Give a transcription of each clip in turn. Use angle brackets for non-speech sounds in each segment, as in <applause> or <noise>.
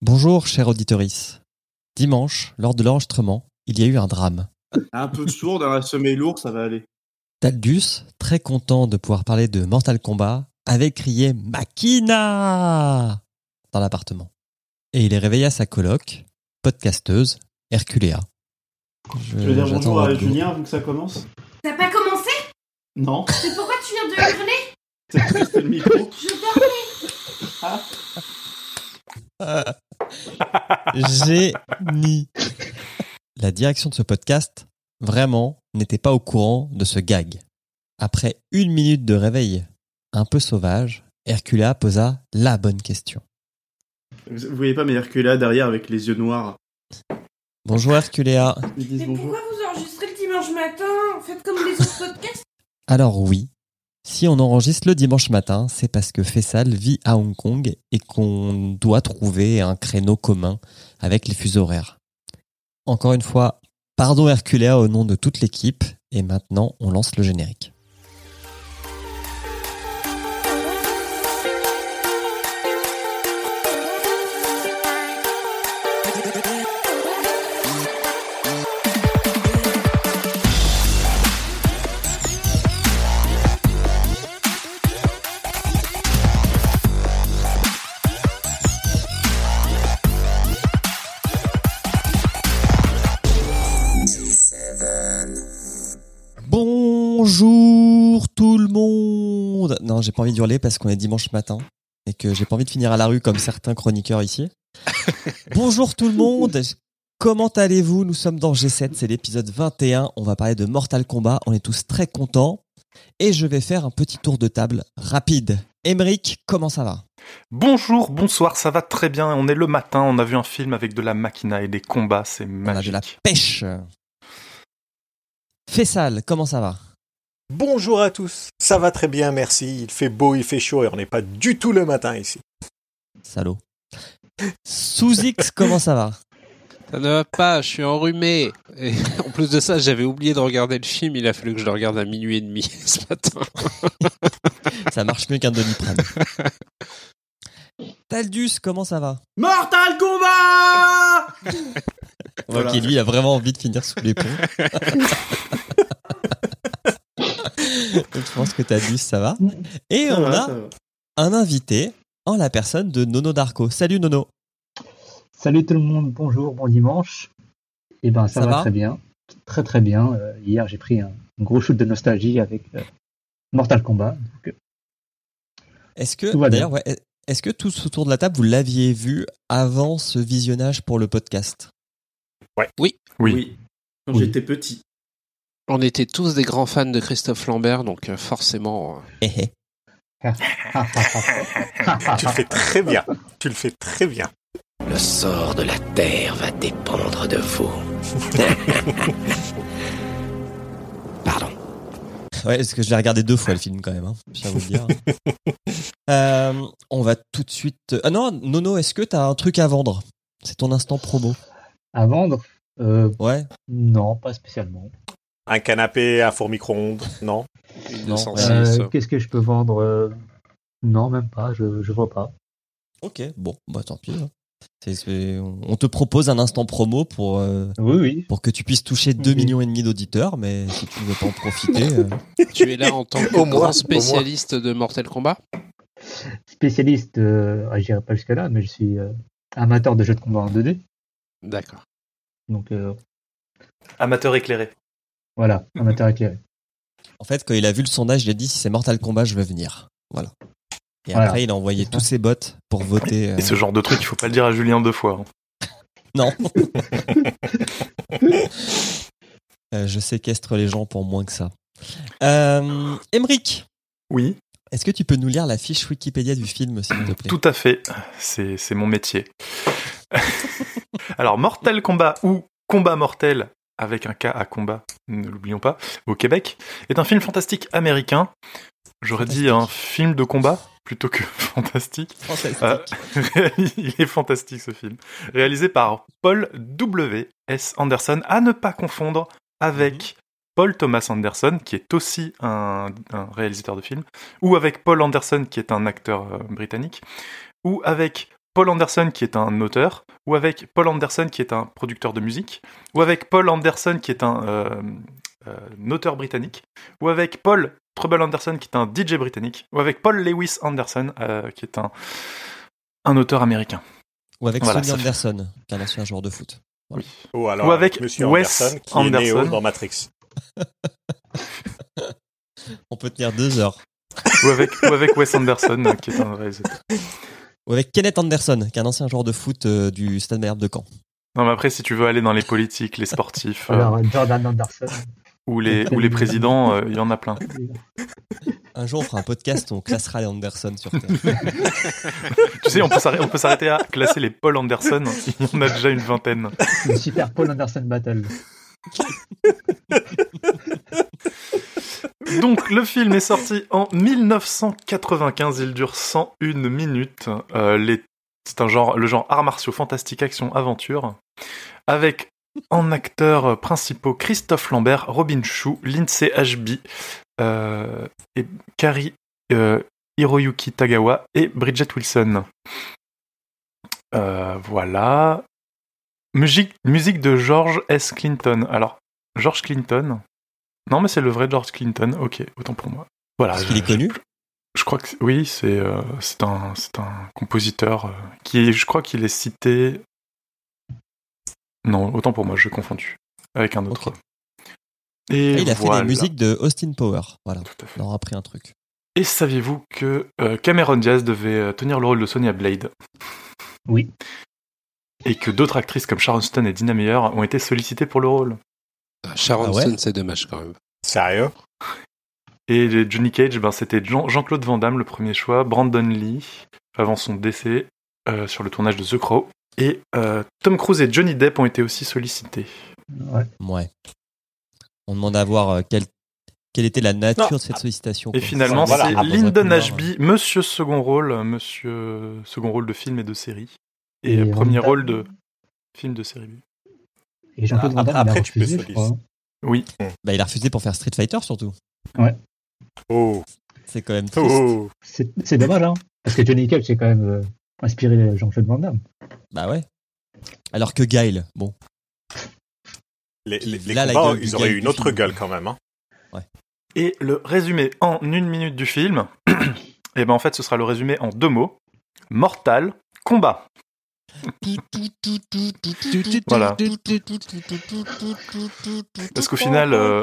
Bonjour, cher auditorice. Dimanche, lors de l'enregistrement, il y a eu un drame. Un peu sourd, un sommeil lourd, ça va aller. Taldus, très content de pouvoir parler de Mortal Kombat, avait crié Makina dans l'appartement. Et il est réveillé à sa coloc, podcasteuse, Herculea. Je veux dire bonjour à. Julien avant que ça commence? T'as pas commencé? Non, C'est pourquoi tu viens de hurler c'est parce que c'était le micro. Je dormais Génie. La direction de ce podcast, vraiment, n'était pas au courant de ce gag. Après une minute de réveil un peu sauvage, Herculea posa la bonne question. Vous voyez pas, mais Hercula derrière avec les yeux noirs. Bonjour Herculea. Mais pourquoi vous enregistrez le dimanche matin? Faites comme les autres podcasts Alors oui, si on enregistre le dimanche matin, c'est parce que Fessal vit à Hong Kong et qu'on doit trouver un créneau commun avec les fuseaux horaires. Encore une fois, pardon Herculea au nom de toute l'équipe, et maintenant on lance le générique. J'ai pas envie d'hurler parce qu'on est dimanche matin et que j'ai pas envie de finir à la rue comme certains chroniqueurs ici. <laughs> Bonjour tout le monde Comment allez-vous? Nous sommes dans G7, c'est l'épisode 21, on va parler de Mortal Kombat, on est tous très contents et je vais faire un petit tour de table rapide. Emeric, comment ça va? Bonjour, bonsoir, ça va très bien. On est le matin, on a vu un film avec de la machina et des combats, c'est On a de magique. la pêche Fessal, comment ça va? Bonjour à tous, ça va très bien, merci. Il fait beau, il fait chaud et on n'est pas du tout le matin ici. Salaud. Sous X, comment ça va? Ça ne va pas, je suis enrhumé. Et <laughs> en plus de ça, j'avais oublié de regarder le film, il a fallu que je le regarde à minuit et demi <laughs> ce matin. <laughs> Ça marche mieux qu'un demi-prime. Taldus, comment ça va? Mortal Kombat Voilà. Ok, lui, il a vraiment envie de finir sous les ponts. Donc, je pense que Taldus, ça va. Et Ça on va, a un invité en la personne de Nono Darko. Salut Nono. Salut tout le monde, bonjour, bon dimanche. Eh ben ça, Ça va, va très bien, très très bien. Euh, hier j'ai pris un gros shoot de nostalgie avec euh, Mortal Kombat. Donc, euh, Est-ce que, Tout d'ailleurs, ouais, est-ce que tous autour de la table, vous l'aviez vu avant ce visionnage pour le podcast? Oui. Quand Oui. j'étais petit. On était tous des grands fans de Christophe Lambert, donc euh, forcément. euh. Tu le fais très bien, tu le fais très bien. Le sort de la Terre va dépendre de vous. <laughs> Pardon. Ouais, parce que je l'ai regardé deux fois le film quand même, hein, vous le dire. <laughs> Euh, on va tout de suite. Ah non, Nono, est-ce que t'as un truc à vendre? C'est ton instant promo. à vendre euh, Ouais. Non, pas spécialement. Un canapé, un four micro-ondes, non Non, 206, Euh, Qu'est-ce que je peux vendre Euh, Non, même pas, je, je vois pas. Ok. Bon, bah tant pis. hein. On te propose un instant promo pour euh, Oui, oui. pour que tu puisses toucher 2 Mhm. millions et demi d'auditeurs, mais si tu veux pas en profiter, euh, <laughs> tu es là en tant que Au moins, au grand moins. spécialiste de Mortal Kombat Spécialiste, euh, ah, j'irai pas jusque-là, mais je suis euh, amateur de jeux de combat en 2D. D'accord. Donc euh, Amateur éclairé. Voilà, amateur éclairé. en fait, quand il a vu le sondage, il a dit si c'est Mortal Kombat, je veux venir. Voilà. Et Voilà. après, il a envoyé tous ses bots pour voter. euh, Et ce genre de truc, il faut pas le dire à Julien deux fois. hein. <laughs> Non. <laughs> Euh, je séquestre les gens pour moins que ça. Euh, Emric, Oui, est-ce que tu peux nous lire la fiche Wikipédia du film, s'il te plaît? Tout à fait. C'est c'est mon métier. <laughs> Alors, Mortal Kombat ou Combat Mortel, avec un K à combat, ne l'oublions pas, au Québec, est un film fantastique américain. J'aurais dit un film de combat plutôt que <laughs> fantastique. Fantastique. Euh, <laughs> il est fantastique ce film. Réalisé par Paul W. S. Anderson, à ne pas confondre avec Paul Thomas Anderson, qui est aussi un, un réalisateur de films, ou avec Paul Anderson, qui est un acteur euh, britannique, ou avec Paul Anderson qui est un auteur, ou avec Paul Anderson qui est un producteur de musique, ou avec Paul Anderson qui est un, euh, euh, un auteur britannique, ou avec Paul Trouble Anderson qui est un DJ britannique, ou avec Paul Lewis Anderson euh, qui est un, un auteur américain. Ou avec Voilà, Sonny ça fait- Anderson, qui est un ancien joueur de foot. Ou alors Ou avec Monsieur Wes Anderson qui est Anderson. dans Matrix. <laughs> On peut tenir deux heures. ou, avec, ou avec Wes Anderson qui est un réalisateur. <laughs> Ou avec Kenneth Anderson, qui est un ancien joueur de foot euh, du Stade Malherbe de Caen. Non, mais après, si tu veux aller dans les politiques, les sportifs, euh, Alors, Jordan Anderson. ou, les, ou les présidents, euh, il y en a plein. Un jour, on fera un podcast où on classera les Anderson sur Terre. <laughs> Tu sais, on peut s'arrêter- on peut s'arrêter à classer les Paul Anderson, il y en a déjà une vingtaine. Le Super Paul Anderson Battle. <laughs> Donc, le film est sorti en 1995, il dure 101 minutes. Euh, C'est un genre, le genre art martiaux fantastique, action, aventure. Avec en acteurs principaux Christophe Lambert, Robin Chou, Lindsay Ashby, euh, et Kari euh, Hiroyuki Tagawa et Bridget Wilson. Voilà. Musique, musique de George S. Clinton. Alors, George Clinton. Non, mais c'est le vrai George Clinton. Ok, autant pour moi. Voilà. Parce qu'il est connu. Je crois que oui, c'est euh, c'est un c'est un compositeur euh, qui est, je crois qu'il est cité. Non, autant pour moi, je confondu avec un autre. Et Et il a fait des musiques de Austin Power. Voilà, Tout à fait. on aura appris un truc. Et saviez-vous que euh, Cameron Diaz devait tenir le rôle de Sonia Blade? Oui. Et que d'autres actrices comme Sharon Stone et Dina Meyer ont été sollicitées pour le rôle. Ah, Sharon Ah ouais Stone, c'est dommage quand même. Sérieux? Et Johnny Cage, ben, c'était Jean- Jean-Claude Van Damme le premier choix, Brandon Lee avant son décès euh, sur le tournage de The Crow, et euh, Tom Cruise et Johnny Depp ont été aussi sollicités. Ouais. Ouais. On demande à voir euh, quelle, quelle était la nature Non. de cette sollicitation. Et finalement, c'est Lyndon Ashby, monsieur second rôle, monsieur second rôle de film et de série, et, Et euh, premier rôle de film de série B. Et Jean-Claude Ah, Van Damme, après, il a tu peux refusé, je crois. Oui, Bah, il a refusé pour faire Street Fighter surtout. Oh, C'est quand même triste. oh. C'est c'est dommage, hein. Parce que Johnny Cage, c'est quand même euh, inspiré Jean-Claude Van Damme. Bah ouais. Alors que Guile, bon. Les, les, Là, combats, ils auraient eu une autre film. gueule quand même. Hein. Et le résumé en une minute du film, et <clears throat> ben en fait ce sera le résumé en deux mots. Mortal, combat. Voilà. Parce qu'au final, euh,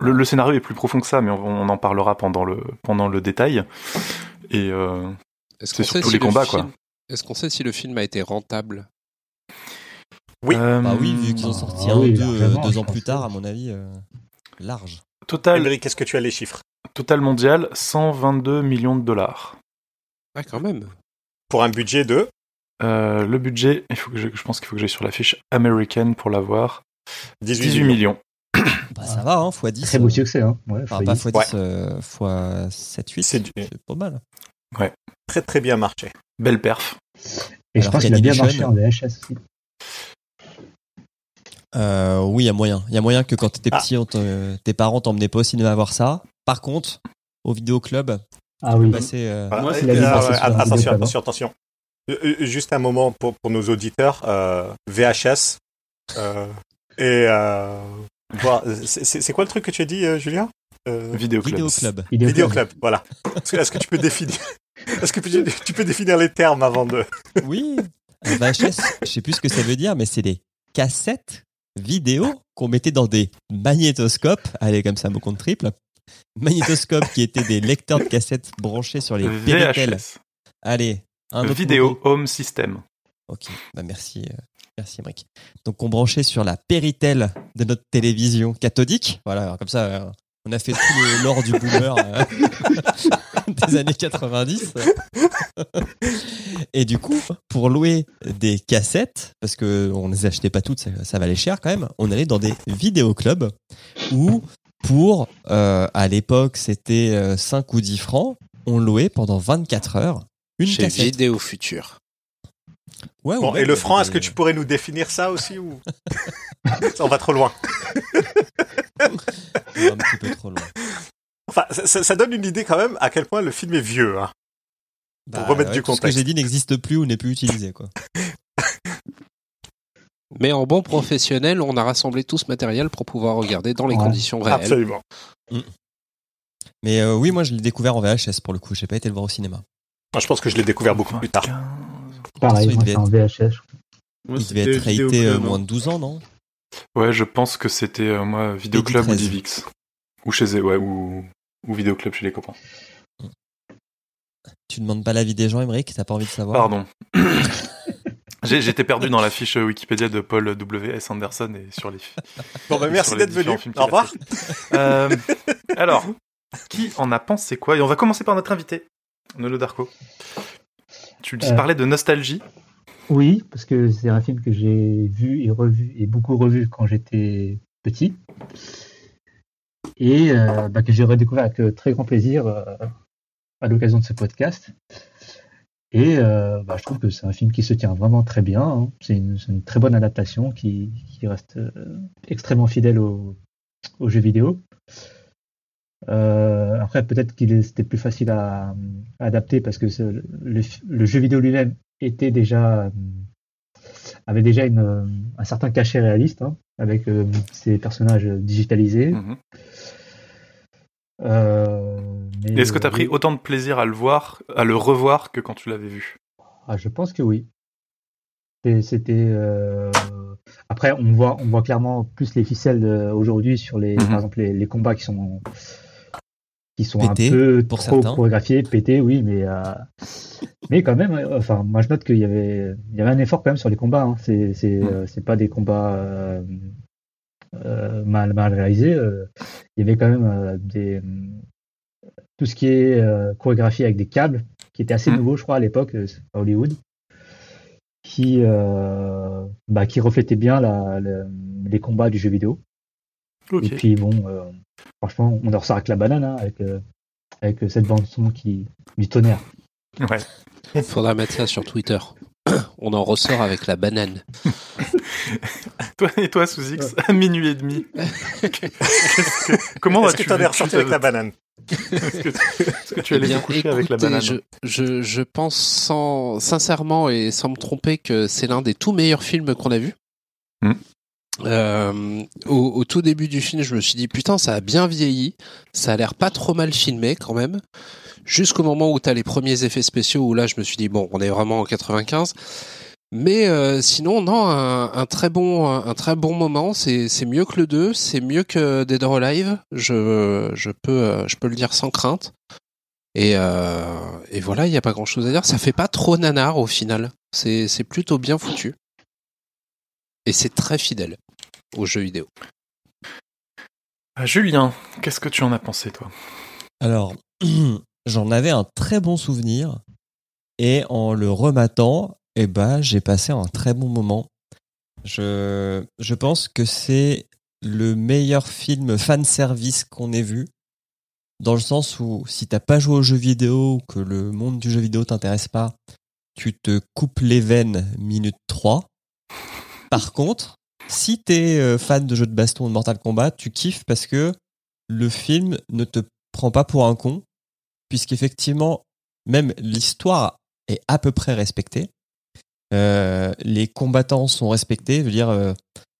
Le, le scénario est plus profond que ça, mais on, on en parlera pendant le, pendant le détail. Et euh, C'est qu'on surtout si les le combats, film- quoi. Est-ce qu'on sait si le film a été rentable? Oui. euh, Bah oui, vu qu'ils ont sorti Ah un oui, deux, euh, deux ans plus tard, à mon avis, euh, large. total, qu'est-ce que tu as les chiffres? Total mondial, 122 millions de dollars. Ah, quand même. Pour un budget de Euh, le budget, il faut que je, je pense qu'il faut que j'aille sur la fiche américaine pour l'avoir. 18, 18 millions. Bah ça va, hein, x 10. Très beau succès, hein. Ouais, Enfin, pas y- x 10, Ouais. euh, x 7, 8. C'est du- pas mal. Très très bien marché. Belle perf. Et je pense qu'il a bien marché en VHS aussi. Euh, oui, il y a moyen. Il y a moyen que quand t'étais Ah. petit, on te- tes parents t'emmenaient pas au cinéma voir ça. Par contre, au vidéoclub, Ah oui. passer. euh. Moi, Euh, c'était euh, ouais, sur attention, vidéo, attention, attention. Juste un moment pour, pour nos auditeurs. euh, VHS. euh, et euh, voir- c'est c'est- c'est quoi le truc que tu as dit, euh, Julien Euh, Vidéo club. Vidéo Vidéo club, voilà. Est-ce que, tu peux définir Est-ce que tu, peux définir les termes avant de <laughs> Oui. VHS, je sais plus ce que ça veut dire, mais c'est des cassettes vidéo qu'on mettait dans des magnétoscopes. Allez, comme ça, mot compte triple. Magnétoscopes qui étaient des lecteurs de cassettes branchés sur les péritels. Allez, un autre Vidéo. Home System. Ok, bah merci, euh, merci Emric. Donc on branchait sur la péritelle de notre télévision cathodique. Voilà, comme ça, euh, on a fait tout le <laughs> lore du boomer euh, <laughs> des années 90. Et du coup, pour louer des cassettes, parce que on les achetait pas toutes, ça, ça valait cher quand même, on allait dans des vidéoclubs où pour, euh, à l'époque, c'était euh, 5 ou 10 francs, on louait pendant 24 heures une Chez cassette. Vidéo Futur. Ouais, Bon, ouais, et le franc, est-ce que tu pourrais nous définir ça aussi ou? <laughs> On va trop loin. <laughs> un petit peu trop loin. Enfin, ça, donne une idée quand même à quel point le film est vieux. Hein. Bah, remettre du tout ce que contexte. j'ai dit n'existe plus ou n'est plus utilisé, quoi. <laughs> Mais en bon professionnel, on a rassemblé tout ce matériel pour pouvoir regarder dans les Ouais. conditions réelles. Absolument. Mais euh, oui, moi je l'ai découvert en VHS pour le coup. J'ai pas été le voir au cinéma. Moi, je pense que je l'ai découvert beaucoup plus tard. Pareil, il moi devait c'est en VHS. Moi, Il devait être raté euh, club, moins de 12 ans, non? Ouais, je pense que c'était euh, moi Vidéoclub ou 13. Divix. Ou chez eux, ouais, ou, ou Vidéoclub chez les copains. Tu demandes pas l'avis des gens, Emmerich T'as pas envie de savoir? Pardon. <coughs> J'étais perdu dans la fiche Wikipédia de Paul W.S. Anderson et sur les. Bon, bah, merci d'être venu. Au revoir. Euh, alors, qui en a pensé quoi? Et on va commencer par notre invité, Nolo Darko. Tu Euh. parlais de nostalgie. Oui, parce que c'est un film que j'ai vu et revu et beaucoup revu quand j'étais petit. Et euh, bah, que j'ai redécouvert avec euh, très grand plaisir euh, à l'occasion de ce podcast. Et euh, bah, je trouve que c'est un film qui se tient vraiment très bien. hein. C'est une, très bonne adaptation qui, qui reste euh, extrêmement fidèle au, au jeu vidéo. Euh, après, peut-être qu'il c'était plus facile à, à adapter parce que le, le jeu vidéo lui-même était déjà avait déjà une, un certain cachet réaliste hein, avec ses personnages digitalisés. Mhm. Mais, Est-ce que tu as euh, pris oui. autant de plaisir à le voir, à le revoir que quand tu l'avais vu? Ah, je pense que oui. Et C'était euh, après on voit on voit clairement plus les ficelles aujourd'hui sur les Mhm. par exemple les, les combats qui sont qui sont un peu pour trop certains. chorégraphiés, pétés, oui, mais euh, mais quand même, euh, enfin moi je note qu'il y avait il y avait un effort quand même sur les combats. Hein. C'est c'est Mhm. euh, c'est pas des combats euh, euh, mal mal réalisés. euh. Il y avait quand même euh, des tout ce qui est euh, chorégraphie avec des câbles qui était assez Mhm. nouveau, je crois, à l'époque euh, à Hollywood, qui euh, bah, qui reflétait bien la, la- les combats du jeu vidéo. Et puis bon, euh, franchement, on en ressort avec la banane, hein, avec euh, avec cette bande son qui du tonnerre. Ouais. <laughs> Faudra mettre ça sur Twitter. <coughs> On en ressort avec la banane. <laughs> Toi et toi, sous X, à minuit et demi. <laughs> Que- comment Est-ce que as-tu tu en es ressorti avec la banane? Est-ce que, tu- est-ce que tu allais Eh bien, te coucher avec la banane je, je, je pense sans, sincèrement et sans me tromper que c'est l'un des tout meilleurs films qu'on a vus. Hmm. Euh, au, au tout début du film, je me suis dit putain, ça a bien vieilli, ça a l'air pas trop mal filmé quand même. Jusqu'au moment où t'as les premiers effets spéciaux, où là je me suis dit bon, on est vraiment en 95. Mais euh, sinon, non, un, un très bon, un très bon moment. C'est c'est mieux que le 2, c'est mieux que Dead or Alive. Je, je peux, euh, je peux le dire sans crainte. Et, euh, et voilà, il n'y a pas grand chose à dire. Ça fait pas trop nanar au final. C'est c'est plutôt bien foutu. Et c'est très fidèle aux jeux vidéo. Julien, qu'est-ce que tu en as pensé, toi? Alors, <clears throat> j'en avais un très bon souvenir. Et en le rematant, eh ben, j'ai passé un très bon moment. Je, je pense que c'est le meilleur film fan service qu'on ait vu. Dans le sens où, si t'as pas joué aux jeux vidéo ou que le monde du jeu vidéo t'intéresse pas, tu te coupes les veines minute 3. Par contre, si t'es euh, fan de jeux de baston de Mortal Kombat, tu kiffes parce que le film ne te prend pas pour un con, puisqu'effectivement, même l'histoire est à peu près respectée. Euh, les combattants sont respectés, je veux dire, euh,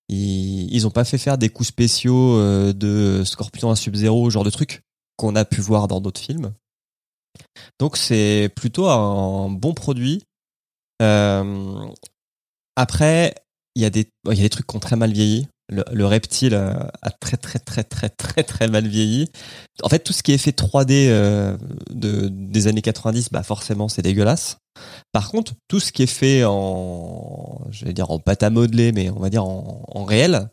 ils, ils ont pas fait faire des coups spéciaux euh, de Scorpion à Sub-Zero, genre de truc qu'on a pu voir dans d'autres films. Donc c'est plutôt un bon produit. Euh, après, il y a des y a des trucs qui ont très mal vieilli. Le, le reptile euh, a très très très très très très mal vieilli. En fait, tout ce qui est fait 3D euh, de, des années 90, bah forcément c'est dégueulasse. Par contre, tout ce qui est fait en, je vais dire en pâte à modeler, mais on va dire en, en réel,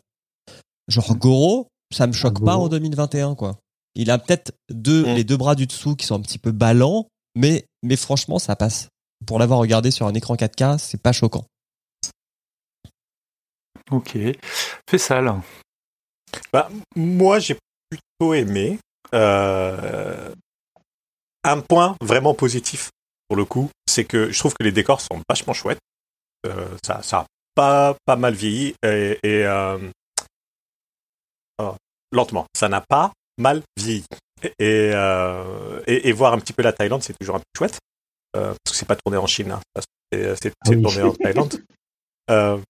genre Goro, ça me choque Ah, pas en 2021 quoi. Il a peut-être deux, Mm. les deux bras du dessous qui sont un petit peu ballants, mais mais franchement ça passe. Pour l'avoir regardé sur un écran 4K, c'est pas choquant. Ok. Fais sale. Bah, moi, j'ai plutôt aimé. Euh, un point vraiment positif, pour le coup, c'est que je trouve que les décors sont vachement chouettes. Euh, ça, ça a pas, pas mal vieilli. Et, et, euh, oh, lentement, ça n'a pas mal vieilli. Et, euh, et, et voir un petit peu la Thaïlande, c'est toujours un peu chouette. parce que c'est pas tourné en Chine, hein, c'est Ah oui. tourné en Thaïlande. <laughs>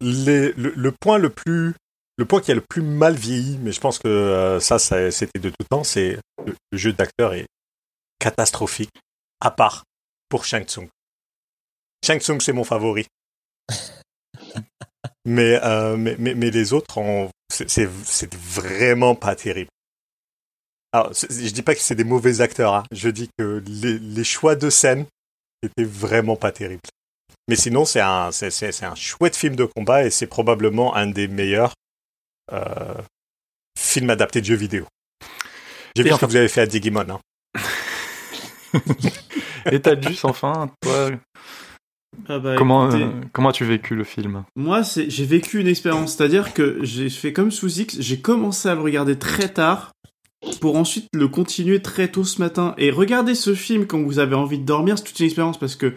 Les- le, le point le plus, le point qui a le plus mal vieilli, mais je pense que ça, ça c'était de tout temps, c'est le, le jeu d'acteur est catastrophique, à part pour Shang Tsung. Shang Tsung, c'est mon favori. <laughs> mais, euh, mais, mais, mais les autres, c'est- vraiment pas terrible. Alors, je dis pas que c'est des mauvais acteurs, hein. je dis que les, les choix de scène étaient vraiment pas terribles. Mais sinon, c'est un, c'est, un chouette film de combat et c'est probablement un des meilleurs euh, films adaptés de jeux vidéo. J'ai vu ce que vous avez fait à Digimon. Hein. Et t'as juste enfin, toi, Ah bah, comment, écoutez, euh, comment as-tu vécu le film Moi, j'ai vécu une expérience, c'est-à-dire que j'ai fait comme sous X, j'ai commencé à le regarder très tard pour ensuite le continuer très tôt ce matin. Et regarder ce film quand vous avez envie de dormir, c'est toute une expérience parce que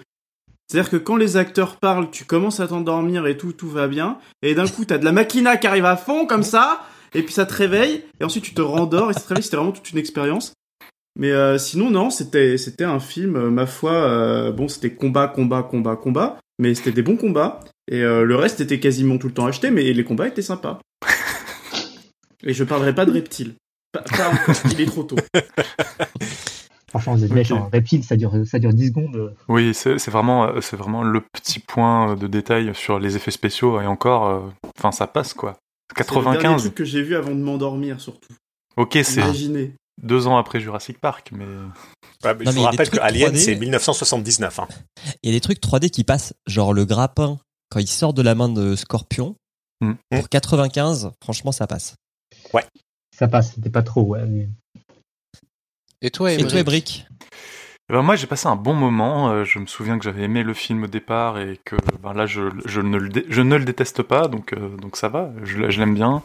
c'est-à-dire que quand les acteurs parlent, tu commences à t'endormir et tout, tout va bien. Et d'un coup, t'as de la machina qui arrive à fond comme ça, et puis ça te réveille, et ensuite tu te rendors, et ça te réveille, c'était vraiment toute une expérience. Mais euh, sinon, non, c'était c'était un film, euh, ma foi, euh, bon, c'était combat, combat, combat, combat, mais c'était des bons combats. Et euh, le reste était quasiment tout le temps acheté, mais les combats étaient sympas. <laughs> Et je parlerai pas de reptiles. Pas, pas encore, il est trop tôt. <laughs> Franchement, vous êtes Ok. méchants. Reptile, ça dure, ça dure 10 secondes. Oui, c'est c'est vraiment, c'est vraiment le petit point de détail sur les effets spéciaux et encore, euh, enfin ça passe quoi. C'est le dernier 95. truc que j'ai vu avant de m'endormir, surtout. Ok, c'est Imaginez. Deux ans après Jurassic Park, mais Ouais, mais Non, je mais vous rappelle que Alien, 3D. c'est 1979. Hein. Il y a des trucs 3D qui passent, genre le grappin, quand il sort de la main de Scorpion. Hmm. Pour 95, franchement, ça passe. Ça passe, c'était pas trop, ouais. mais- Et toi, Et toi, Émeric Brick Eh ben, moi j'ai passé un bon moment. euh, je me souviens que j'avais aimé le film au départ et que ben, là je, je, ne le dé- je ne le déteste pas, donc, euh, donc ça va, je l'aime bien.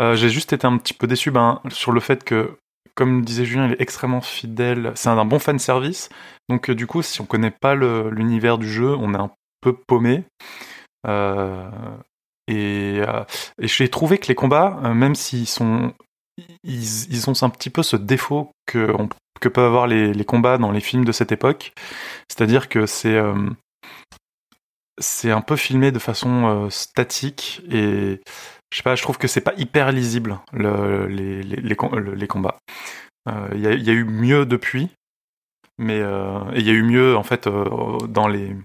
Euh, j'ai juste été un petit peu déçu ben, sur le fait que, comme disait Julien, il est extrêmement fidèle. C'est un, bon fan service. Donc euh, du coup, si on connaît pas l'univers du jeu, on est un peu paumé. Euh, et, euh, et j'ai trouvé que les combats, même s'ils sont ils, ont un petit peu ce défaut que, peuvent avoir les, combats dans les films de cette époque. C'est-à-dire que c'est un peu filmé de façon statique et je sais pas, je trouve que c'est pas hyper lisible le- les, les, les, com- le- les combats. Euh, Il y, a, il y a eu mieux depuis, mais euh, il y a eu mieux en fait euh, dans les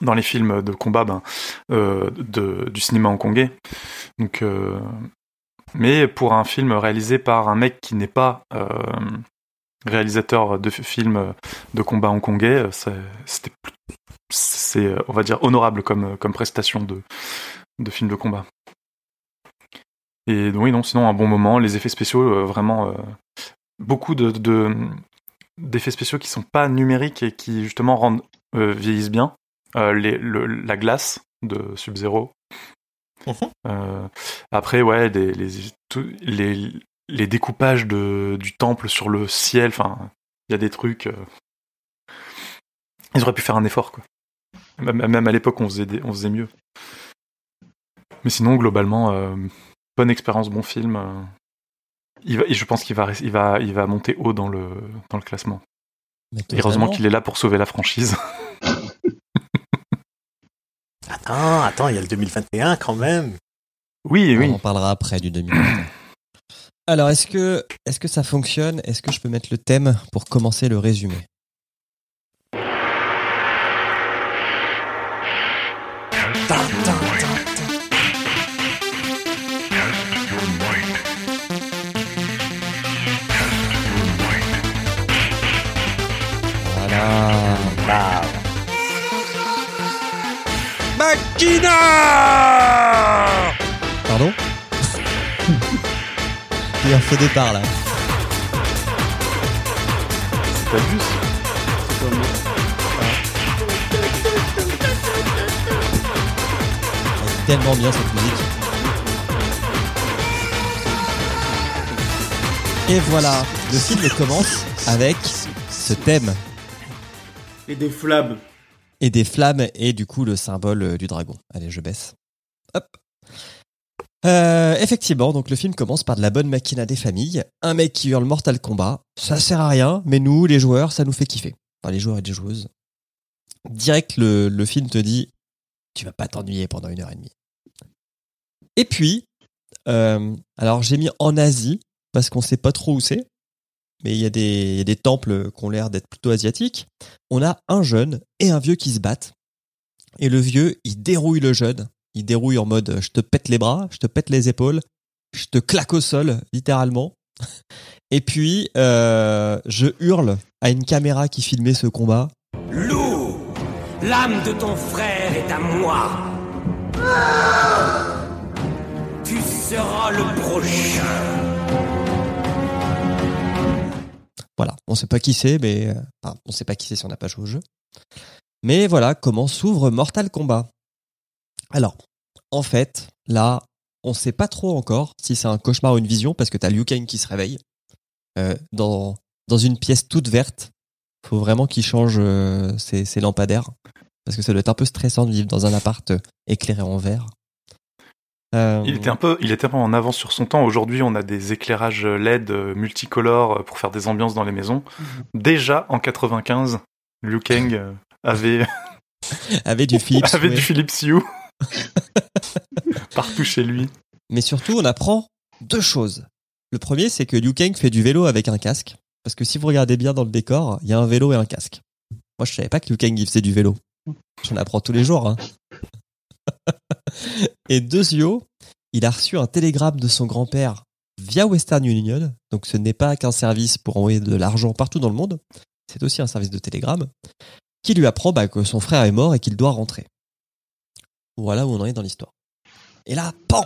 dans les films de combat ben, euh, de, du cinéma hongkongais. Donc euh, mais pour un film réalisé par un mec qui n'est pas euh, réalisateur de films de combat hongkongais, euh, c'était, c'est, euh, on va dire, honorable comme, comme prestation de, de film de combat. Et donc, oui, non, sinon, un bon moment, les effets spéciaux, euh, vraiment, euh, beaucoup de, de- d'effets spéciaux qui sont pas numériques et qui, justement, rendent, euh, vieillissent bien. Euh, les, le- la glace de Sub-Zero, euh, après, ouais, les, les, tout- les, les découpages de, du temple sur le ciel, enfin, il y a des trucs. ils auraient pu faire un effort, quoi. Même, même à l'époque, on faisait, des- on faisait mieux. Mais sinon, globalement, bonne expérience, bon film. euh, il va, et je pense qu'il va, il va, il va monter haut dans le, dans le classement. Et heureusement qu'il est là pour sauver la franchise. <laughs> Attends, attends, il y a le 2021 quand même. Oui, On oui. en parlera après du 2021. <clears throat> Alors, est-ce que, est-ce que ça fonctionne? Est-ce que je peux mettre le thème pour commencer le résumé? Pardon <laughs> Il y a un faux départ là. Tellement bien cette musique. Et voilà, le film commence avec ce thème Et des flammes. Et des flammes et du coup le symbole euh, du dragon. Allez, je baisse. Hop. Euh, effectivement, donc le film commence par de la bonne machina des familles, un mec qui hurle Mortal Kombat, ça sert à rien, mais nous, les joueurs, ça nous fait kiffer. Enfin, les joueurs et les joueuses, direct le, film te dit tu vas pas t'ennuyer pendant une heure et demie. Et puis, euh, alors j'ai mis en Asie parce qu'on sait pas trop où c'est, mais il y, a des, il y a des temples qui ont l'air d'être plutôt asiatiques. On a un jeune et un vieux qui se battent. Et le vieux, il dérouille le jeune. Il dérouille en mode je te pète les bras, je te pète les épaules, je te claque au sol, littéralement. <laughs> Et puis, euh, je hurle à une caméra qui filmait ce combat. Loup, l'âme de ton frère est à moi. Tu seras le prochain. Voilà, on sait pas qui c'est, mais euh, enfin, on sait pas qui c'est si on n'a pas joué au jeu. Mais voilà comment s'ouvre Mortal Kombat. Alors, en fait, là, on sait pas trop encore si c'est un cauchemar ou une vision parce que t'as Liu Kang qui se réveille euh, dans dans une pièce toute verte. Faut vraiment qu'il change euh, ses, ses lampadaires parce que ça doit être un peu stressant de vivre dans un appart éclairé en vert. Euh, Il était un peu, il était un peu en avance sur son temps. Aujourd'hui, on a des éclairages LED euh, multicolores euh, pour faire des ambiances dans les maisons. Déjà en 95, Liu Kang euh, avait <laughs> avec du Philips. avait ouais. du Philips Hue partout chez lui. Mais surtout, on apprend deux choses. Le premier, c'est que Liu Kang fait du vélo avec un casque. Parce que si vous regardez bien dans le décor, il y a un vélo et un casque. Moi, je savais pas que Liu Kang il faisait du vélo. J'en apprends tous les jours. Hein. <laughs> <laughs> et deuxio, il a reçu un télégramme de son grand-père via Western Union. Donc, ce n'est pas qu'un service pour envoyer de l'argent partout dans le monde. C'est aussi un service de télégramme qui lui apprend bah, que son frère est mort et qu'il doit rentrer. Voilà où on en est dans l'histoire. Et là, pan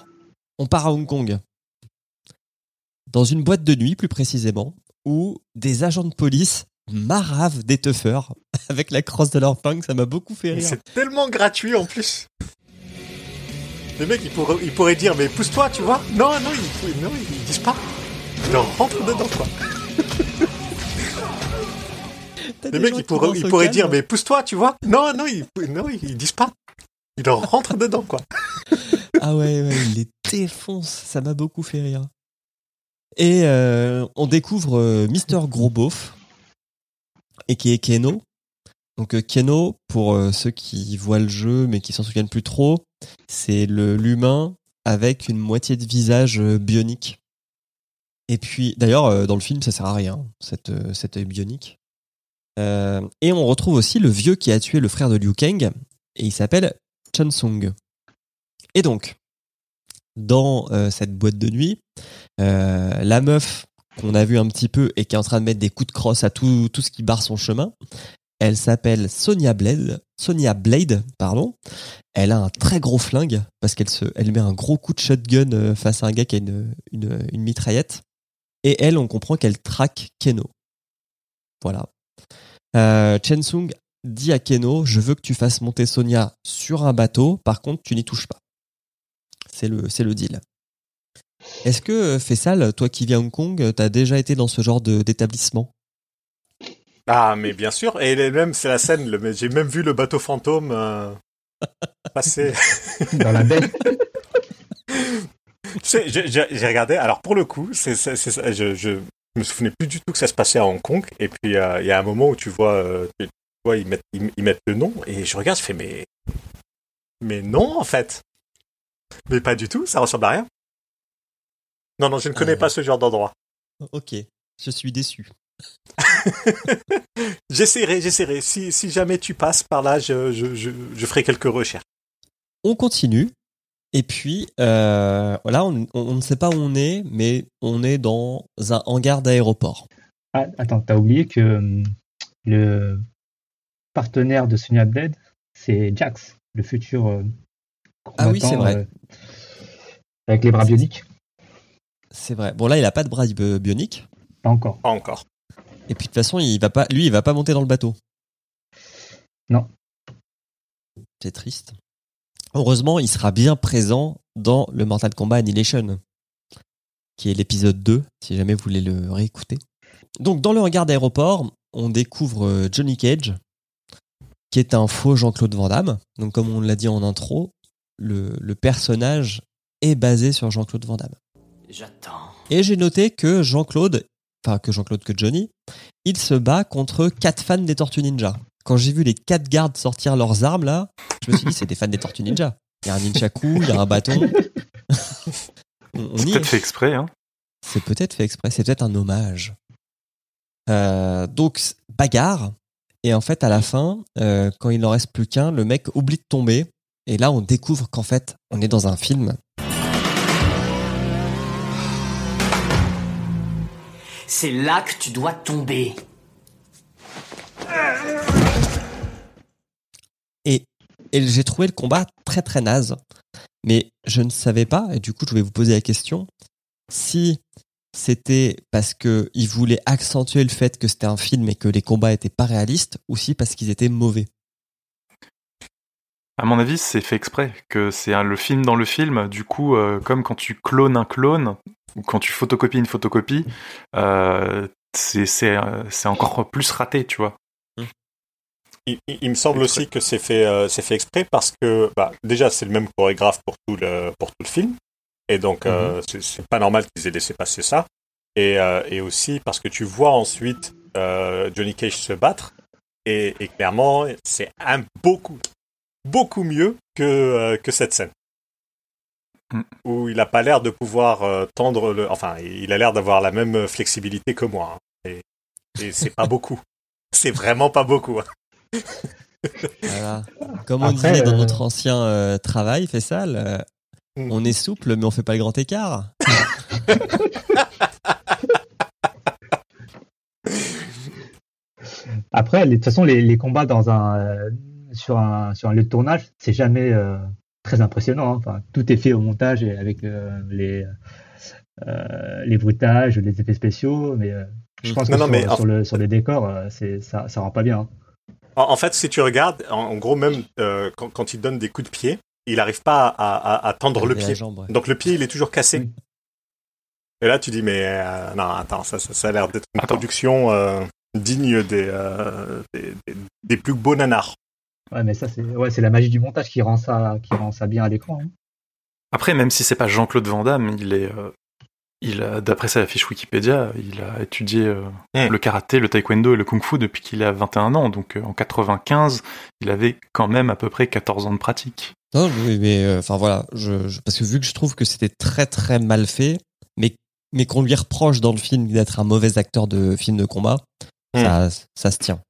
On part à Hong Kong. Dans une boîte de nuit, plus précisément, où des agents de police maravent des teufeurs <laughs> avec la crosse de leur flingue. Ça m'a beaucoup fait rire. C'est tellement gratuit en plus. Les mecs, ils pourraient, ils pourraient dire, mais pousse-toi, tu vois. Non, non, ils, non, ils disent pas. Ils rentrent dedans, quoi. Les mecs, ils pourraient, ils dire, mais pousse-toi, tu vois. Non, non, ils, non, ils disent pas. Ils rentrent dedans, quoi. Ah ouais, ouais, il les défonce. Ça m'a beaucoup fait rire. Et euh, on découvre euh, Mister Gros Beauf, et qui est Keno. Donc euh, Keno, pour euh, ceux qui voient le jeu mais qui s'en souviennent plus trop, c'est l'humain avec une moitié de visage euh, bionique. Et puis, d'ailleurs, dans le film, ça sert à rien, cette, cet œil bionique. Et on retrouve aussi le vieux qui a tué le frère de Liu Kang, et il s'appelle Chen Sung. Et donc, dans cette boîte de nuit, la meuf qu'on a vu un petit peu et qui est en train de mettre des coups de crosse à tout, tout ce qui barre son chemin, elle s'appelle Sonia Blade. Sonia Blade, pardon. Elle a un très gros flingue parce qu'elle se, elle met un gros coup de shotgun euh, face à un gars qui a une, mitraillette. Et elle, on comprend qu'elle traque Keno. Voilà. Euh, Chen Sung dit à Keno, je veux que tu fasses monter Sonia sur un bateau. Par contre, tu n'y touches pas. C'est le, c'est le deal. Est-ce que, euh, Fessal, toi qui viens à Hong Kong, t'as déjà été dans ce genre d'établissement? Ah, mais bien sûr. Et même, c'est la scène. le- J'ai même vu le bateau fantôme euh, <laughs> passer. Dans la baie. Tu sais, j'ai- regardé. Alors pour le coup, c'est je, je me souvenais plus du tout que ça se passait à Hong Kong. Et puis euh, il y a un moment où tu vois, euh, tu vois ils mettent ils, ils mettent le nom et je regarde, je fais mais mais non en fait. Mais pas du tout, ça ressemble à rien. Non non, je ne connais pas ce genre d'endroit. Ok, je suis déçu. <laughs> J'essaierai, j'essaierai. Si, si jamais tu passes par là, je, je, je, je ferai quelques recherches. On continue. Et puis, euh, là, on, on ne sait pas où on est, mais on est dans un hangar d'aéroport. Ah, attends, t'as oublié que hum, le partenaire de Sonia Blade, c'est Jax, le futur euh, Ah oui, c'est vrai. euh, avec les bras bioniques. C'est vrai. Bon, là, il a pas de bras bi- bioniques. Pas encore. Pas encore. Et puis, de toute façon, il va pas, lui, il va pas monter dans le bateau. Non. C'est triste. Heureusement, il sera bien présent dans le Mortal Kombat Annihilation, qui est l'épisode 2, si jamais vous voulez le réécouter. Donc, dans le hangar d'aéroport, on découvre euh, Johnny Cage, qui est un faux Jean-Claude Van Damme. Donc, comme on l'a dit en intro, le, le personnage est basé sur Jean-Claude Van Damme. J'attends. Et j'ai noté que Jean-Claude, enfin que Jean-Claude, que Johnny, il se bat contre quatre fans des Tortues Ninja. quand j'ai vu les quatre gardes sortir leurs armes là, je me suis dit c'est des fans des Tortues Ninja. Il y a un ninjaku, il y a un bâton. on, <laughs> on C'est peut-être fait exprès, hein. C'est peut-être fait exprès, c'est peut-être un hommage. Euh, donc bagarre et en fait à la fin, euh, quand il n'en reste plus qu'un, le mec oublie de tomber et là on découvre qu'en fait on est dans un film. C'est là que tu dois tomber. Et, j'ai trouvé le combat très très naze. Mais je ne savais pas, et du coup je vais vous poser la question, si c'était parce que il voulait accentuer le fait que c'était un film et que les combats étaient pas réalistes, ou si parce qu'ils étaient mauvais. À mon avis, c'est fait exprès, que c'est le film dans le film. Du coup, euh, comme quand tu clones un clone, ou quand tu photocopies une photocopie, euh, c'est euh, c'est encore plus raté, tu vois. Il, il- il me semble aussi que c'est fait, euh, c'est fait exprès parce que bah, déjà c'est le même chorégraphe pour tout le, pour tout le film. Et donc euh, c'est- c'est pas normal qu'ils aient laissé passer ça. Et, euh, et aussi parce que tu vois ensuite euh, Johnny Cage se battre. Et, et clairement, c'est un beaucoup, beaucoup mieux que, euh, que cette scène. Mm. Où il a pas l'air de pouvoir euh, tendre le. Enfin, il a l'air d'avoir la même flexibilité que moi. hein. Et, et c'est pas <laughs> beaucoup. C'est vraiment pas beaucoup. hein. Voilà. Comme on Après, disait dans euh, notre ancien euh, travail, Fessal, euh, Mm. on est souple mais on fait pas le grand écart. Après, les- de toute façon, les, les combats dans un, euh, sur, un, sur un lieu de tournage, c'est jamais euh, très impressionnant. hein. Enfin, tout est fait au montage et avec euh, les, euh, les bruitages, les effets spéciaux. Mais euh, je pense Non, que non, sur, mais en- sur le, sur le décor, euh, c'est, ça, ça rend pas bien. hein. En, en fait, si tu regardes, en, en gros, même euh, quand, quand il donne des coups de pied, il n'arrive pas à, à- à tendre le pied. jambe, ouais. Donc le pied, il est toujours cassé. Oui. Et là, tu dis, mais euh, non, attends, ça, ça, ça a l'air d'être une Attends. production euh, digne des, euh, des, des- des plus beaux nanars. Ouais, mais ça, c'est, ouais, c'est la magie du montage qui rend ça, qui rend ça bien à l'écran. hein. Après, même si c'est pas Jean-Claude Van Damme, il est, euh, il a, d'après sa fiche Wikipédia, il a étudié euh, le karaté, le taekwondo et le kung-fu depuis qu'il a 21 ans. Donc euh, en 95, il avait quand même à peu près 14 ans de pratique. Non, oui, mais euh, enfin voilà, je, je- parce que vu que je trouve que c'était très très mal fait, mais mais qu'on lui reproche dans le film d'être un mauvais acteur de film de combat, Hmm. ça ça se tient.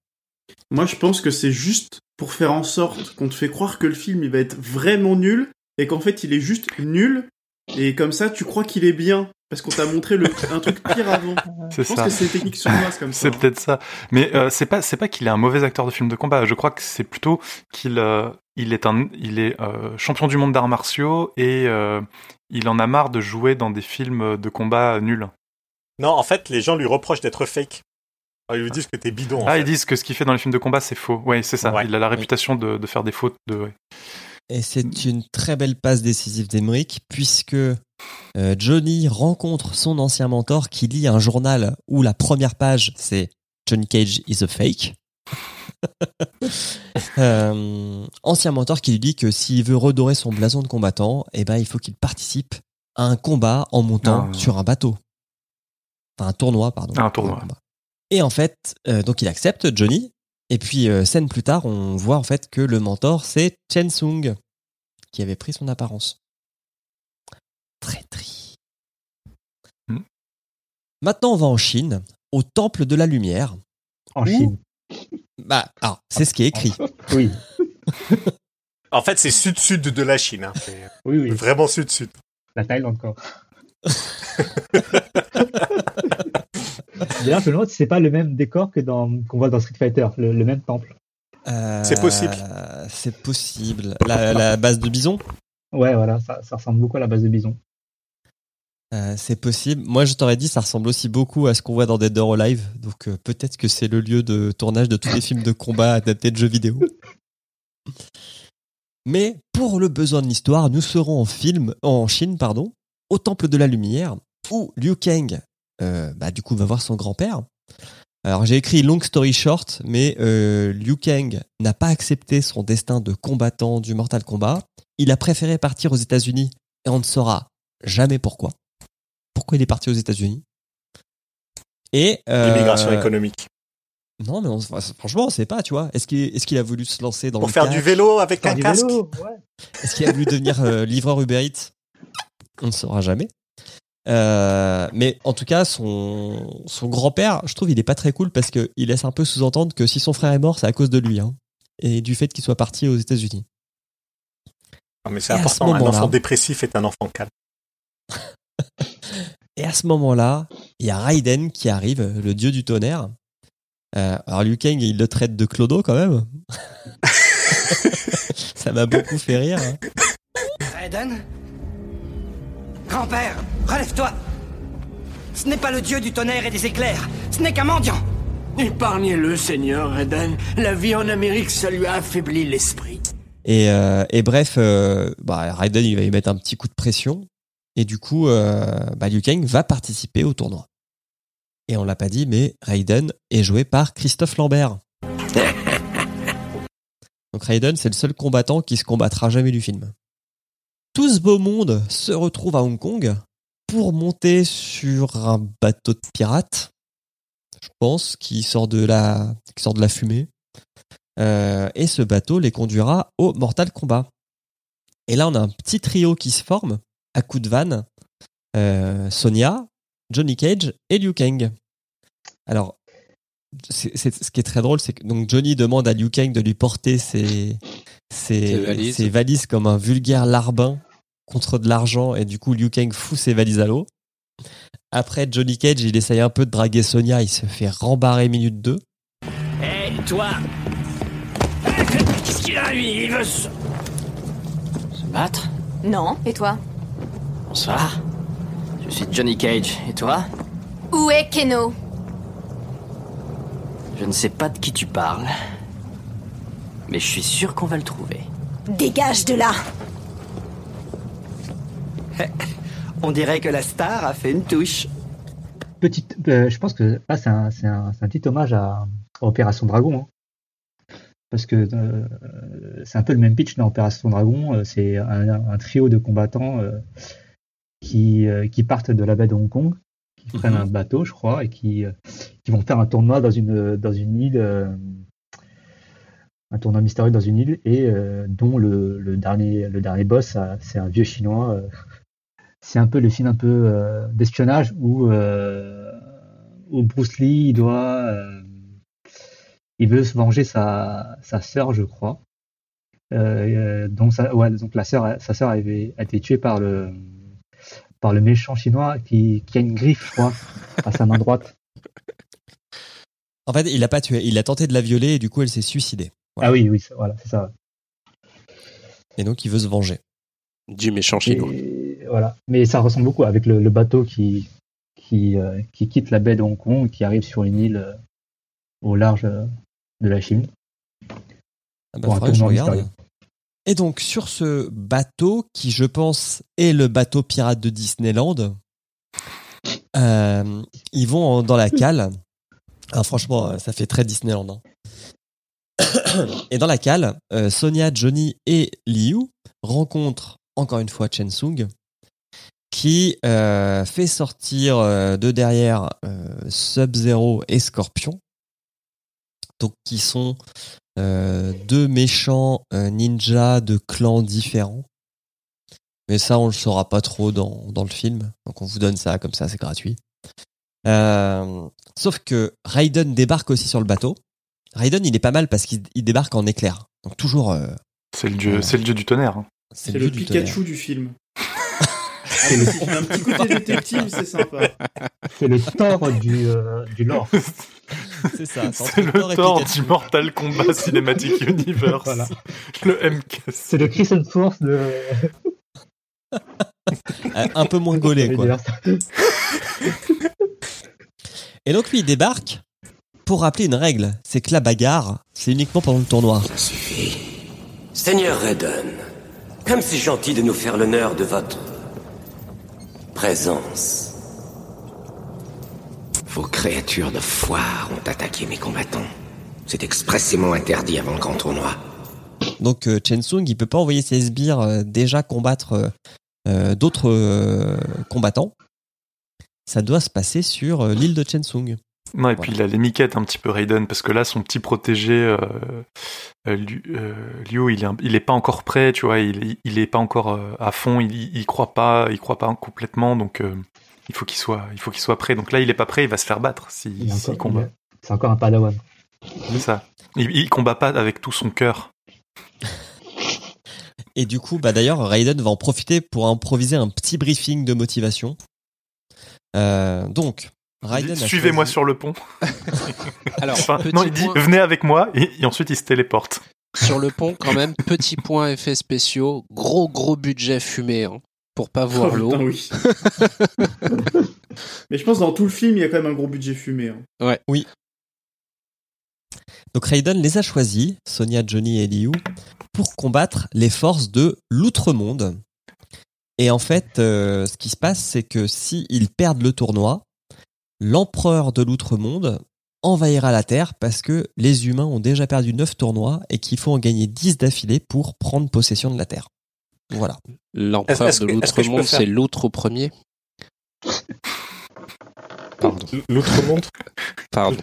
Moi, je pense que c'est juste pour faire en sorte qu'on te fait croire que le film il va être vraiment nul et qu'en fait il est juste nul et comme ça tu crois qu'il est bien parce qu'on t'a montré le, un truc pire avant. <laughs> C'est Je pense ça. que c'est une technique sournoise comme ça. C'est peut-être ça. Mais euh, c'est pas c'est pas qu'il est un mauvais acteur de film de combat. Je crois que c'est plutôt qu'il euh, il est un il est euh, champion du monde d'arts martiaux et euh, il en a marre de jouer dans des films de combat nuls. Non, en fait, les gens lui reprochent d'être fake. Alors, ils lui disent que t'es bidon. en ah, fait. ils disent que ce qu'il fait dans les films de combat c'est faux. Ouais, c'est ça. Ouais. Il a la réputation de, de faire des fautes. De, ouais. Et c'est une très belle passe décisive d'Emeric puisque euh, Johnny rencontre son ancien mentor qui lit un journal où la première page c'est Johnny Cage is a fake. <laughs> Euh, ancien mentor qui lui dit que s'il veut redorer son blason de combattant, eh ben il faut qu'il participe à un combat en montant Ah. sur un bateau. Enfin un tournoi pardon. Un tournoi. Et en fait, euh, donc il accepte Johnny. Et puis euh, scène plus tard, on voit en fait que le mentor c'est Chen Sung qui avait pris son apparence. Traîtris. Hmm. Maintenant, on va en Chine, au temple de la lumière. En. Chine. Bah, ah, c'est ce qui est écrit. <laughs> Oui, <laughs> En fait, c'est sud-sud de la Chine. hein. Oui, oui. Vraiment sud-sud. La Thaïlande, quoi. <laughs> D'ailleurs, je me demande si c'est pas le même décor que dans qu'on voit dans Street Fighter, le, le même temple. Euh, C'est possible. C'est possible. La, la base de bison, Ouais, voilà, ça, ça ressemble beaucoup à la base de Bison. euh, c'est possible. Moi, je t'aurais dit, ça ressemble aussi beaucoup à ce qu'on voit dans Dead or Alive. Donc, euh, peut-être que c'est le lieu de tournage de tous les films de combat adaptés de jeux vidéo. Mais pour le besoin de l'histoire, nous serons en film, en Chine, pardon, au Temple de la Lumière, où Liu Kang, euh, bah, du coup, va voir son grand-père. Alors, j'ai écrit long story short, mais euh, Liu Kang n'a pas accepté son destin de combattant du Mortal Kombat. Il a préféré partir aux États-Unis et on ne saura jamais pourquoi. Pourquoi il est parti aux États-Unis Et euh, L'immigration économique. Non, mais on- franchement, on sait pas, tu vois. Est-ce qu'il est-ce qu'il a voulu se lancer dans Pour le faire du vélo avec un casque. ouais. Est-ce qu'il a voulu devenir euh, livreur Uber Eats? On ne saura jamais. Euh, mais en tout cas, son, son grand-père, je trouve, il est pas très cool parce qu'il laisse un peu sous-entendre que si son frère est mort, c'est à cause de lui. hein, et du fait qu'il soit parti aux États-Unis. Non, mais c'est Et à ce important. Un moment-là- enfant dépressif est un enfant calme. <laughs> Et à ce moment-là, il y a Raiden qui arrive, le dieu du tonnerre. Euh, alors Liu Kang, il le traite de clodo quand même. <laughs> Ça m'a beaucoup fait rire. hein. Raiden? Grand-père, relève-toi Ce n'est pas le dieu du tonnerre et des éclairs, ce n'est qu'un mendiant Épargnez-le, Seigneur Raiden. La vie en Amérique, ça lui a affaibli l'esprit. Et, euh, et bref, euh, bah, Raiden, il va lui mettre un petit coup de pression. Et du coup, euh, bah, Liu Kang va participer au tournoi. Et on l'a pas dit, mais Raiden est joué par Christophe Lambert. <laughs> Donc Raiden, c'est le seul combattant qui se combattra jamais du film. Tout ce beau monde se retrouve à Hong Kong pour monter sur un bateau de pirates, je pense, qui sort de la, qui sort de la fumée. Euh, et ce bateau les conduira au Mortal Kombat. Et là, on a un petit trio qui se forme à coup de vanne. Euh, Sonia, Johnny Cage et Liu Kang. Alors, c'est, c'est- ce qui est très drôle, c'est que donc Johnny demande à Liu Kang de lui porter ses, ses, Ses valises. ses valises comme un vulgaire larbin contre de l'argent et du coup Liu Kang fout ses valises à l'eau. Après, Johnny Cage, il essaye un peu de draguer Sonia, il se fait rembarrer minute 2. Hé, toi Qu'est-ce qu'il a, lui? Il veut se... Se battre? Non, et toi? Bonsoir. Je suis Johnny Cage, et toi? Où est Keno? Je ne sais pas de qui tu parles. Mais je suis sûr qu'on va le trouver. Dégage de là <laughs> On dirait que la star a fait une touche. Petite, euh, je pense que là, c'est un, c'est un, c'est un petit hommage à, à Opération Dragon. hein. Parce que euh, c'est un peu le même pitch dans Opération Dragon. euh, C'est un, un trio de combattants euh, qui, euh, qui partent de la baie de Hong Kong, qui prennent un bateau, je crois, et qui, euh, qui vont faire un tournoi dans une, dans une île, euh, un tournoi mystérieux dans une île, et euh, dont le, le, dernier, le dernier boss, c'est un vieux chinois. euh, c'est un peu le film un peu euh, d'espionnage où, euh, où Bruce Lee il doit euh, il veut se venger sa sa sœur je crois donc sa, ouais, donc la sœur sa sœur avait a été tuée par le par le méchant chinois qui, qui a une griffe je crois à sa main droite <laughs> En fait, il l'a pas tué, il a tenté de la violer et du coup, elle s'est suicidée. Voilà. ah oui oui voilà c'est ça Et donc, il veut se venger. Du méchant chinois. Et voilà mais ça ressemble beaucoup avec le, le bateau qui qui euh, qui quitte la baie de Hong Kong et qui arrive sur une île euh, au large euh, de la Chine Ah bah, Pour un faudrait que je tournoi regarde. mystérieux. Et donc, sur ce bateau, qui je pense est le bateau pirate de Disneyland, euh, ils vont en- dans la cale. Alors, franchement, ça fait très Disneyland. hein. <coughs> Et dans la cale, euh, Sonia, Johnny et Liu rencontrent encore une fois Chen Sung, qui euh, fait sortir euh, de derrière euh, Sub-Zero et Scorpion, donc qui sont deux méchants ninjas de clans différents. Mais ça, on le saura pas trop dans, dans le film. Donc on vous donne ça comme ça, c'est gratuit. Euh, sauf que Raiden débarque aussi sur le bateau. Raiden, il est pas mal parce qu'il il débarque en éclair. Donc toujours, euh, C'est le dieu, c'est le dieu du tonnerre. C'est le du Pikachu tonnerre. du film. <laughs> Ah, il fait un petit côté détective, c'est sympa. c'est le Thor du euh, du lore <laughs> C'est ça. C'est le Thor du Mortal Kombat Cinematic <laughs> Universe. Voilà. Le MK. c'est le Chris Hemsworth de Un peu moins gaulé, quoi. Et donc lui, il débarque pour rappeler une règle. C'est que la bagarre, c'est uniquement pendant le tournoi. Ça suffit. Seigneur Raiden, comme c'est gentil de nous faire l'honneur de votre présence. Vos créatures de foire ont attaqué mes combattants. C'est expressément interdit avant le grand tournoi. Donc euh, Chen Sung, il peut pas envoyer ses sbires euh, déjà combattre euh, euh, d'autres combattants. Ça doit se passer sur l'île de Chen Sung. Non, et puis il a les miquettes un petit peu Raiden, parce que là, son petit protégé, euh, euh, Liu, euh, Liu, il, est, un- il est pas encore prêt, tu vois, il, il est pas encore à fond, il, il croit pas, il croit pas complètement, donc euh, il faut qu'il soit, il faut qu'il soit prêt. Donc là, il est pas prêt, il va se faire battre s'il combat. C'est encore un padawan. C'est ça. Il, il combat pas avec tout son cœur. <laughs> Et du coup, bah d'ailleurs, Raiden va en profiter pour improviser un petit briefing de motivation. Euh, donc, Suivez-moi choisi- sur le pont. <laughs> Alors, Enfin, petit non, il dit point- venez avec moi, et, et ensuite il se téléporte. Sur le pont, quand même, petit point effets spéciaux, gros gros budget fumé hein, pour pas voir Oh, l'eau. putain, oui. <laughs> Mais je pense que dans tout le film, il y a quand même un gros budget fumé. hein. Donc Raiden les a choisis, Sonia, Johnny et Liu, pour combattre les forces de l'outre-monde. Et en fait, euh, ce qui se passe, c'est que s'ils perdent le tournoi, l'empereur de l'outre-monde envahira la Terre parce que les humains ont déjà perdu 9 tournois et qu'il faut en gagner 10 d'affilée pour prendre possession de la Terre. Voilà. L'empereur de l'outre-monde, c'est l'outre au premier Pardon. L'outre-monde Pardon.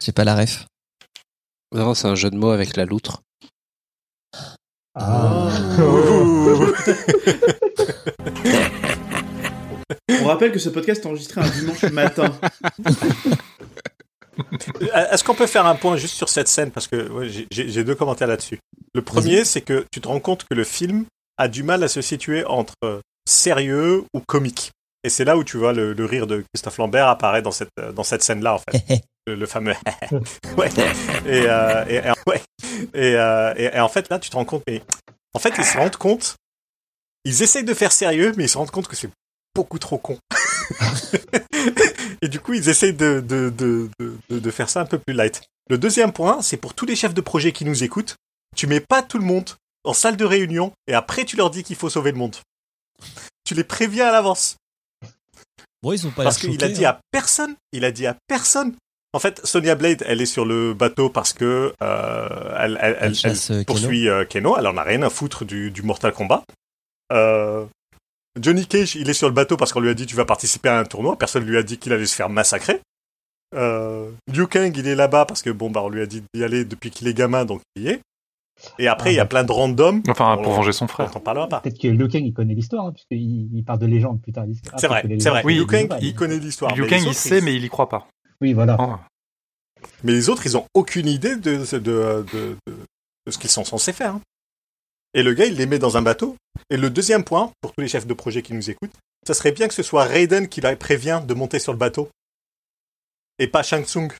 J'ai pas la ref. Non, c'est un jeu de mots avec la loutre. Ah. <laughs> <laughs> On rappelle que ce podcast est enregistré un dimanche matin. Est-ce qu'on peut faire un point juste sur cette scène? Parce que ouais, j'ai- deux commentaires là-dessus. Le premier, c'est que tu te rends compte que le film a du mal à se situer entre euh, sérieux ou comique. Et c'est là où tu vois le, le rire de Christophe Lambert apparaît dans cette, euh, dans cette scène-là, en fait. <laughs> le, le fameux. <laughs> ouais. Et, euh, et, et- ouais. Et, euh, et- et en fait, là, tu te rends compte. Mais en fait, ils se rendent compte. Ils essayent de faire sérieux, mais ils se rendent compte que c'est beaucoup trop con. <laughs> et du coup, ils essayent de, de, de, de, faire ça un peu plus light. Le deuxième point, c'est pour tous les chefs de projet qui nous écoutent. Tu mets pas tout le monde en salle de réunion et après tu leur dis qu'il faut sauver le monde. Tu les préviens à l'avance. Bon, ils ont pas Parce qu'il a dit hein. à personne. Il a dit à personne. En fait, Sonia Blade, elle est sur le bateau parce que euh, elle, elle, elle- euh, poursuit euh, Keno. Elle en a rien à foutre du, du Mortal Kombat. Euh, Johnny Cage, il est sur le bateau parce qu'on lui a dit tu vas participer à un tournoi. Personne lui a dit qu'il allait se faire massacrer. Euh, Liu Kang, il est là-bas parce que bon bah on lui a dit d'y aller depuis qu'il est gamin, donc il y est. Et après, Ah, il y a bah. plein de randoms. Enfin, On- pour venger son On frère. t'en parlera pas. Peut-être que Liu Kang, il connaît l'histoire, hein, puisqu'il il parle de légende plus tard. Ah, C'est vrai, c'est vrai. Oui, Liu Kang, il connaît l'histoire. Liu mais Kang, il autres, sait, mais il y croit pas. Oui, voilà. Ah. Mais les autres, ils ont aucune idée de, de, de, de- de ce qu'ils sont censés faire. hein. Et le gars, il les met dans un bateau. Et le deuxième point, pour tous les chefs de projet qui nous écoutent, ça serait bien que ce soit Raiden qui la prévient de monter sur le bateau. Et pas Shang Tsung.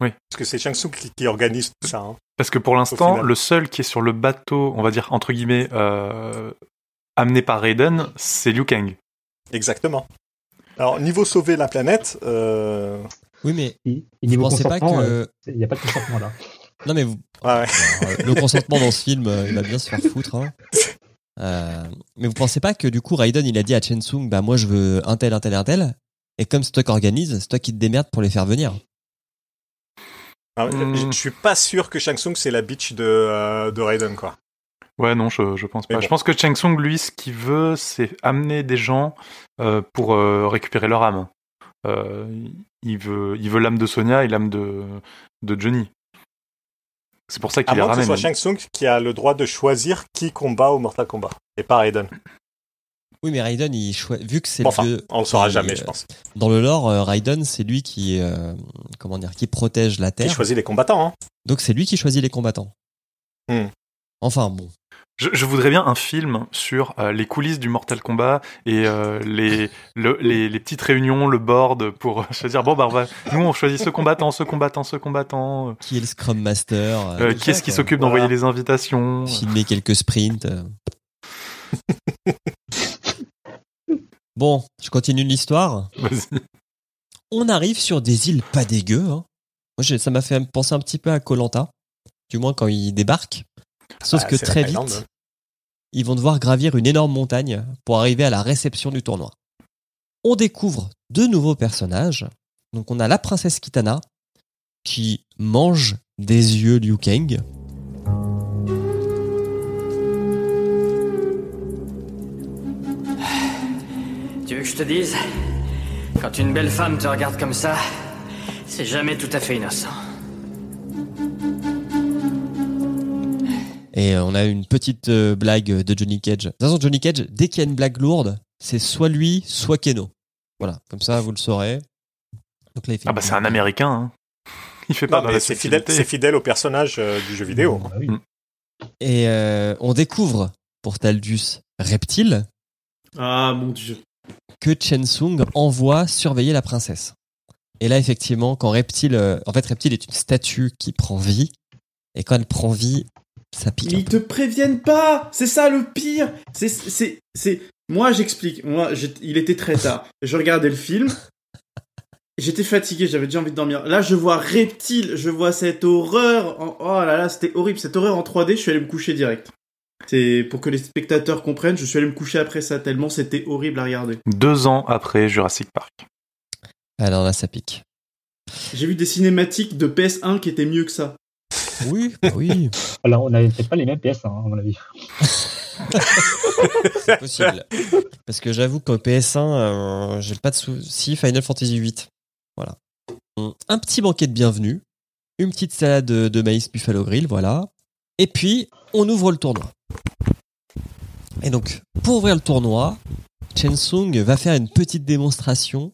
Oui. Parce que c'est Shang Tsung qui, qui organise tout ça. hein. Parce que pour l'instant, le seul qui est sur le bateau, on va dire entre guillemets, euh, amené par Raiden, c'est Liu Kang. Exactement. Alors, niveau sauver la planète, euh... Oui, mais Et, et vous niveau pensez pas que. euh, il n'y a pas de consentement là. <laughs> Non, mais vous... ouais, ouais. Alors, le consentement dans ce film, euh, il va bien se faire foutre. hein. <laughs> Euh, mais vous pensez pas que du coup Raiden il a dit à Chen Sung bah moi je veux un tel un tel un tel et comme c'est toi qui organise c'est toi qui te démerdes pour les faire venir Alors, Hmm. je, suis pas sûr que Shang Tsung c'est la bitch de, euh, de Raiden, quoi. Ouais, non, je, je pense pas. bon. Je pense que Chang Sung, lui, ce qu'il veut, c'est amener des gens euh, pour euh, récupérer leur âme. Euh, il veut, il veut l'âme de Sonia et l'âme de, de Johnny. C'est pour ça À qu'il les moins que ce soit Shang Tsung qui a le droit de choisir qui combat au Mortal Kombat. Et pas Raiden. oui mais Raiden il vu que c'est Bon, enfin, le vieux- on le saura jamais, euh, je pense. dans le lore euh, Raiden c'est lui qui euh, comment dire qui protège la Qui terre choisit les combattants, hein. donc c'est lui qui choisit les combattants Hmm. enfin bon Je, je voudrais bien un film sur euh, les coulisses du Mortal Kombat et euh, les, le- les, les petites réunions, le board pour se dire bon bah on va, nous on choisit ce combattant, ce combattant, ce combattant. qui est le Scrum Master euh, Euh, qui est-ce qui s'occupe Voilà. d'envoyer les invitations filmer quelques sprints. euh. <laughs> bon, je continue l'histoire. Vas-y. On arrive sur des îles pas dégueu. Hein. Moi, ça m'a fait penser un petit peu à Colanta, du moins quand ils débarquent. Sauf Ah, que très Thaïlande. vite, ils vont devoir gravir une énorme montagne pour arriver à la réception du tournoi. On découvre deux nouveaux personnages. Donc on a la princesse Kitana qui mange des yeux Liu Kang. Tu veux que je te dise? Quand une belle femme te regarde comme ça, c'est jamais tout à fait innocent. Et euh, on a une petite euh, blague de Johnny Cage. De toute façon, Johnny Cage, dès qu'il y a une blague lourde, c'est soit lui, soit Keno. Voilà, comme ça, vous le saurez. Donc là, il fait Ah bah c'est un américain. Hein. <laughs> Il fait pas Non, dans mais la c'est fidèle, fidèle au personnage euh, du jeu vidéo. Bah oui. Et euh, on découvre pour Taldus Reptile Ah mon dieu. que Chen Sung envoie surveiller la princesse. Et là, effectivement, quand Reptile, en fait, Reptile est une statue qui prend vie, et quand elle prend vie, ça pique. Mais ils te préviennent pas C'est ça le pire C'est... c'est, c'est... Moi, j'explique. Moi, j'ai- il était très tard. Je regardais le film. J'étais fatigué, j'avais déjà envie de dormir. Là, je vois Reptile, je vois cette horreur. en- Oh là là, c'était horrible. Cette horreur en 3D, je suis allé me coucher direct. C'est pour que les spectateurs comprennent, je suis allé me coucher après ça, tellement c'était horrible à regarder. Deux ans après Jurassic Park. Alors là, ça pique. J'ai vu des cinématiques de PS1 qui étaient mieux que ça. Oui, bah oui, Alors, on n'avait peut-être pas les mêmes pièces, hein, à mon avis. <laughs> c'est possible. Parce que j'avoue qu'au PS1, euh, j'ai pas de souci. Final Fantasy VIII. Voilà. Un petit banquet de bienvenue, une petite salade de, de maïs Buffalo Grill, voilà. Et puis, on ouvre le tournoi. Et donc, pour ouvrir le tournoi, Chen Sung va faire une petite démonstration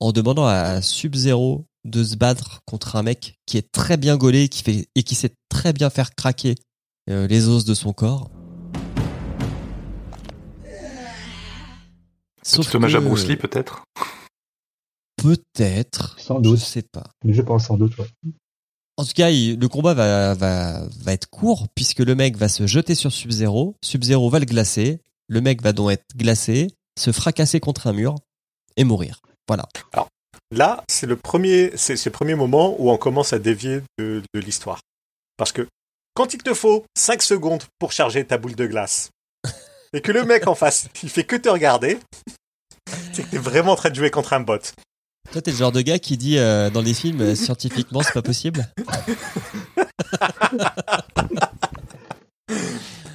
en demandant à Sub-Zero de se battre contre un mec qui est très bien gaulé qui fait, et qui sait très bien faire craquer euh, les os de son corps. Petit hommage à que- Bruce Lee peut-être? Peut-être. Sans doute. Je sais pas. Mais je pense sans doute, ouais. En tout cas, il- le combat va, va, va être court puisque le mec va se jeter sur Sub-Zero. Sub-Zero va le glacer. Le mec va donc être glacé, se fracasser contre un mur et mourir. Voilà. Là, c'est le premier, c'est le premier moment où on commence à dévier de, de l'histoire. Parce que quand il te faut 5 secondes pour charger ta boule de glace, <laughs> et que le mec en face, il fait que te regarder, c'est que t'es vraiment en train de jouer contre un bot. Toi, t'es le genre de gars qui dit euh, dans les films euh, scientifiquement c'est pas possible. <laughs>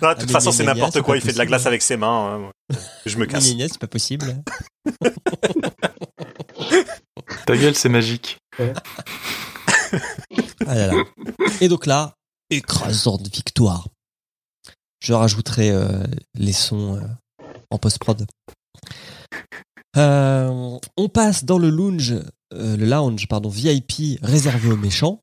Non, de toute Ah, façon, c'est n'importe quoi. Il fait de la glace avec ses mains. hein. Je me casse. C'est pas possible. <laughs> Ta gueule, c'est magique. Ah là là. Et donc là, écrasante victoire. Je rajouterai euh, les sons euh, en post-prod. Euh, on passe dans le lounge, euh, le lounge pardon, VIP réservé aux méchants.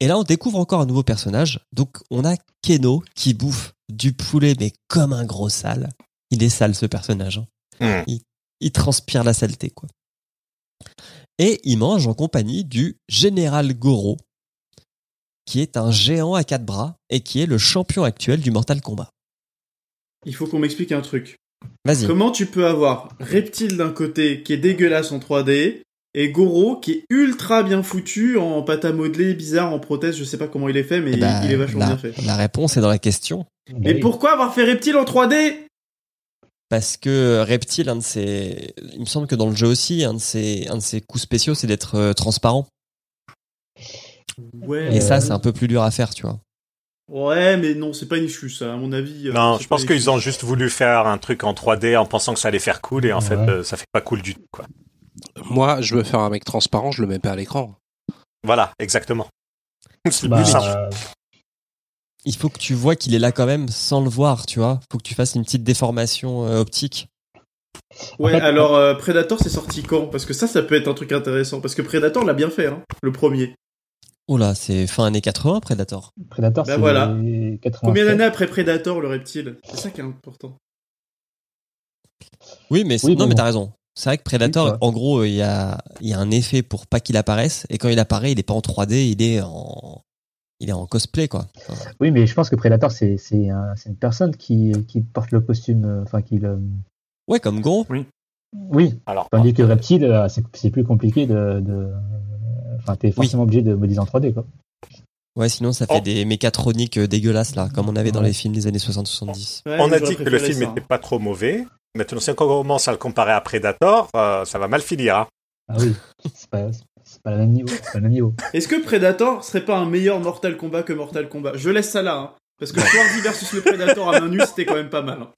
Et là, on découvre encore un nouveau personnage. Donc, on a Keno qui bouffe du poulet, mais comme un gros sale. Il est sale, ce personnage. hein. Hmm. Il, il transpire la saleté, quoi. Et il mange en compagnie du général Goro, qui est un géant à quatre bras et qui est le champion actuel du Mortal Kombat. Il faut qu'on m'explique un truc. Vas-y. Comment tu peux avoir Reptile d'un côté qui est dégueulasse en 3D et Goro qui est ultra bien foutu en pâte à modeler, bizarre, en prothèse, je sais pas comment il est fait, mais Eh ben, il est vachement la, bien fait. la réponse est dans la question. Mais oui. pourquoi avoir fait Reptile en 3D Parce que Reptile, un de ses, il me semble que dans le jeu aussi, un de ses, un de ses coups spéciaux, c'est d'être euh, transparent. Ouais. Et ça, c'est un peu plus dur à faire, tu vois. Ouais, mais non, c'est pas une chute, ça, à mon avis. euh, Non, je pense qu'ils ont juste voulu faire un truc en 3D en pensant que ça allait faire cool et en Ouais. fait, euh, ça fait pas cool du tout. Quoi. Moi, je veux faire un mec transparent, je le mets pas à l'écran. Voilà, exactement. <laughs> C'est Bah, plus simple. Il faut que tu vois qu'il est là quand même sans le voir, tu vois. Faut que tu fasses une petite déformation euh, optique. Ouais, En fait, alors euh, Predator, c'est sorti quand? Parce que ça, ça peut être un truc intéressant. Parce que Predator l'a bien fait, hein, le premier. Oh là, c'est fin années 80, Predator. Predator, Bah c'est voilà. 87. Combien d'années après Predator, le reptile? C'est ça qui est important. Oui, mais Oui, non, bon. mais t'as raison. C'est vrai que Predator, Oui, en gros, il y a, il y a un effet pour pas qu'il apparaisse. Et quand il apparaît, il est pas en 3D, il est en, il est en cosplay, quoi. Enfin, Oui, mais je pense que Predator, c'est c'est un- c'est une personne qui, qui porte le costume, euh, enfin, qui le. ouais, comme gros. Oui, Alors, tandis que Reptile, euh, c'est plus compliqué de. de... Enfin, t'es forcément obligé de modéliser en 3D, quoi. Ouais, sinon ça fait Oh. des mécatroniques euh, dégueulasses, là, comme on avait dans Ouais. les films des années 60-70. Ouais, on a dit que le film n'était hein. pas trop mauvais. Maintenant, si on commence à le comparer à Predator, euh, ça va mal finir. hein. Ah oui, c'est pas, c'est pas le même niveau. c'est pas le même niveau. <laughs> Est-ce que Predator serait pas un meilleur Mortal Kombat que Mortal Kombat? Je laisse ça là, hein. Parce que Schwarzy versus le Predator à main nue, c'était quand même pas mal. hein.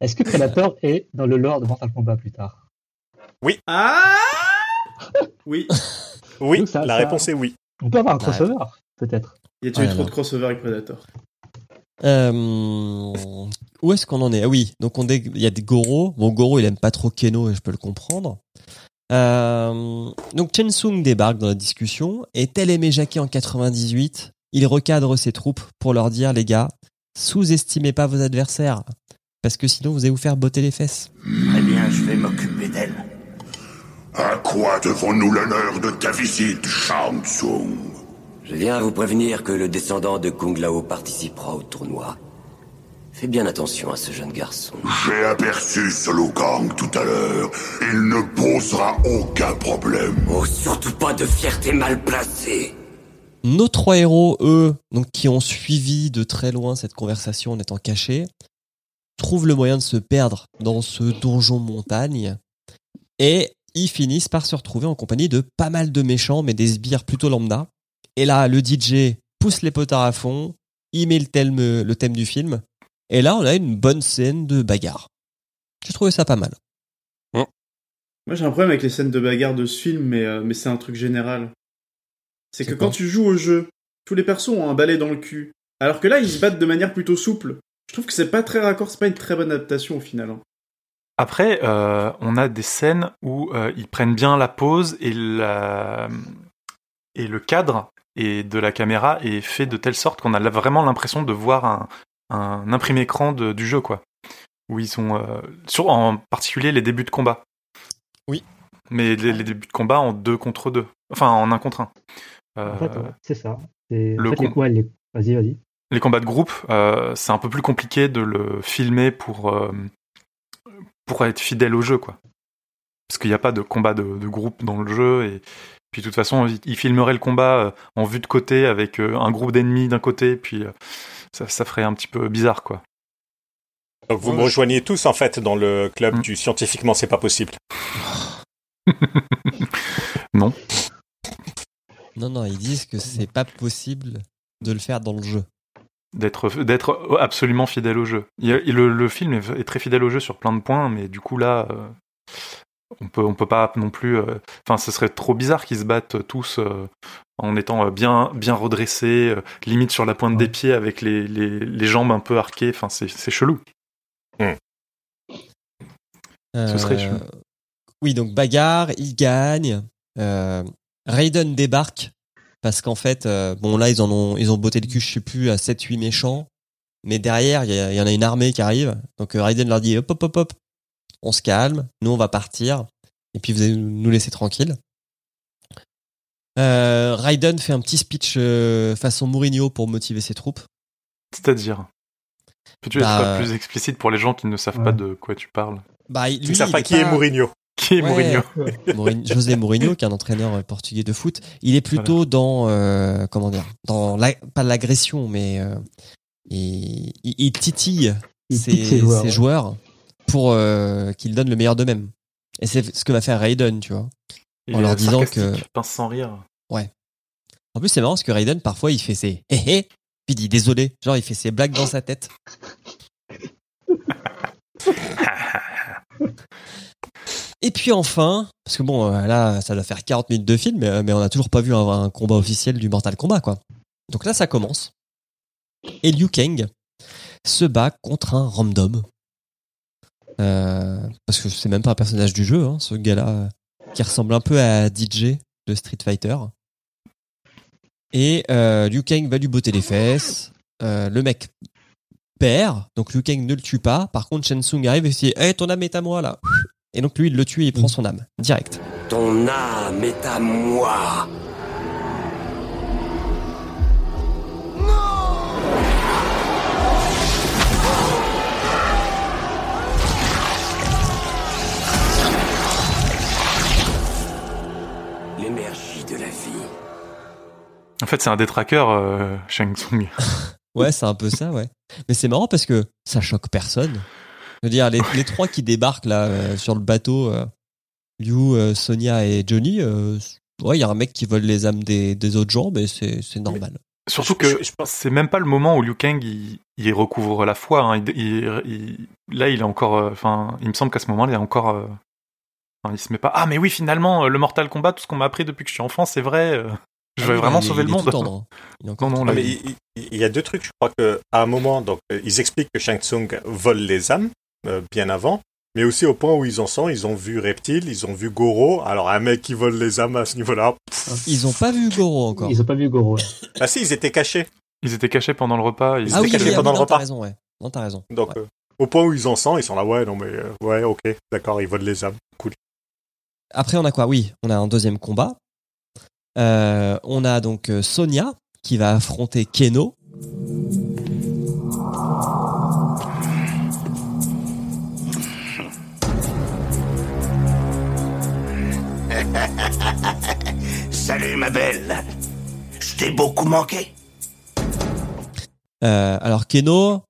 Est-ce que Predator est dans le lore de Mortal Kombat plus tard? Ah <laughs> Oui. Oui, Donc ça- la ça- réponse est oui. On peut avoir un Ouais. crossover, peut-être. Y a-t-il eu trop de crossover avec Predator? Euh, où est-ce qu'on en est? Ah oui, donc on dé- il y a des Goro. Bon, Goro, il aime pas trop Keno et je peux le comprendre. Euh, donc Chen Sung débarque dans la discussion et tel aimé Jackie en 98, il recadre ses troupes pour leur dire les gars, sous-estimez pas vos adversaires parce que sinon vous allez vous faire botter les fesses. Eh bien, je vais m'occuper d'elle. À quoi devons-nous l'honneur de ta visite, Shang Tsung? Je viens vous prévenir que le descendant de Kung Lao participera au tournoi. Fais bien attention à ce jeune garçon. J'ai aperçu ce Liu Kang tout à l'heure. Il ne posera aucun problème. Oh, surtout pas de fierté mal placée. Nos trois héros, eux, donc qui ont suivi de très loin cette conversation en étant cachés, trouvent le moyen de se perdre dans ce donjon montagne et ils finissent par se retrouver en compagnie de pas mal de méchants, mais des sbires plutôt lambda. Et là, le DJ pousse les potards à fond, il met le thème, le thème du film, et là, on a une bonne scène de bagarre. J'ai trouvé ça pas mal. Moi, j'ai un problème avec les scènes de bagarre de ce film, mais, euh, mais c'est un truc général. C'est que quand tu joues au jeu, tous les persos ont un balai dans le cul. Alors que là, ils se battent de manière plutôt souple. Je trouve que c'est pas très raccord, c'est pas une très bonne adaptation au final. hein. Après, euh, on a des scènes où euh, ils prennent bien la pose et, la... et le cadre et de la caméra est fait de telle sorte qu'on a vraiment l'impression de voir un, un imprimé écran de- du jeu, quoi. Où ils sont, euh, sur, en particulier les débuts de combat. Oui. Mais les, les débuts de combat en deux contre deux, enfin en un contre un. Euh, En fait, ouais, c'est ça. En le fait, les quoi, les... Vas-y, vas-y. les combats de groupe, euh, c'est un peu plus compliqué de le filmer pour, pour être fidèle au jeu, quoi. Parce qu'il n'y a pas de combat de, de groupe dans le jeu, et puis de toute façon, il, il filmerait le combat en vue de côté avec un groupe d'ennemis d'un côté, puis ça, ça ferait un petit peu bizarre, quoi. Donc vous me rejoignez tous en fait dans le club Mm. du scientifiquement c'est pas possible. <laughs> Non. Non, non, ils disent que c'est pas possible de le faire dans le jeu. D'être, d'être absolument fidèle au jeu. Il le, le film est, est très fidèle au jeu sur plein de points, mais du coup là, euh, on peut, on peut pas non plus. euh, Enfin, ce serait trop bizarre qu'ils se battent tous euh, en étant euh, bien, bien redressés, euh, limite sur la pointe des pieds avec les, les, les jambes un peu arquées. Enfin, c'est, c'est chelou. Ce serait chelou. Euh, Oui, donc bagarre, il gagne. Euh, Raiden débarque parce qu'en fait, euh, bon là ils en ont ils ont botté le cul, je sais plus à 7 8 méchants, mais derrière il y, a- il y en a une armée qui arrive. Donc euh, Raiden leur dit hop hop hop hop. On se calme, nous on va partir et puis vous allez nous laisser tranquilles. Euh, Raiden fait un petit speech euh, façon Mourinho pour motiver ses troupes. C'est-à-dire. Peux-tu Bah, être plus explicite pour les gens qui ne savent pas de quoi tu parles Bah, Tu lui, ne sais il pas qui est Mourinho. Qui est Ouais. Mourinho <laughs> Mourinho- José Mourinho, qui est un entraîneur euh, portugais de foot, il est plutôt dans euh, comment dire, dans la- pas l'agression, mais euh, il, il- il titille Il ses, joueurs, ses ouais. joueurs pour euh, qu'ils donnent le meilleur d'eux-mêms. Et c'est ce que va faire Raiden, tu vois. Il en leur disant que pince sans rire. Ouais. En plus, c'est marrant parce que Raiden parfois il fait ses hé hé, puis il dit désolé, genre il fait ses blagues dans sa tête. <laughs> Et puis enfin, parce que bon, euh, là, ça doit faire 40 minutes de film, mais, euh, mais on n'a toujours pas vu un, un combat officiel du Mortal Kombat, quoi. Donc là, ça commence. Et Liu Kang se bat contre un random. Euh, parce que c'est même pas un personnage du jeu, hein, ce gars-là, qui ressemble un peu à DJ de Street Fighter. Et euh, Liu Kang va lui botter les fesses. Euh, le mec perd, donc Liu Kang ne le tue pas. Par contre, Shen Tsung arrive et dit Hey, ton âme est à moi là Et donc lui, il le tue et il prend son âme, direct. Ton âme est à moi. En fait, c'est un détraqueur, euh, Shang Tsung. <laughs> Ouais, c'est un peu ça, ouais. Mais c'est marrant parce que ça choque personne. Je veux dire, les, les trois qui débarquent là euh, sur le bateau, euh, Liu, euh, Sonia et Johnny, ouais, il y a un mec qui vole les âmes des, des autres gens, mais c'est normal. Surtout que c'est même pas le moment où Liu Kang il, il recouvre la foi. hein. Il- il- il- là, il est encore. euh, Enfin, il me semble qu'à ce moment-là, il est encore. euh, il se met pas. Ah mais oui, finalement, le Mortal Kombat, tout ce qu'on m'a appris depuis que je suis enfant, c'est vrai. Je vais Ah oui, vraiment il sauver il le monde. tendre, hein. Non, non, Ah, là, mais il- y a deux trucs. Je crois que à un moment, donc euh, ils expliquent que Shang Tsung vole les âmes euh, bien avant, mais aussi au point où ils en sont, ils ont vu Reptile, ils ont vu Goro. Alors un mec qui vole les âmes à ce niveau-là. Ils ont pas vu Goro encore. Ils ont pas vu Goro. ouais. <laughs> Ah si, ils étaient cachés. Ils étaient cachés pendant le repas. Ils Ah étaient oui, cachés oui, pendant oui, le non, t'as repas. raison, ouais. Non, t'as raison. Donc Ouais. euh, au point où ils en sont, ils sont là, ouais, non mais euh, ouais, ok, d'accord, ils volent les âmes, cool. Après, on a quoi? Oui, on a un deuxième combat. Euh, on a donc euh, Sonia qui va affronter Keno. <laughs> Salut ma belle. Je t'ai beaucoup manqué. Euh, alors Keno,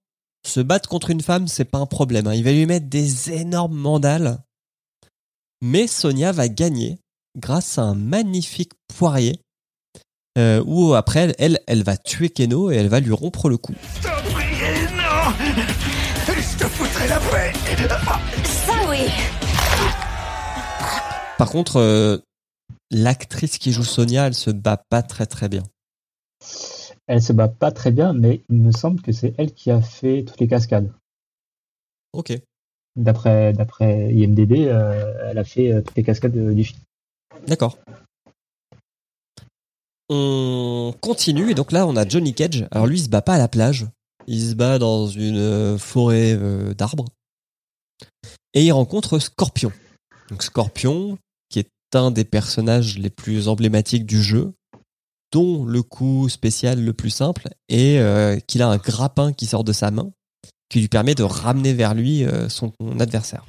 se battre contre une femme, c'est pas un problème. hein. Il va lui mettre des énormes mandales. Mais Sonia va gagner grâce à un magnifique poirier. Euh, où après, elle, elle, va tuer Keno et elle va lui rompre le cou. T'en prie, non Je te foutrai la paix Ça oui Par contre, euh, l'actrice qui joue Sonia, elle se bat pas très très bien. Elle se bat pas très bien, mais il me semble que c'est elle qui a fait toutes les cascades. Ok. D'après d'après IMDb, euh, elle a fait euh, toutes les cascades euh, du film. D'accord. On continue et donc là on a Johnny Cage. Alors lui il se bat pas à la plage, il se bat dans une euh, forêt euh, d'arbres et il rencontre Scorpion. Donc Scorpion qui est un des personnages les plus emblématiques du jeu, dont le coup spécial le plus simple est euh, qu'il a un grappin qui sort de sa main qui lui permet de ramener vers lui son adversaire.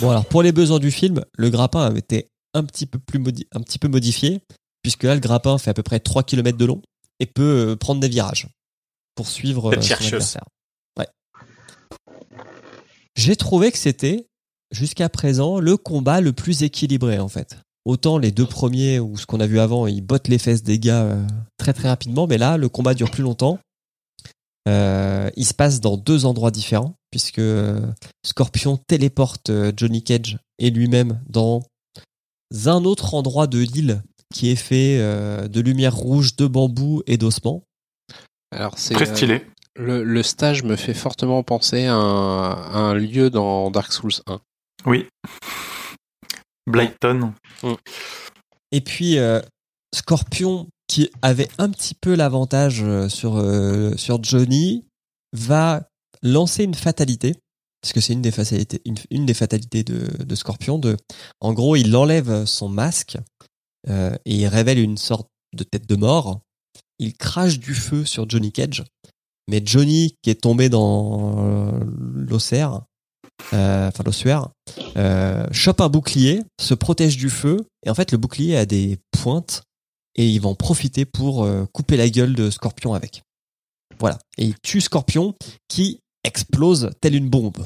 Bon alors pour les besoins du film, le grappin avait été un petit peu plus modi- un petit peu modifié puisque là le grappin fait à peu près 3 km de long et peut euh, prendre des virages pour suivre euh, son adversaire. Ouais. J'ai trouvé que c'était jusqu'à présent le combat le plus équilibré en fait. Autant les deux premiers ou ce qu'on a vu avant, ils bottent les fesses des gars euh, très très rapidement, mais là le combat dure plus longtemps. Euh, il se passe dans deux endroits différents, puisque euh, Scorpion téléporte euh, Johnny Cage et lui-même dans un autre endroit de l'île qui est fait euh, de lumière rouge, de bambou et d'ossements. Alors c'est Très stylé. euh, le, le stage me fait fortement penser à un, à un lieu dans Dark Souls 1. Oui. Blyton. Et puis euh, Scorpion, qui avait un petit peu l'avantage sur, euh, sur Johnny, va lancer une fatalité. Parce que c'est une des fatalités, une, une des fatalités de, de Scorpion. De, en gros, il enlève son masque euh, et il révèle une sorte de tête de mort. Il crache du feu sur Johnny Cage. Mais Johnny, qui est tombé dans l'ossuaire, euh, enfin l'ossuaire, euh, chope un bouclier, se protège du feu, et en fait le bouclier a des pointes, et ils vont profiter pour euh, couper la gueule de Scorpion avec. Voilà. Et il tue Scorpion, qui explose telle une bombe.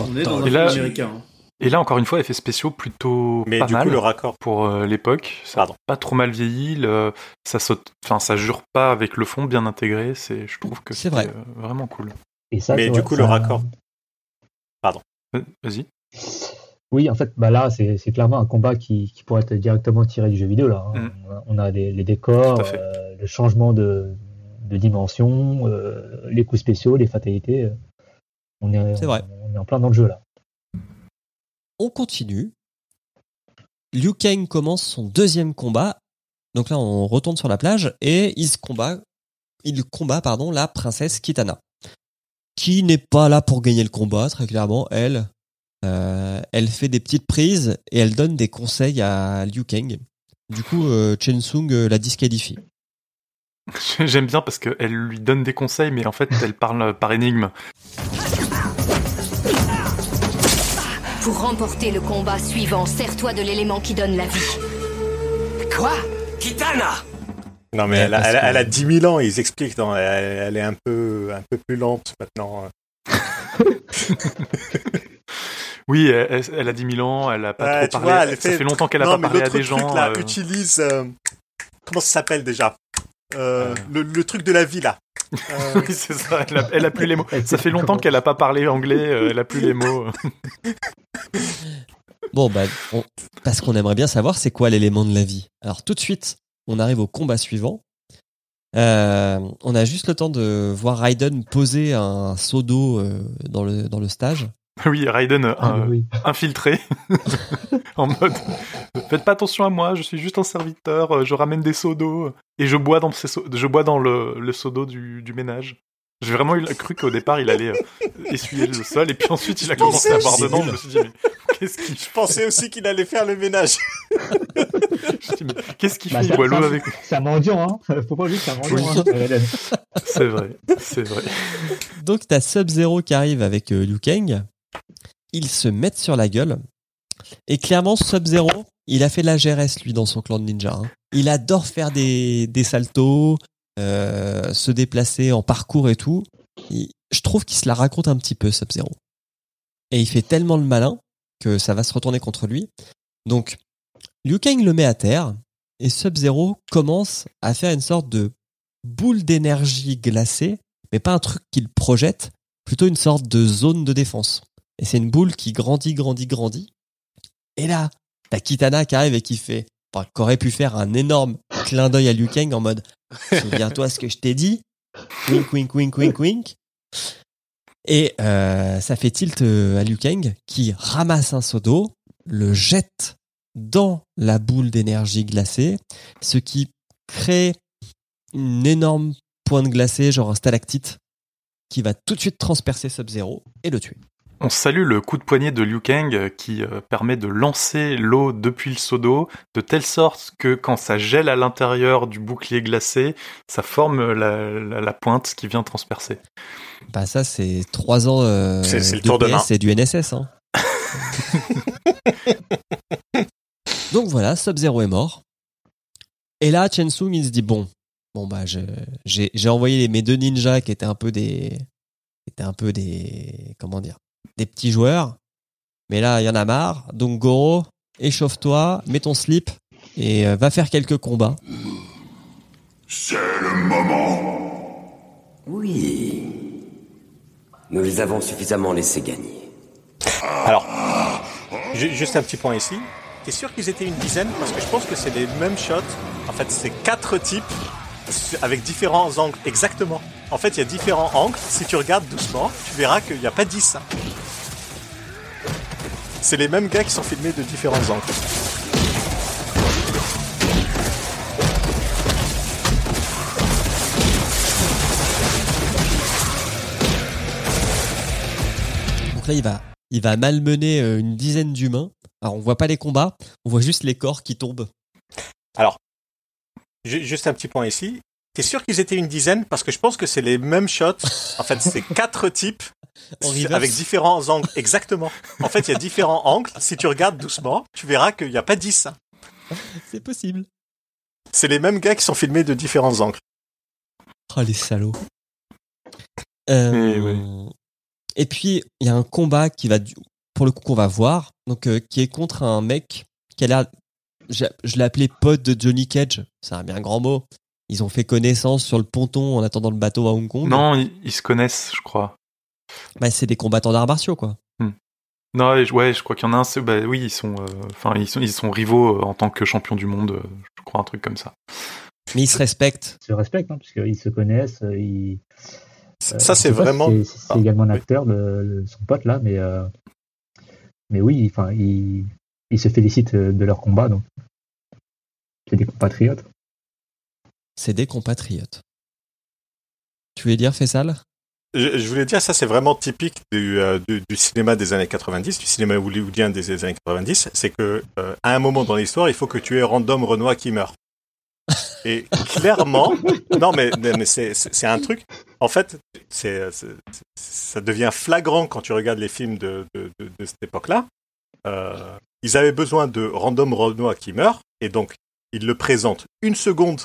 On est dans un Et là- américain. hein. Et là, encore une fois, effet spéciaux plutôt Mais pas du mal coup, le raccord. pour euh, l'époque. Ça Pardon. pas trop mal vieilli. le- ça saute, enfin, ça jure pas avec le fond bien intégré. C'est, je trouve que C'est vrai. vraiment cool. Et ça, Mais du vrai, coup, ça- le raccord. Euh, Vas-y. Oui, en fait, bah là, c'est c'est clairement un combat qui, qui pourrait être directement tiré du jeu vidéo. Là, hein. Mm. On a- les, les décors, euh, le changement de, de dimension, euh, les coups spéciaux, les fatalités. euh, On est, C'est vrai. on est en plein dans le jeu là. On continue. Liu Kang commence son deuxième combat. Donc là, on retourne sur la plage et il se combat, il combat pardon la princesse Kitana, qui n'est pas là pour gagner le combat. Très clairement, elle, euh, elle fait des petites prises et elle donne des conseils à Liu Kang. Du coup, euh, Chen Sung euh, la disqualifie. <laughs> J'aime bien parce qu'elle lui donne des conseils, mais en fait, elle parle par énigme. Pour remporter le combat suivant, sers-toi de l'élément qui donne la vie. Quoi? Kitana Non, mais Ouais, elle, a, parce elle, a- que- elle a 10 000 ans, ils expliquent. non, elle, elle est un peu, un peu plus lente maintenant. <laughs> Oui, elle, a 10 000 ans, elle a pas trop parlé. vois, elle ça fait longtemps qu'elle a non, pas mais parlé à des gens. truc, là, euh, utilise. euh, Comment ça s'appelle déjà? Euh, le, le truc de la vie là. <laughs> Euh, Oui, c'est ça. Elle a, elle a plus les mots. Ça fait longtemps qu'elle a pas parlé anglais. euh, elle a plus les mots. <laughs> Bon, bah, on- parce qu'on aimerait bien savoir c'est quoi l'élément de la vie. Alors tout de suite, on arrive au combat suivant. Euh, on a juste le temps de voir Raiden poser un seau d'eau dans le dans le stage. <laughs> Oui, Raiden euh, Ah, oui. infiltré. <laughs> en mode Faites pas attention à moi, je suis juste un serviteur, euh, je ramène des seaux d'eau et je bois dans, ces seaux- je bois dans le, le seau d'eau du, du ménage. J'ai vraiment eu, cru qu'au départ il allait euh, essuyer le sol et puis ensuite il a Je commencé à boire dedans. Je me suis dit, mais qu'est-ce qu'il Je pensais aussi qu'il allait faire le ménage. <laughs> je me suis dit, mais qu'est-ce qu'il Bah, fait Il boit l'eau avec. C'est un mendiant, hein. Faut pas oublier que c'est un mendiant, hein. C'est vrai, c'est vrai. Donc t'as Sub-Zero qui arrive avec euh, Liu Kang. Ils se mettent sur la gueule. Et clairement, Sub-Zero, il a fait de la GRS, lui, dans son clan de ninja. hein. Il adore faire des, des saltos, euh, se déplacer en parcours et tout. Je trouve qu'il se la raconte un petit peu, Sub-Zero. Et il fait tellement le malin que ça va se retourner contre lui. Donc, Liu Kang le met à terre et Sub-Zero commence à faire une sorte de boule d'énergie glacée, mais pas un truc qu'il projette, plutôt une sorte de zone de défense. Et c'est une boule qui grandit, grandit, grandit. Et là, t'as Kitana qui arrive et qui fait, enfin, qui aurait pu faire un énorme clin d'œil à Liu Kang en mode, <laughs> souviens-toi ce que je t'ai dit. Wink, wink, wink, wink, <laughs> wink. Et euh, ça fait tilt euh, à Liu Kang qui ramasse un seau d'eau, le jette dans la boule d'énergie glacée, ce qui crée une énorme pointe glacée, genre un stalactite, qui va tout de suite transpercer Sub-Zero et le tuer. On salue le coup de poignet de Liu Kang qui euh, permet de lancer l'eau depuis le seau d'eau de telle sorte que quand ça gèle à l'intérieur du bouclier glacé, ça forme la, la- la pointe qui vient transpercer. Bah ça, c'est trois ans euh, C'est- c'est le de tour de PS et du NSS. Hein. <laughs> Donc voilà, Sub-Zero est mort. Et là, Chen Sung, il se dit bon, bon bah je- j'ai j'ai envoyé les- mes deux ninjas qui étaient un peu des, qui étaient un peu des, comment dire, des petits joueurs. Mais là, il y en a marre. Donc Goro, échauffe-toi, mets ton slip et euh, va faire quelques combats. C'est le moment. Oui. Nous les avons suffisamment laissés gagner. Alors, ju- juste un petit point ici. T'es sûr qu'ils étaient une dizaine? Parce que je pense que c'est les mêmes shots. En fait, c'est quatre types avec différents angles. Exactement. En fait, il y a différents angles. Si tu regardes doucement, tu verras qu'il n'y a pas 10. C'est les mêmes gars qui sont filmés de différents angles. Donc là, il va, il va malmener euh, une dizaine d'humains. Alors, on voit pas les combats, on voit juste les corps qui tombent. Alors, ju- juste un petit point ici. T'es sûr qu'ils étaient une dizaine? Parce que je pense que c'est les mêmes shots. En fait, c'est <laughs> quatre types avec différents angles. Exactement. En fait, il y a différents angles. Si tu regardes doucement, tu verras qu'il n'y a pas 10. hein. C'est possible. C'est les mêmes gars qui sont filmés de différents angles. Oh, les salauds. Euh, ouais. Et puis, il y a un combat qui va, du- pour le coup, qu'on va voir, donc euh, qui est contre un mec qui a l'air, je, je l'ai appelé pote de Johnny Cage. C'est un bien grand mot. Ils ont fait connaissance sur le ponton en attendant le bateau à Hong Kong. Non, ils, ils se connaissent, je crois. Bah, c'est des combattants d'arts martiaux, quoi. Non, et je- ouais, je crois qu'il y en a un. Bah oui, ils sont, euh, enfin, ils sont, ils sont rivaux euh, en tant que champion du monde. euh, je crois un truc comme ça. Mais ils se respectent. Ils se respectent, hein, puisqu'ils se connaissent. Ils... Ça, c'est vraiment. C'est Ah, également un oui. acteur, le- le- son pote là, mais, euh, mais oui, enfin, ils, ils se félicitent de leur combat, donc c'est des compatriotes. C'est des compatriotes. Tu voulais dire, Fessal Je, je voulais dire, ça, c'est vraiment typique du, euh, du, du cinéma des années 90, du cinéma hollywoodien des années 90. C'est que, euh, à un moment dans l'histoire, il faut que tu aies random Renoir qui meurt. Et clairement, <laughs> non, mais, c'est un truc. En fait, ça devient flagrant quand tu regardes les films de, de, de, de cette époque-là. Euh, ils avaient besoin de random Renoir qui meurt, et donc ils le présentent une seconde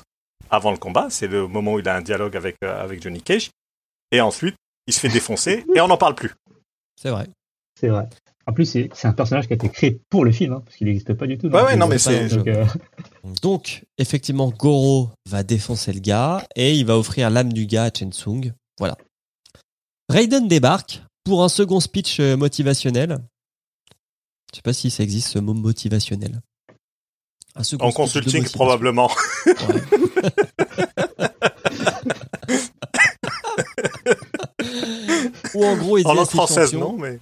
avant le combat. C'est le moment où il a un dialogue avec, euh, avec Johnny Cage. Et ensuite, il se fait défoncer et on n'en parle plus. C'est vrai. C'est vrai. En plus, c'est c'est un personnage qui a été créé pour le film, hein, parce qu'il n'existe pas du tout. dans Ouais, le ouais, film. non, mais c'est- Donc, euh, Donc, effectivement, Goro va défoncer le gars et il va offrir l'âme du gars à Chen Sung. Voilà. Raiden débarque pour un second speech euh, motivationnel. Je sais pas si ça existe ce mot motivationnel. Un second En consulting, probablement. <laughs> Ou en gros, il dit En langue française, non, mais.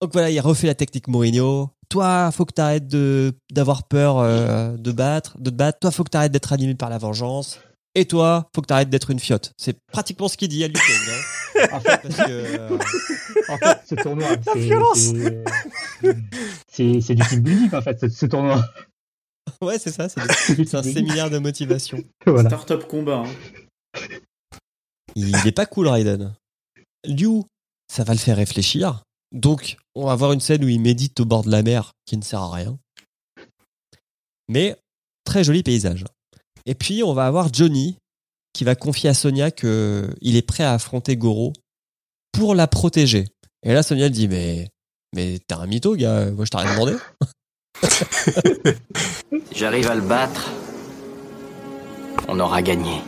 Donc voilà, il refait la technique Mourinho. Toi, faut que t'arrêtes de d'avoir peur euh, de battre, de te battre. Toi, faut que t'arrêtes d'être animé par la vengeance. Et toi, faut que t'arrêtes d'être une fiotte. C'est pratiquement ce qu'il dit à Kang. hein. en fait, Parce que, euh, en fait, ce tournoi, c'est- violence. c'est- c'est c'est du team building, en fait, ce, ce tournoi. <laughs> ouais, c'est ça. C'est <laughs> un séminaire de <laughs> motivation. Voilà. Start-up combat. hein. Il est pas cool, Raiden. Liu, ça va le faire réfléchir. Donc, on va avoir une scène où il médite au bord de la mer, qui ne sert à rien. Mais, très joli paysage. Et puis, on va avoir Johnny, qui va confier à Sonia qu'il est prêt à affronter Goro pour la protéger. Et là, Sonia elle dit, mais, mais t'es un mytho, gars. Moi, je t'ai rien demandé. Si <laughs> j'arrive à le battre, on aura gagné.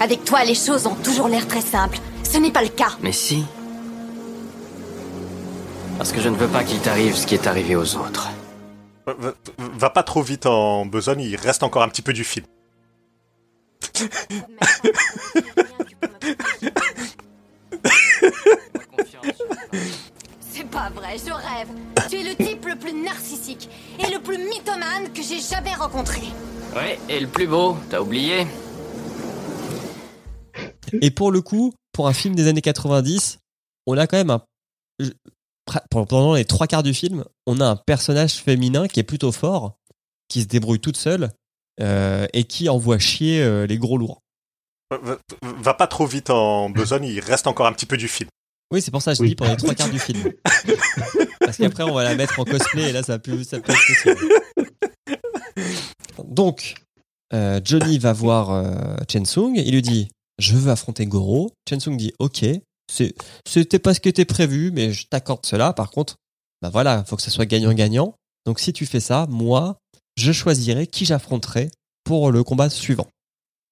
Avec toi, les choses ont toujours l'air très simples. Ce n'est pas le cas. Mais si. Parce que je ne veux pas qu'il t'arrive ce qui est arrivé aux autres. Va, va- va pas trop vite en besogne, il reste encore un petit peu du film. <laughs> <laughs> Pas vrai, je rêve. Tu es le type le plus narcissique et le plus mythomane que j'ai jamais rencontré. Ouais, et le plus beau, t'as oublié Et pour le coup, pour un film des années 90, on a quand même un. Pendant les trois quarts du film, on a un personnage féminin qui est plutôt fort, qui se débrouille toute seule euh, et qui envoie chier euh, les gros lourds. Va pas trop vite en besogne, il reste encore un petit peu du film. Oui, c'est pour ça que je Oui. dis pendant les trois quarts du <laughs> film. Parce qu'après, on va la mettre en cosplay et là, ça peut, ça peut être possible. Donc, euh, Johnny va voir euh, Chen Sung. Il lui dit Je veux affronter Goro. Chen Sung dit Ok, c'était pas ce qui était prévu, mais je t'accorde cela. Par contre, bah voilà, faut que ça soit gagnant-gagnant. Donc, si tu fais ça, moi, je choisirai qui j'affronterai pour le combat suivant.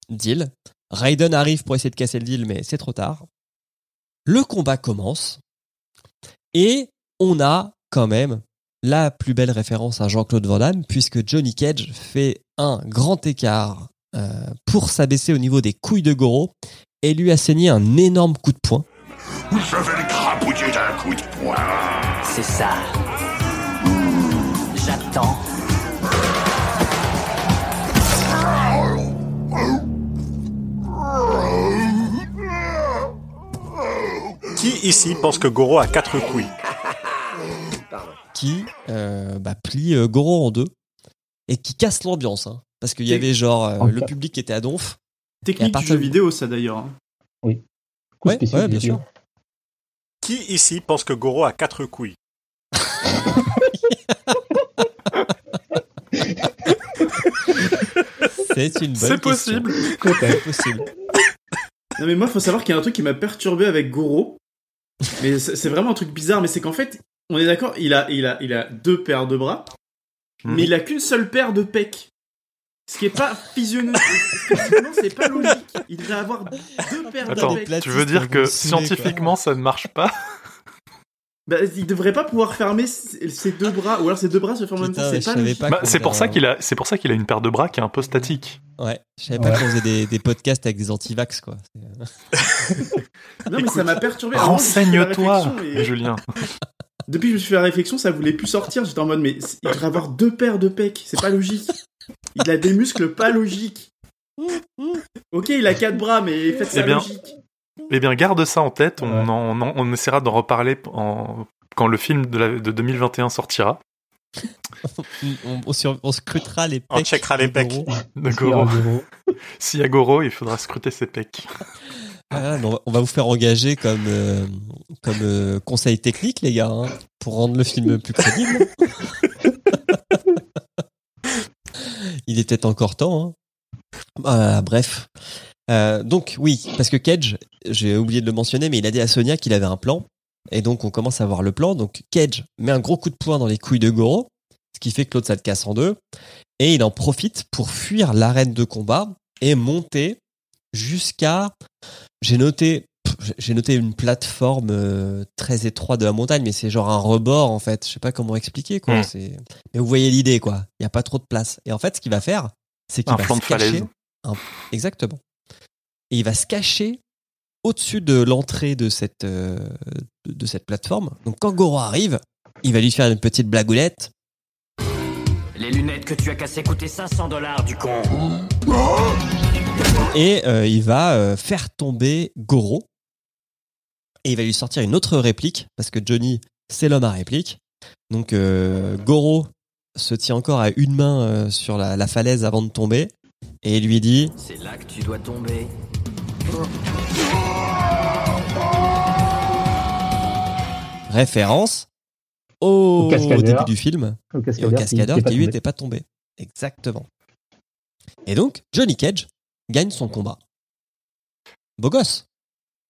Deal. Raiden arrive pour essayer de casser le deal, mais c'est trop tard. Le combat commence et on a quand même la plus belle référence à Jean-Claude Van Damme puisque Johnny Cage fait un grand écart euh, pour s'abaisser au niveau des couilles de Goro et lui asséner un énorme coup de poing. Je vais le crapouiller d'un coup de poing. C'est ça. J'attends. Qui ici pense que Goro a quatre couilles? Qui euh, bah, plie euh, Goro en deux et qui casse l'ambiance. hein. parce qu'il y avait genre euh, le public qui était à donf. Et à Technique du partir jeu du- vidéo, ça d'ailleurs. hein. Coup Ouais, spécial ouais, bien vidéo. sûr. Qui ici pense que Goro a quatre couilles? <laughs> C'est une bonne C'est question. possible. C'est possible. Non mais moi, faut savoir qu'il y a un truc qui m'a perturbé avec Goro. Mais c'est vraiment un truc bizarre, mais c'est qu'en fait, on est d'accord, il a, il a, il a deux paires de bras, Mhm. mais il a qu'une seule paire de pecs. Ce qui est pas physionomique. Effectivement, c'est pas logique. Il devrait avoir deux paires Attends, de pecs. tu veux dire que scientifiquement ça ne marche pas? Bah, il devrait pas pouvoir fermer ses deux bras, ou alors ses deux bras se ferment en même temps. C'est pas pas Bah, C'est pour ça un- qu'il a, c'est pour ça qu'il a une paire de bras qui est un peu statique. Ouais, je savais pas Ouais. qu'on faisait des, des podcasts avec des antivax quoi. Non mais Écoute, ça m'a perturbé. Renseigne-toi, et- Julien. <laughs> Depuis que je me suis fait la réflexion, ça voulait plus sortir. J'étais en mode, mais il devrait avoir deux paires de pecs. C'est pas logique. Il a des muscles pas logiques. Ok, il a quatre bras, mais faites ça Eh bien, logique. Eh bien, garde ça en tête. On, Ouais. en- on, on essaiera d'en reparler en- quand le film de, la- de 2021 sortira. <laughs> on, on sur- on scrutera les pecs. On checkera les de pecs. Goro. De Goro. <laughs> S'il y a Goro, il faudra scruter ses pecs. Ah, on, va, on va vous faire engager comme, euh, comme euh, conseil technique, les gars, hein, pour rendre le film plus crédible. <laughs> Il est peut-être encore temps. Hein. Ah, bref. Euh, donc, oui, parce que Cage, j'ai oublié de le mentionner, mais il a dit à Sonia qu'il avait un plan. Et donc, on commence à voir le plan. Donc, Cage met un gros coup de poing dans les couilles de Goro, ce qui fait que l'autre, ça le casse en deux. Et il en profite pour fuir l'arène de combat et monter jusqu'à. J'ai noté. J'ai noté une plateforme euh, très étroite de la montagne, mais c'est genre un rebord en fait. Je sais pas comment expliquer quoi. Mm. C'est. Mais vous voyez l'idée quoi. Il y a pas trop de place. Et en fait, ce qu'il va faire, c'est qu'il Un va flanc se de cacher. falaise. Un- Exactement. Et il va se cacher au-dessus de l'entrée de cette euh, de cette plateforme. Donc quand Goro arrive, il va lui faire une petite blagoulette. Les lunettes que tu as cassées coûtaient 500 dollars, du con. et euh, il va euh, faire tomber Goro. Et il va lui sortir une autre réplique, parce que Johnny, c'est l'homme à réplique. Donc Goro se tient encore à une main sur la, la falaise avant de tomber, et il lui dit C'est là que tu dois tomber. référence au, début du film Au et cascadeur au qui- cascadeur qui lui tombé. n'était pas tombé. Exactement. Et donc, Johnny Cage gagne son combat. Beau gosse.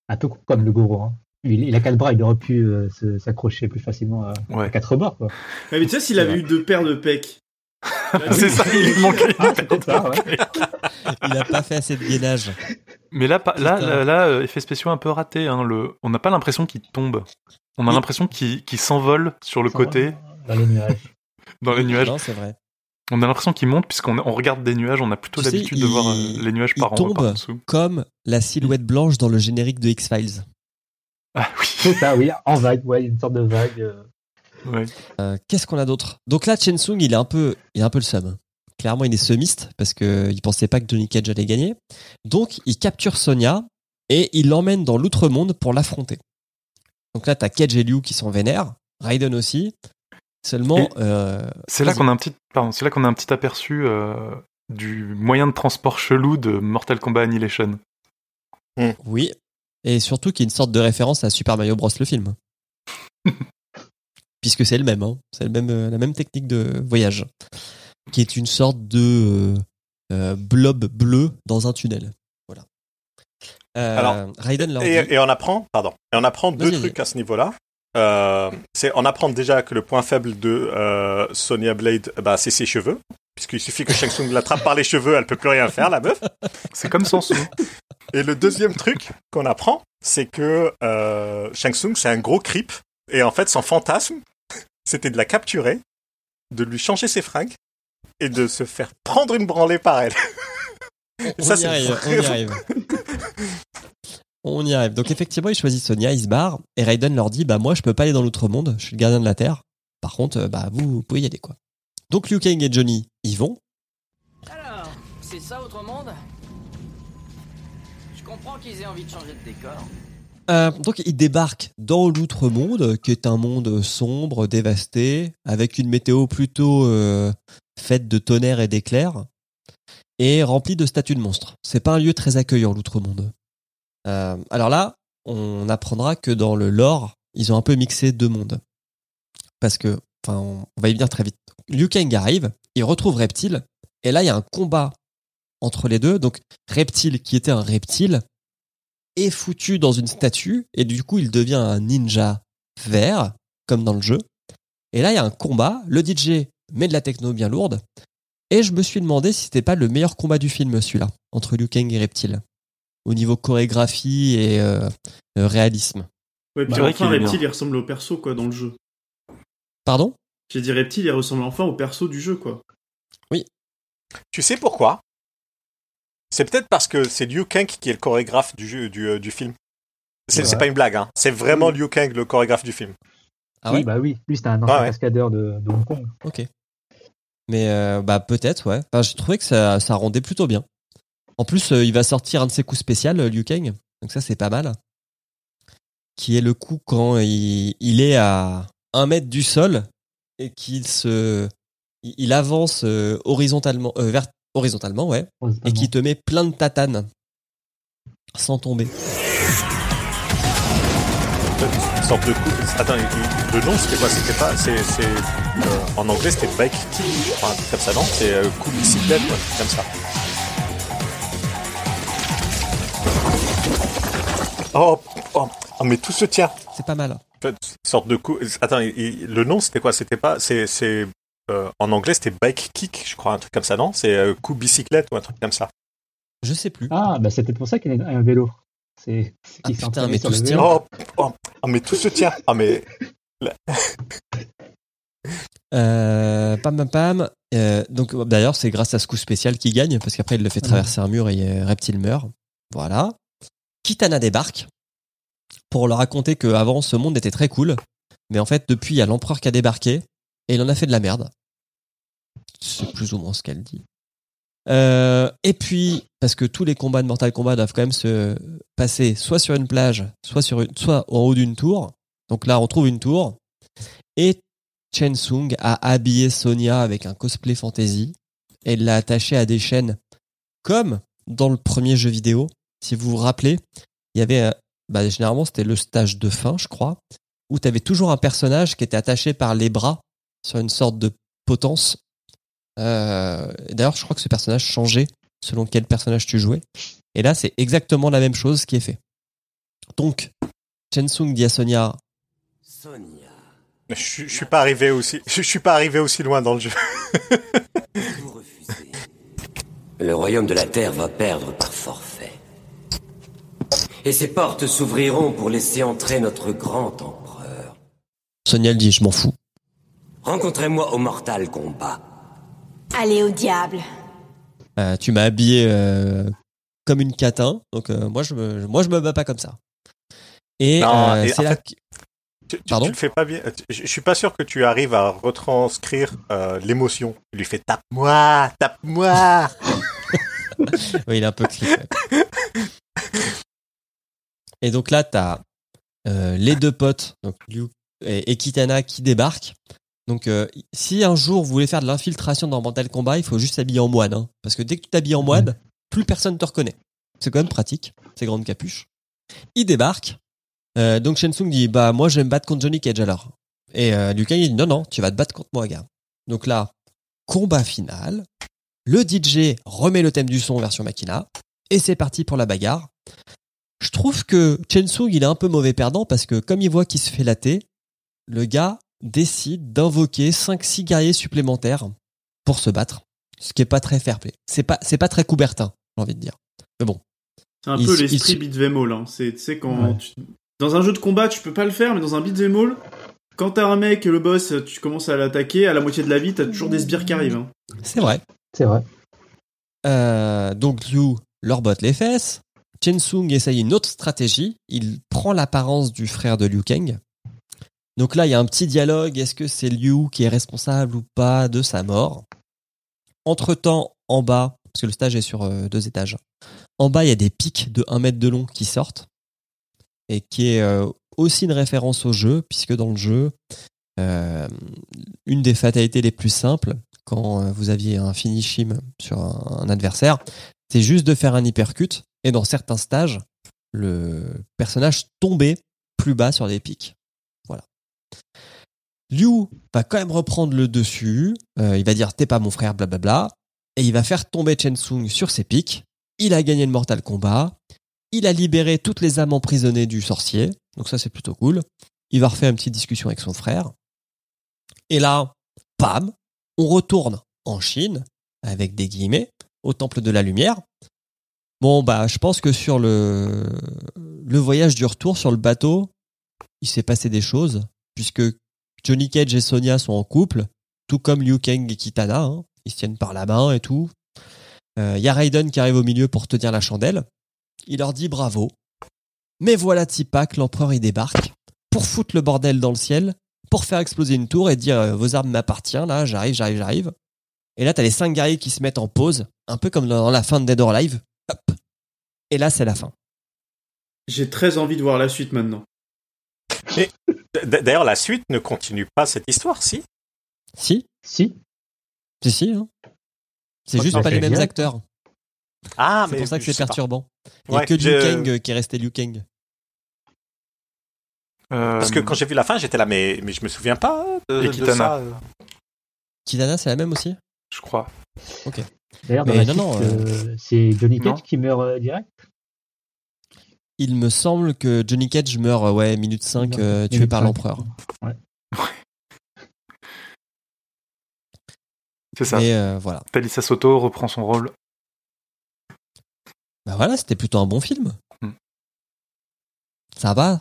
Un peu comme le Goro. Hein. Il, il a quatre bras, il aurait pu euh, s'accrocher plus facilement à, à quatre bords. Quoi. Ouais, mais tu sais, s'il avait eu deux paires de pecs. C'est ça, il lui <laughs> manquait une Ah, ça, ouais. Il n'a pas fait assez de gainage. Mais là, là, là, là, euh, effet spéciaux un peu raté. Hein, le... On n'a pas l'impression qu'il tombe. On a Oui. l'impression qu'il qu'il s'envole sur le côté, Dans les nuages. <laughs> dans les nuages. Non, c'est vrai. On a l'impression qu'il monte, puisqu'on on regarde des nuages. On a plutôt Tu sais, l'habitude de il- voir euh, les nuages il par en tombe. par en dessous. Comme la silhouette blanche dans le générique de X-Files. Ah oui. C'est ça, oui, en vague, ouais, une sorte de vague. euh. Ouais. Euh, Qu'est-ce qu'on a d'autre? Donc là, Chen Sung, il est un peu, il est un peu le seum. Clairement, il est semiste parce que il pensait pas que Johnny Cage allait gagner. Donc, il capture Sonia et il l'emmène dans l'outre-monde pour l'affronter. Donc là, t'as Cage et Liu qui sont vénères, Raiden aussi. Seulement, euh, C'est là qu'on a un petit, pardon, c'est là qu'on a un petit aperçu euh, du moyen de transport chelou de Mortal Kombat Annihilation. Oui. Et surtout qu'il y a une sorte de référence à Super Mario Bros. le film. <laughs> Puisque c'est le même, hein. c'est le même, euh, la même technique de voyage. Qui est une sorte de euh, euh, blob bleu dans un tunnel. Voilà. Euh, Alors, Raiden leur dit- Et, et on apprend, pardon, et on apprend deux trucs à ce niveau-là. Euh, c'est on apprend déjà que le point faible de euh, Sonya Blade, bah, c'est ses cheveux, puisqu'il suffit que Shang Tsung l'attrape par les cheveux, elle peut plus rien faire, la meuf. C'est comme Sansu. Et le deuxième truc qu'on apprend, c'est que euh, Shang Tsung, c'est un gros creep, et en fait, son fantasme, c'était de la capturer, de lui changer ses fringues, et de se faire prendre une branlée par elle. on, ça, y c'est arrive, on y arrive. On y arrive. Donc effectivement, ils choisissent Sonia, ils se barrent, et Raiden leur dit, bah moi je peux pas aller dans l'outre-monde, je suis le gardien de la Terre. Par contre, euh, bah vous, vous pouvez y aller quoi. Donc Liu Kang et Johnny y vont, Alors, c'est ça autre monde? Je comprends qu'ils aient envie de changer de décor. Euh, donc ils débarquent dans l'outre-monde, qui est un monde sombre, dévasté, avec une météo plutôt euh, faite de tonnerre et d'éclairs, et rempli de statues de monstres. C'est pas un lieu très accueillant l'outre-monde. Euh, alors là, on apprendra que dans le lore, ils ont un peu mixé deux mondes, parce que, enfin, on, va y venir très vite. Liu Kang arrive, il retrouve Reptile, et là il y a un combat entre les deux. Donc Reptile, qui était un reptile, est foutu dans une statue et du coup il devient un ninja vert comme dans le jeu. Et là il y a un combat, le DJ met de la techno bien lourde et je me suis demandé si c'était pas le meilleur combat du film celui-là entre Liu Kang et Reptile au niveau chorégraphie et euh, euh, réalisme. Ouais, puis vrai enfin, Reptile, il ressemble au perso, quoi, dans le jeu. Pardon? J'ai dit Reptile, il ressemble enfin au perso du jeu, quoi. Tu sais pourquoi? C'est peut-être parce que c'est Liu Kang qui est le chorégraphe du, jeu, du, euh, du film. C'est Ouais. pas une blague, hein. c'est vraiment Liu Kang le chorégraphe du film. Ah oui, ouais bah oui. Lui, c'était un ancien ouais. cascadeur de, de Hong Kong. Ok. Mais euh, bah peut-être ouais. Enfin, j'ai trouvé que ça, ça rendait plutôt bien. En plus, euh, il va sortir un de ses coups spéciaux, Liu Kang. Donc ça, c'est pas mal. Qui est le coup quand il, il est à un mètre du sol et qu'il se, il avance horizontalement, euh, vers- horizontalement, ouais, et qui te met plein de tatanes sans tomber. Une sorte de coup. Attends, le nom c'était quoi? C'était pas. c'est c'est, euh, en anglais c'était bike kick, enfin un truc comme ça, non? C'est euh, coup de bicyclette, ouais, comme ça. Oh, oh, oh, mais tout se tient. C'est pas mal. une sorte de coup. Attends, il- il- le nom c'était quoi? C'était pas. C'est, c'est euh, en anglais c'était bike kick, je crois, un truc comme ça, non? C'est euh, coup bicyclette ou un truc comme ça. Je sais plus. Ah, bah c'était pour ça qu'il y a un vélo. C'est c'est Ah, putain, entraîné mais sur tout le se tient. Oh, oh, oh, mais tout se tient. Ah mais <laughs> Euh, pam pam pam. Euh, donc d'ailleurs c'est grâce à ce coup spécial qu'il gagne parce qu'après il le fait traverser un mur et euh, Reptile meurt. Voilà. Kitana débarque pour leur raconter qu'avant ce monde était très cool, mais en fait depuis il y a l'empereur qui a débarqué et il en a fait de la merde. C'est plus ou moins ce qu'elle dit. Euh, et puis parce que tous les combats de Mortal Kombat doivent quand même se passer soit sur une plage, soit sur en haut d'une tour. Donc là on trouve une tour et Chen Sung a habillé Sonia avec un cosplay fantasy et l'a attachée à des chaînes comme dans le premier jeu vidéo. Si vous vous rappelez, il y avait, euh, bah, généralement c'était le stage de fin, je crois, où tu avais toujours un personnage qui était attaché par les bras sur une sorte de potence. Euh, D'ailleurs, je crois que ce personnage changeait selon quel personnage tu jouais. Et là, c'est exactement la même chose qui est fait. Donc, Chen Sung dit à Sonia, Sonia, je, suis- je suis pas arrivé aussi. <laughs> Je suis pas arrivé aussi loin dans le jeu. vous refusez. Le royaume de la Terre va perdre par forfait. Et ses portes s'ouvriront pour laisser entrer notre grand empereur. Sonia elle dit, je m'en fous. Rencontrez-moi au Mortal Kombat. Allez au diable. Euh, tu m'as habillé euh, comme une catin, donc euh, moi je me, moi je me bats pas comme ça. Et, Non, euh, et c'est là. fait- Tu, tu- Pardon tu le fais pas bien. Je, je suis pas sûr que tu arrives à retranscrire euh, l'émotion. Tu lui fais tape-moi, tape-moi. <laughs> oui, il est un peu clip. ouais. Et donc là, t'as euh, les deux potes, donc Liu et, et Kitana, qui débarquent. Donc, euh, si un jour vous voulez faire de l'infiltration dans Mortal Kombat, il faut juste s'habiller en moine. hein. parce que dès que tu t'habilles en moine, plus personne te reconnaît. C'est quand même pratique, ces grandes capuches. Ils débarquent. Euh, donc Shensung dit Bah, moi, je vais me battre contre Johnny Cage alors. Et euh, Liu Kang il dit Non, non, tu vas te battre contre moi, gars. Donc là, combat final. Le DJ remet le thème du son version Makina. Et c'est parti pour la bagarre. Je trouve que Chen Sung, il est un peu mauvais perdant parce que comme il voit qu'il se fait latter, le gars décide d'invoquer 5-6 guerriers supplémentaires pour se battre. Ce qui est pas très fair play. C'est pas, c'est pas très Coubertin, j'ai envie de dire. Mais bon. C'est un Il peu il l'esprit beat'em all. Hein. C'est, tu sais, quand Ouais. tu- dans un jeu de combat, tu peux pas le faire, mais dans un beat'em all, quand t'as un mec et le boss, tu commences à l'attaquer, à la moitié de la vie, t'as toujours des sbires qui arrivent. hein. C'est vrai. C'est vrai. Euh, donc Liu leur botte les fesses. Chen Sung essaye une autre stratégie. Il prend l'apparence du frère de Liu Kang. Donc là, il y a un petit dialogue. Est-ce que c'est Liu qui est responsable ou pas de sa mort? Entre-temps, en bas, parce que le stage est sur euh, deux étages, en bas, il y a des pics de 1 mètre de long qui sortent. Et qui est euh, aussi une référence au jeu, puisque dans le jeu, euh, une des fatalités les plus simples, quand vous aviez un finishim sur un, un adversaire, c'est juste de faire un hypercut. Et dans certains stages, le personnage tombait plus bas sur des pics. Liu va quand même reprendre le dessus. Euh, il va dire t'es pas mon frère, blablabla. Et il va faire tomber Chen Sung sur ses pics. Il a gagné le Mortal Kombat. Il a libéré toutes les âmes emprisonnées du sorcier. Donc ça c'est plutôt cool. Il va refaire une petite discussion avec son frère. Et là, pam, on retourne en Chine, avec des guillemets, au Temple de la Lumière. Bon, bah, je pense que sur le voyage du retour sur le bateau, il s'est passé des choses, puisque Johnny Cage et Sonia sont en couple, tout comme Liu Kang et Kitana, hein. ils se tiennent par la main et tout. Euh, Il y a Raiden qui arrive au milieu pour tenir la chandelle. Il leur dit bravo. Mais voilà Tipak, l'empereur, il débarque pour foutre le bordel dans le ciel, pour faire exploser une tour et dire euh, vos armes m'appartiennent, là, j'arrive, j'arrive, j'arrive. Et là, t'as les cinq guerriers qui se mettent en pause, un peu comme dans la fin de Dead or Alive. Hop. Et là, c'est la fin. J'ai très envie de voir la suite maintenant. D'ailleurs, la suite ne continue pas cette histoire, si? Si Si. Si, si. hein. C'est juste pas les mêmes acteurs. Ah, c'est mais pour ça que je c'est pas. perturbant. Il n'y a Ouais, que Liu je- Kang euh, qui est resté Liu Kang. Parce que Euh, quand j'ai vu la fin, j'étais là, mais, mais je me souviens pas de, Et de Kitana. ça. euh. Kitana, c'est la même aussi? Je crois. Ok. D'ailleurs, dans Mais la non, suite, non, euh, c'est Johnny Cage qui meurt euh, direct? Il me semble que Johnny Cage meurt, euh, ouais, minute 5, euh, tué par l'empereur. Ouais. C'est ça. Mais euh, voilà. Talisa Soto reprend son rôle. Bah voilà, c'était plutôt un bon film. Hmm. Ça va.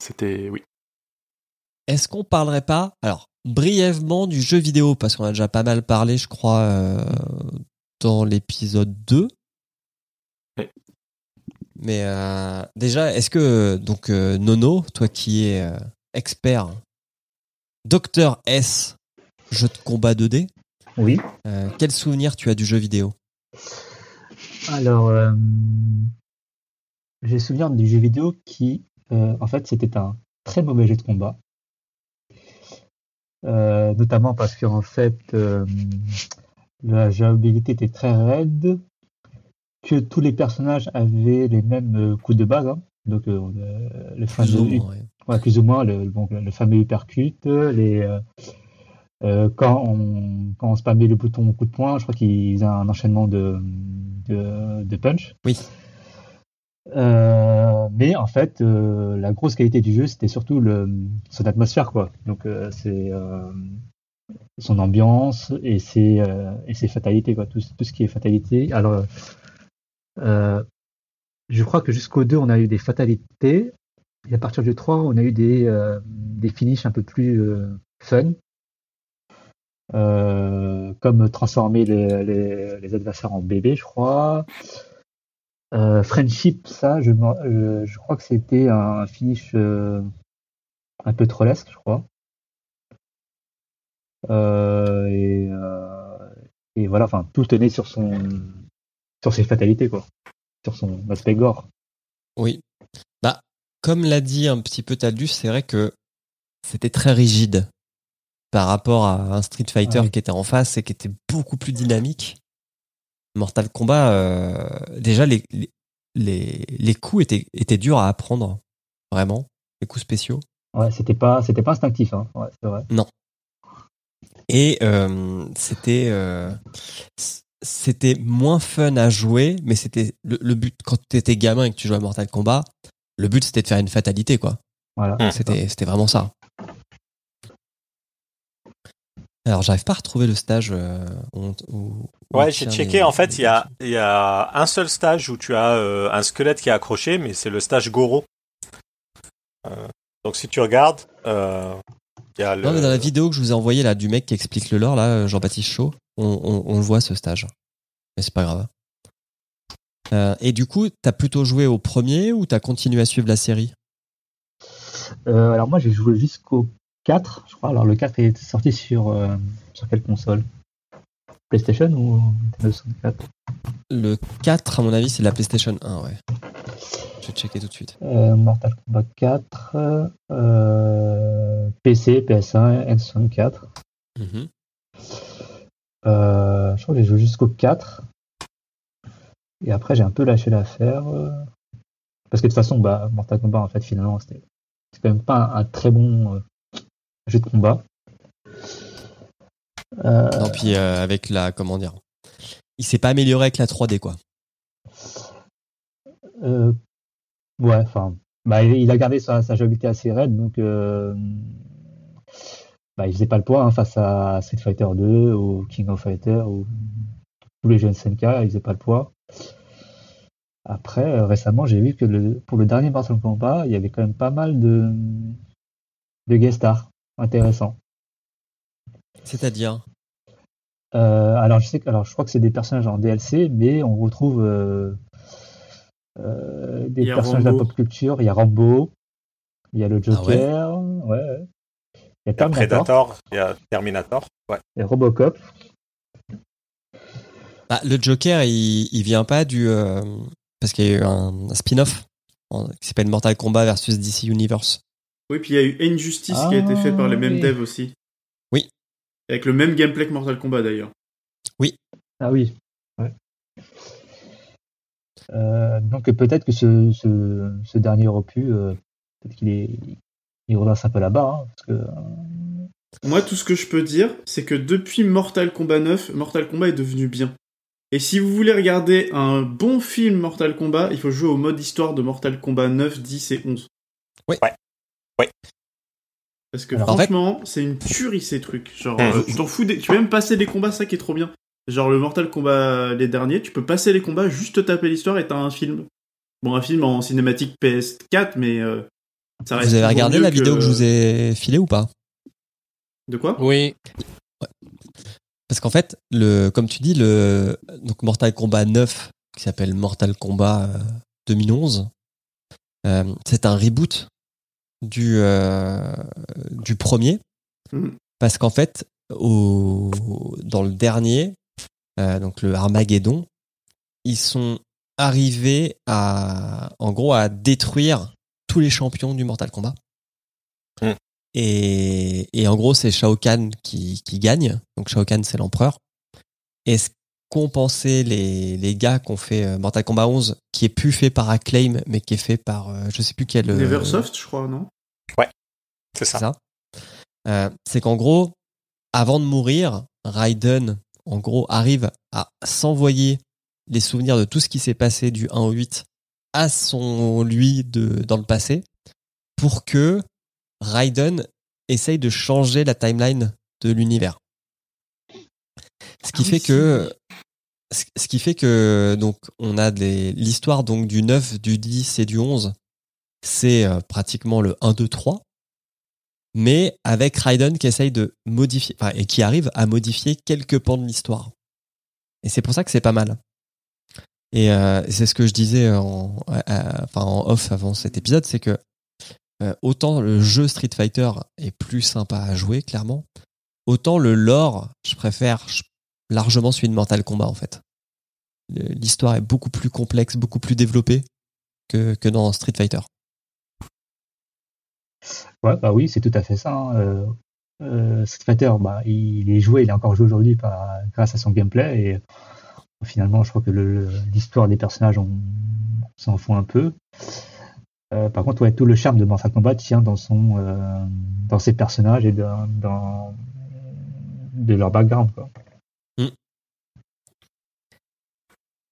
C'était, oui. Est-ce qu'on parlerait pas, alors, brièvement du jeu vidéo, parce qu'on a déjà pas mal parlé, je crois, euh, dans l'épisode 2. Mais euh, déjà, est-ce que, donc, euh, Nono, toi qui es euh, expert, Docteur S, jeu de combat 2D, Oui. quel souvenir tu as du jeu vidéo? Alors, j'ai souvenir du jeu vidéo qui, en fait, c'était un très mauvais jeu de combat. Notamment parce qu'en fait, euh, la jouabilité était très raide, que tous les personnages avaient les mêmes euh, coups de base. hein. Donc, euh, le, le Plus ou fameux- moins, ouais. Ouais, plus ou moins, le, bon, le fameux uppercut, les, euh, quand, on, quand on spammait le bouton coup de poing, je crois qu'il faisait un enchaînement de, de, de punch. Oui. Euh, mais en fait, euh, la grosse qualité du jeu, c'était surtout le, son atmosphère, quoi. Donc, euh, c'est son ambiance et ses, et ses fatalités, quoi. Tout, tout ce qui est fatalité. Alors, je crois que jusqu'au 2, on a eu des fatalités. Et à partir du 3, on a eu des, euh, des finishes un peu plus euh, fun. Euh, comme transformer les, adversaires en bébés, je crois. Euh, Friendship, ça, je, euh, crois que c'était un finish euh, un peu trollesque, je crois. Euh, et, euh, et voilà, enfin, tout tenait sur son sur ses fatalités, quoi. Sur son aspect gore. Oui. Bah, comme l'a dit un petit peu Taldus, c'est vrai que c'était très rigide par rapport à un Street Fighter Ah oui. qui était en face et qui était beaucoup plus dynamique. Mortal Kombat, euh, déjà les, les, les, coups étaient, étaient durs à apprendre, vraiment, les coups spéciaux. Ouais, c'était pas c'était pas instinctif, hein. Ouais, c'est vrai. Et euh, c'était euh, c'était moins fun à jouer, mais c'était le, le but quand tu étais gamin et que tu jouais à Mortal Kombat, le but c'était de faire une fatalité quoi. Voilà. Hmm. C'était c'était vraiment ça. Alors j'arrive pas à retrouver le stage euh, où, Ouais, j'ai checké. les- En fait, il y a, il y a un seul stage où tu as euh, un squelette qui est accroché, mais c'est le stage Goro. Euh, donc si tu regardes, il y a le. Non mais dans la vidéo que je vous ai envoyée là du mec qui explique le lore là, Jean-Baptiste Chaud, on, on, on le voit ce stage. Mais c'est pas grave. Euh, et du coup, t'as plutôt joué au premier ou t'as continué à suivre la série? Euh, alors moi j'ai joué jusqu'au 4, je crois. Alors le 4 est sorti sur euh, sur quelle console? PlayStation ou Nintendo 64 Le 4, à mon avis, c'est la PlayStation 1, ouais. Je vais checker tout de suite. Euh, Mortal Kombat 4, euh, PC, PS1, N64. Mhm. Euh, je crois que j'ai joué jusqu'au 4. Et après, j'ai un peu lâché l'affaire. euh, Parce que de toute façon, bah, Mortal Kombat, en fait, finalement, c'était c'est quand même pas un, un très bon euh, jeu de combat. Euh, Non, puis euh, avec la. Comment dire Il s'est pas amélioré avec la 3D, quoi. euh, ouais, enfin, bah, il a gardé sa, sa jouabilité assez raide, donc euh, bah, il faisait pas le poids hein, face à Street Fighter 2 ou King of Fighter ou tous les jeux SNK, il faisait pas le poids. Après, euh, récemment, j'ai vu que le, pour le dernier Mortal Kombat, il y avait quand même pas mal de, de guest stars intéressants. C'est-à-dire? Euh, alors, je sais que, alors, je crois que c'est des personnages en DLC, mais on retrouve euh, des personnages de la pop culture. Il y a Rambo, il y a le Ah ouais Joker, ouais, ouais. il y a Terminator, Predator, il y a Terminator. Ouais. il y a Robocop. Bah, Le Joker, il, il vient pas du. euh, parce qu'il y a eu un, un spin-off qui s'appelle Mortal Kombat versus DC Universe. Oui, puis il y a eu Injustice qui a été fait par les mêmes oui. devs aussi. Oui. Avec le même gameplay que Mortal Kombat d'ailleurs. Ah oui. Euh, donc peut-être que ce, ce, ce dernier opus, euh, peut-être qu'il est, il redresse un peu barre, hein, parce que euh, Moi, tout ce que je peux dire, c'est que depuis Mortal Kombat 9, Mortal Kombat est devenu bien. Et si vous voulez regarder un bon film Mortal Kombat, il faut jouer au mode histoire de Mortal Kombat 9, 10 et 11. Oui. Ouais. Ouais. Parce que Alors, en fait- franchement, c'est une tuerie ces trucs. Genre, euh, tu t'en fous des... Tu peux même passer les combats, ça qui est trop bien. Genre le Mortal Kombat les derniers, tu peux passer les combats, juste te taper l'histoire et t'as un film. Bon, un film en cinématique PS4, mais euh, ça reste Vous avez regardé la vidéo que je vous ai filée ou pas? De quoi? Oui. Parce qu'en fait, le, comme tu dis, le donc Mortal Kombat 9, qui s'appelle Mortal Kombat euh, 2011, euh, c'est un reboot du euh, du premier. Mhm. Parce qu'en fait, au, dans le dernier, euh, donc le Armageddon, ils sont arrivés à, en gros, à détruire tous les champions du Mortal Kombat. Mhm. Et, et en gros, c'est Shao Kahn qui, qui gagne. Donc Shao Kahn, c'est l'empereur. Et ce qu'ont pensé les, les gars qui ont fait euh, Mortal Kombat 11, qui est plus fait par Acclaim, mais qui est fait par, euh, je sais plus quel... euh, Neversoft, je crois, non? C'est ça. c'est ça. Euh, c'est qu'en gros, avant de mourir, Raiden, en gros, arrive à s'envoyer les souvenirs de tout ce qui s'est passé du 1 au 8 à son lui de, dans le passé pour que Raiden essaye de changer la timeline de l'univers. Ce qui Ah fait que ce qui fait que donc on a des- l'histoire donc du 9, du 10 et du 11, c'est euh, pratiquement le 1 2 3 mais avec Raiden qui essaye de modifier et qui arrive à modifier quelques pans de l'histoire. Et c'est pour ça que c'est pas mal. Et euh, c'est ce que je disais en, en off avant cet épisode, c'est que euh, autant le jeu Street Fighter est plus sympa à jouer, clairement, autant le lore, je préfère largement celui de Mortal Kombat, en fait. L'histoire est beaucoup plus complexe, beaucoup plus développée que, que dans Street Fighter. Ouais, bah oui, c'est tout à fait ça. hein. Euh, euh, Street Fighter, bah, il est joué, il est encore joué aujourd'hui par- grâce à son gameplay et euh, finalement, je crois que le- l'histoire des personnages, on, s'en fout un peu. Par contre, tout le charme de Mortal Kombat tient dans son, dans ses personnages et dans, de leur background. Quoi.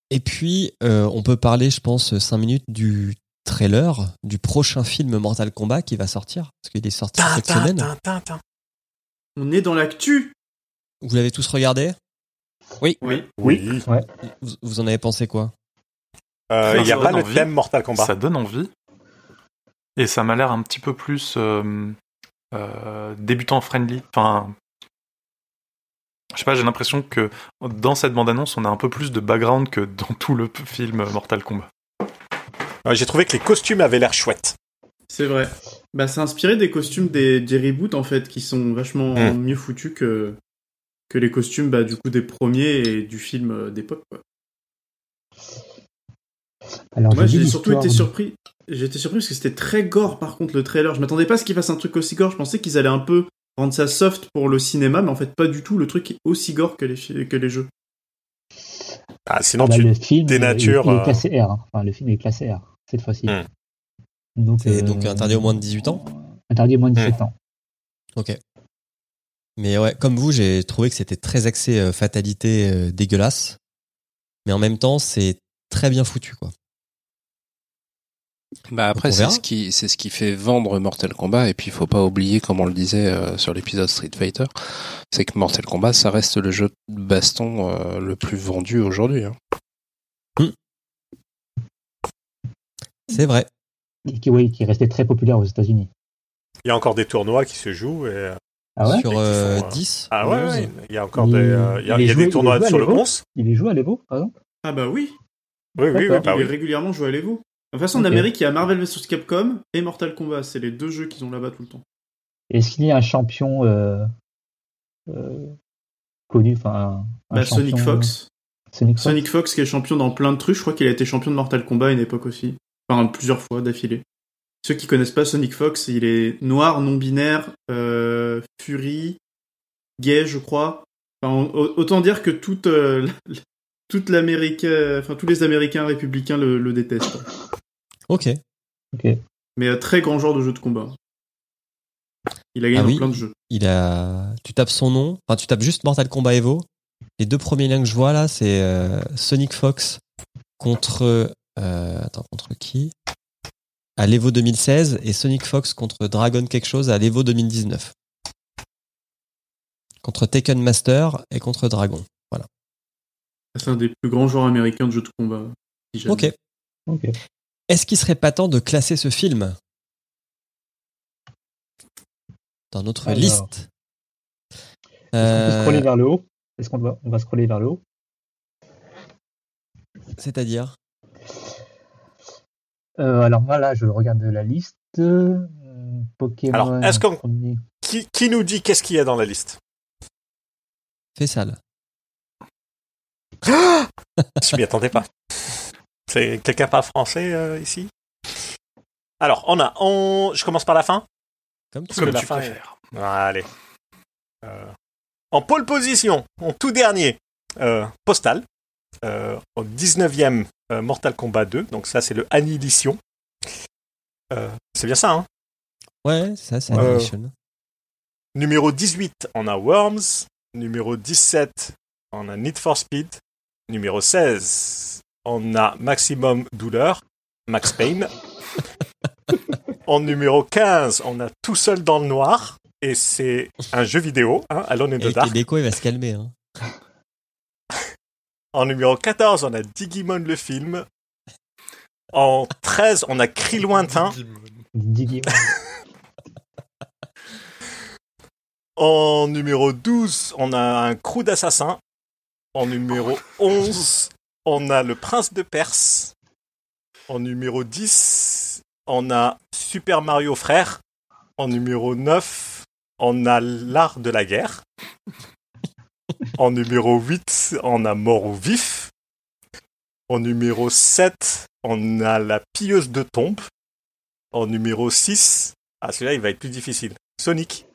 Et puis, on peut parler, je pense, 5 minutes du trailer du prochain film Mortal Kombat qui va sortir, parce qu'il est sorti cette semaine. On est dans l'actu Vous l'avez tous regardé? Oui. Oui. Oui. Ouais. vous, vous en avez pensé quoi? Euh, Il n'y a pas le envie. thème Mortal Kombat. Ça donne envie. Et ça m'a l'air un petit peu plus euh, euh, débutant friendly. Enfin, je sais pas, j'ai l'impression que dans cette bande-annonce, on a un peu plus de background que dans tout le film Mortal Kombat. Euh, J'ai trouvé que les costumes avaient l'air chouettes. C'est vrai. Bah, c'est inspiré des costumes des, des reboots, en fait, qui sont vachement Mm. mieux foutus que, que les costumes, bah, du coup, des premiers et du film euh, d'époque. Alors, Moi, j'ai surtout été surpris. Été surpris parce que c'était très gore, par contre, le trailer. Je m'attendais pas à ce qu'ils fassent un truc aussi gore. Je pensais qu'ils allaient un peu rendre ça soft pour le cinéma, mais en fait, pas du tout. Le truc est aussi gore que les, que les jeux. Ah, sinon, Ah bah, tu le film, il- dénatures. il, est euh, classé R. hein. Enfin, le film est classé R cette fois-ci. Hmm. Donc, C'est euh, donc interdit au moins de 18 ans Interdit au moins de 17 ans. Ok. Mais ouais, comme vous, j'ai trouvé que c'était très axé euh, fatalité euh, dégueulasse. Mais en même temps, c'est très bien foutu, quoi. Bah après on c'est ce qui c'est ce qui fait vendre Mortal Kombat et puis il faut pas oublier comme on le disait euh, sur l'épisode Street Fighter, c'est que Mortal Kombat ça reste le jeu de baston euh, le plus vendu aujourd'hui. hein. C'est vrai. Et qui, oui, qui restait très populaire aux États-Unis. Il y a encore des tournois qui se jouent. Et... euh, Ah ouais? Sur Et qui euh, font, euh, 10 Ah ouais, 11. ouais, il y a encore Il- des, euh, il y a, il est il y a joué- des tournois est sur le 11. Il est joué à l'Evo, par exemple Ah bah oui. Oui, oui, oui, bah il est oui. régulièrement joué à l'Evo. De toute façon, en. Amérique, il y a Marvel vs Capcom et Mortal Kombat. C'est les deux jeux qu'ils ont là-bas tout le temps. Est-ce qu'il y a un champion euh, euh, connu enfin, un, un Bah, Sonic Fox. Sonic Fox? Sonic Fox qui est champion dans plein de trucs. Je crois qu'il a été champion de Mortal Kombat à une époque aussi. Enfin, plusieurs fois d'affilée. Ceux qui connaissent pas Sonic Fox, il est noir, non-binaire, euh, furie, gay, je crois. Enfin, au- autant dire que toute, euh, <laughs> toute l'Amérique, enfin, tous les Américains républicains le, le détestent. Ok. Ok. Mais un très grand joueur de jeux de combat. Il a gagné Ah dans plein de jeux. Il a. Tu tapes son nom, enfin, tu tapes juste Mortal Kombat Evo, les deux premiers liens que je vois là, c'est euh, Sonic Fox contre euh, attends contre qui? À l'Evo 2016 et Sonic Fox contre Dragon quelque chose à l'Evo 2019. Contre Tekken Master et contre Dragon. Voilà. C'est un des plus grands joueurs américains de jeux de combat. si. Ok. Est-ce qu'il serait pas temps de classer ce film? Dans notre Alors. liste Est-ce qu'on peut Euh, scroller vers le haut? Est-ce qu'on va, on va scroller vers le haut? C'est-à-dire? Euh, Alors moi là, je regarde la liste. Pokémon. Alors, est-ce qu'on- premier. Qui, qui nous dit qu'est-ce qu'il y a dans la liste? Fais sale. Je m'y attendais pas. C'est quelqu'un pas français euh, ici? Alors, on a. On... Je commence par la fin? Comme tu veux. la fin est- Allez. Euh, en pole position, en tout dernier, euh, Postal. Euh, au 19e, euh, Mortal Kombat 2. Donc, ça, c'est le Annihilation. Euh, c'est bien ça, hein? Ouais, ça, c'est Euh, Annihilation. Numéro 18, on a Worms. Numéro 17, on a Need for Speed. Numéro 16, on a Maximum Douleur, Max Payne. <laughs> en numéro 15, on a Tout seul dans le noir. Et c'est un jeu vidéo, hein, Alone in the Et Dark. Déco, il va se calmer. Hein. En numéro 14, on a Digimon le film. En 13, on a Cri lointain. Digimon. <laughs> En numéro 12, on a un crew d'assassins. En numéro 11, on a le prince de Perse. En numéro 10, on a Super Mario Frère. En numéro 9, on a l'art de la guerre. En numéro 8, on a mort ou vif. En numéro 7, on a la pilleuse de tombe. En numéro 6, ah celui-là il va être plus difficile. Sonic.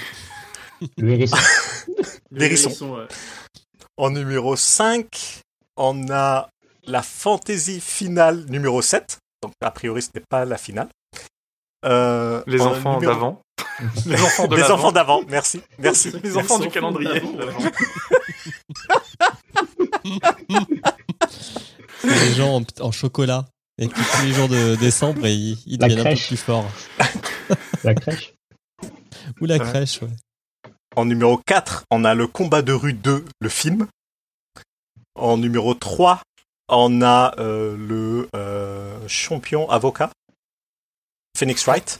<laughs> L'hérisson. ouais. En numéro 5, on a la fantaisie finale numéro 7. Donc, a priori, ce n'est pas la finale. Euh, Les en enfants numéro- d'avant. <laughs> Les enfants de Les l'avant. enfants d'avant, merci. Merci. <laughs> Les enfants du calendrier. <laughs> Les gens en, en chocolat. Et puis tous les jours de décembre, et ils, deviennent un peu plus forts. La crèche. Ou la Ouais. crèche, ouais. En numéro 4, on a le combat de rue 2, le film. En numéro 3, on a euh, le euh, champion avocat, Phoenix Wright.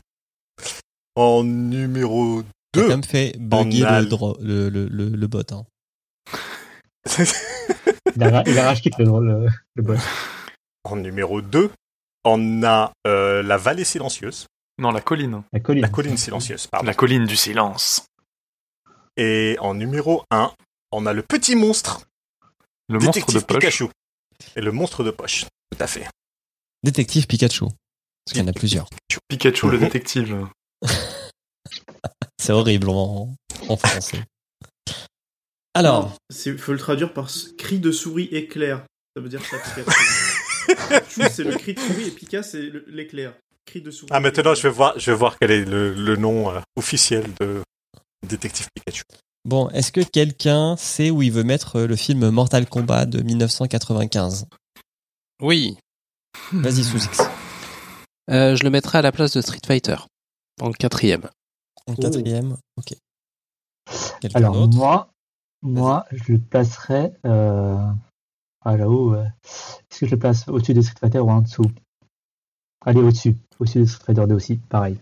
En numéro T'as 2, quand même fait bugger on a le, dro- le, le, le, le bot. Hein. <laughs> Il a, il a rage quitte le, le, le boss. en numéro 2, on a euh, la vallée silencieuse, Non, la colline. La colline. la colline silencieuse, pardon. La colline du silence. Et en numéro 1, on a le petit monstre, Le monstre détective de poche. Pikachu. Et le monstre de poche, tout à fait. Détective Pikachu. Parce qu'il y en a plusieurs. Pikachu, le Mhm. détective. C'est horrible en, en français. <laughs> Alors, Il faut le traduire par cri de souris éclair. Ça veut dire ça, <laughs> c'est le cri de souris et Pika, c'est l'éclair. Cri de souris. Ah, maintenant, je vais voir, je vais voir quel est le, le nom euh, officiel de détective Pikachu. bon, est-ce que quelqu'un sait où il veut mettre euh, le film Mortal Kombat de 1995 Oui. Vas-y, sous X. Euh, je le mettrai à la place de Street Fighter. En quatrième. En quatrième, ok. Quelqu'un Alors d'autre moi, moi, je le placerais. Euh... Ah là-haut. euh, Est-ce que je le place au-dessus de Street Fighter ou en dessous? Allez, au-dessus. Au-dessus de Street Fighter 2 aussi, pareil.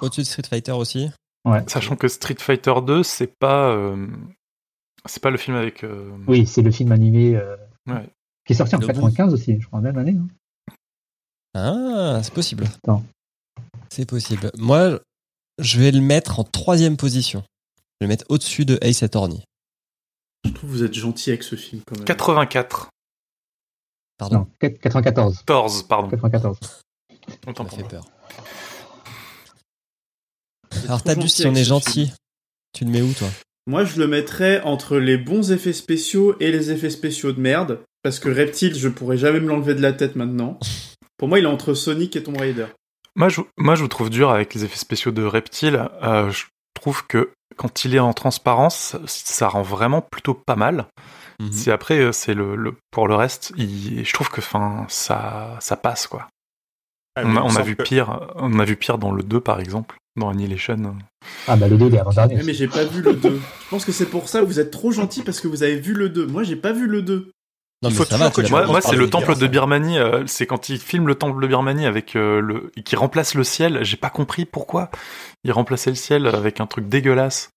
Au-dessus de Street Fighter aussi Ouais. Sachant que Street Fighter 2, c'est pas. euh, C'est pas le film avec. euh, Oui, c'est le film animé euh, Ouais. qui est sorti en Le 95 aussi, je crois, même année. hein. Ah, c'est possible. Attends. C'est possible. Moi, je vais le mettre en troisième position. Je vais le mettre au-dessus de Ace Attorney. Je trouve que vous êtes gentil avec ce film quand même. 84. Pardon, Non, 94. 14, pardon. 94. Autant ça m'a pour fait peur. Alors, si on est gentil, film. tu le mets où, toi? Moi, je le mettrais entre les bons effets spéciaux et les effets spéciaux de merde. Parce que Reptile, je pourrais jamais me l'enlever de la tête maintenant. Pour moi, il est entre Sonic et Tomb Raider. Moi je, moi, je vous trouve dur avec les effets spéciaux de Reptile. Euh, je trouve que quand il est en transparence, ça rend vraiment plutôt pas mal. Mhm. Si après, euh, c'est le, le- pour le reste, il- je trouve que enfin, ça, ça passe quoi. Ouais, on a, on vu que- pire, on a vu pire dans le 2 par exemple, dans Annihilation. Ah bah le 2 il est avant-dernier. Ouais, mais j'ai pas vu le 2. Je pense que c'est pour ça que vous êtes trop gentil parce que vous avez vu le 2. Moi, j'ai pas vu le 2. Non, Il mais faut ça toujours va, que tu tu l'as Moi, c'est le temple de Birmanie. Euh, c'est quand il filme le temple de Birmanie avec euh, le, qui remplace le ciel. J'ai pas compris pourquoi il remplaçait le ciel avec un truc dégueulasse.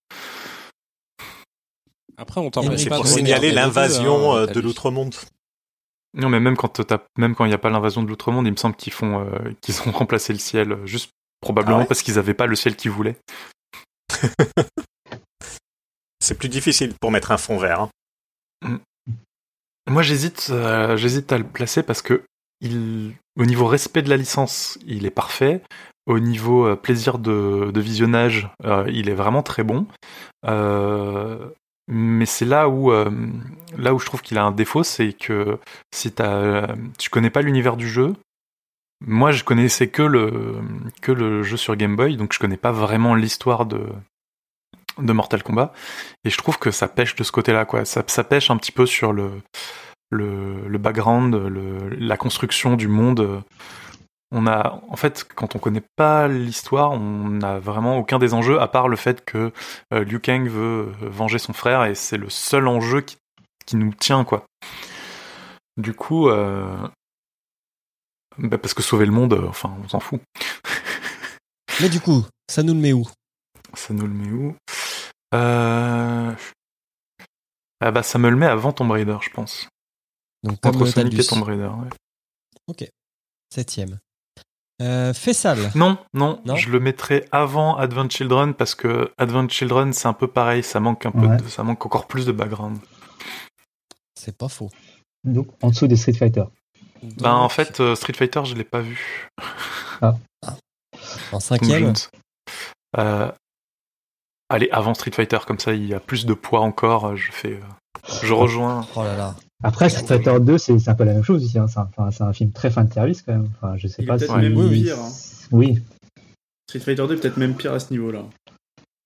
Après, on t'empêche C'est pas pour de signaler l'invasion hein, euh, de l'outre-monde. Non, mais même quand t'as, même quand il n'y a pas l'invasion de l'outre-monde, il me semble qu'ils font, euh, qu'ils ont <laughs> remplacé le ciel, juste probablement Ah ouais parce qu'ils avaient pas le ciel qu'ils voulaient. <laughs> C'est plus difficile pour mettre un fond vert. hein. Moi, j'hésite, euh, j'hésite à le placer parce que au niveau respect de la licence, il est parfait. Au niveau euh, plaisir de, visionnage, euh, il est vraiment très bon. Mais c'est là où, là où je trouve qu'il a un défaut, c'est que si t'as, tu connais pas l'univers du jeu, moi je connaissais que le, que le jeu sur Game Boy, donc je connais pas vraiment l'histoire de, de Mortal Kombat. Et je trouve que ça pêche de ce côté-là, quoi. Ça, ça pêche un petit peu sur le, le, le background, le, la construction du monde. On a, en fait, quand on connaît pas l'histoire, on n'a vraiment aucun des enjeux, à part le fait que euh, Liu Kang veut euh, venger son frère, et c'est le seul enjeu qui, qui nous tient, quoi. Du coup, euh, bah, parce que sauver le monde, euh, enfin, on s'en fout. Mais du coup, ça nous le met où? Ça nous le met où? Euh... Ah bah ça me le met avant Tomb Raider, je pense. Donc, Entre Sonic et. Tomb Raider, ouais. Ok. Septième. Euh, Fessal. Non, non, Non je le mettrais avant Advent Children parce que Advent Children c'est un peu pareil, ça manque un peu, Ouais. de- ça manque encore plus de background. C'est pas faux. Donc en dessous des Street Fighter. Ben en fait euh, Street Fighter je l'ai pas vu. en Donc, cinquième. Euh, allez avant Street Fighter comme ça il y a plus de poids encore. Je fais, euh, je rejoins. Oh là là. Après Street Fighter 2 c'est c'est un peu la même chose ici. Hein. C'est un, enfin, c'est un film très fan de service quand même. Enfin, je sais Il est pas peut-être si. même oui, pire. hein. Oui. Street Fighter 2 est peut-être même pire à ce niveau-là.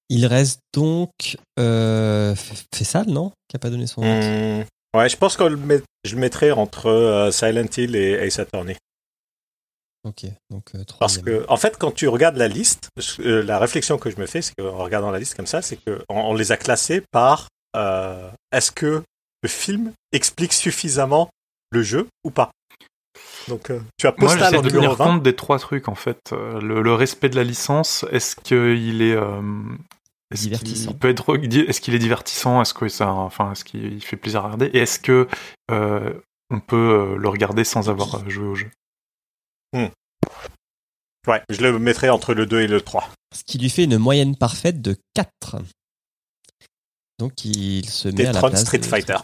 Il reste donc euh, Fessal, non? Qui a pas donné son. Hmm, Ouais, je pense que je le mettrais entre euh, Silent Hill et Ace Attorney. Ok, donc euh, Parce que, en fait, quand tu regardes la liste, euh, la réflexion que je me fais, c'est qu'en regardant la liste comme ça, c'est qu'on on les a classés par euh, est-ce que le film explique suffisamment le jeu ou pas Donc, euh, tu as Moi Postal j'essaie en de numéro tenir 20. compte des trois trucs en fait. Le, le respect de la licence, est-ce qu'il est, est-ce qu'il- Divertissant. il peut être, est-ce qu'il est divertissant, est-ce que ça, enfin, est-ce qu'il fait plaisir à regarder, et est-ce que euh, on peut le regarder sans avoir joué au jeu. Ouais, je le mettrais entre le 2 et le 3. Ce qui lui fait une moyenne parfaite de 4. Donc il se met à la Detron place Street de Fighter.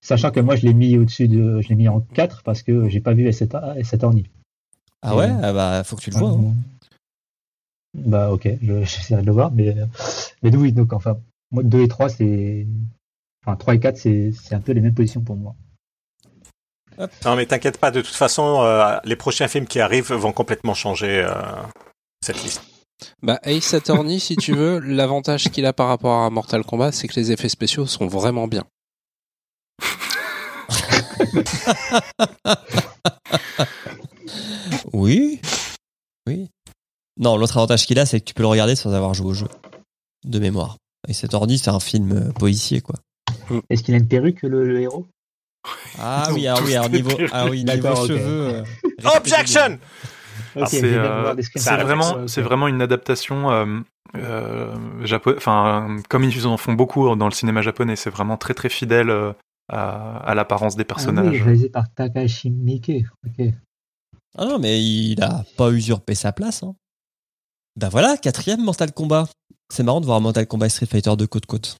Sachant que moi je l'ai mis au-dessus de. Je l'ai mis en 4 parce que j'ai pas vu S7 Attorney. Ah ouais? Ah bah faut que tu le vois. hein. Bah ok, je- <laughs> j'essaierai de le voir, mais, mais oui, donc enfin, moi 2 et 3 c'est. Enfin 3 et 4 c'est c'est un peu les mêmes positions pour moi. Non, mais t'inquiète pas, de toute façon, euh, les prochains films qui arrivent vont complètement changer euh, cette liste. Bah, Ace Attorney, si tu veux, <laughs> l'avantage qu'il a par rapport à Mortal Kombat, c'est que les effets spéciaux sont vraiment bien. <laughs> Oui. Oui. Non, l'autre avantage qu'il a, c'est que tu peux le regarder sans avoir joué au jeu. De mémoire. Et cet ordi, c'est un film euh, policier, quoi. Est-ce qu'il a une perruque le, le héros? Ah oui, ah oui, alors niveau, ah oui, niveau cheveux. euh, Objection c'est euh, vraiment, c'est vraiment une adaptation euh, euh, enfin comme ils en font beaucoup dans le cinéma japonais, c'est vraiment très très fidèle euh, à, à l'apparence des Ah oui, personnages. réalisé par Takashi Miike. Ok. Ah non, mais il a pas usurpé sa place. Hein. Ben voilà, quatrième Mortal Kombat. C'est marrant de voir Mortal Kombat et Street Fighter de côte côte.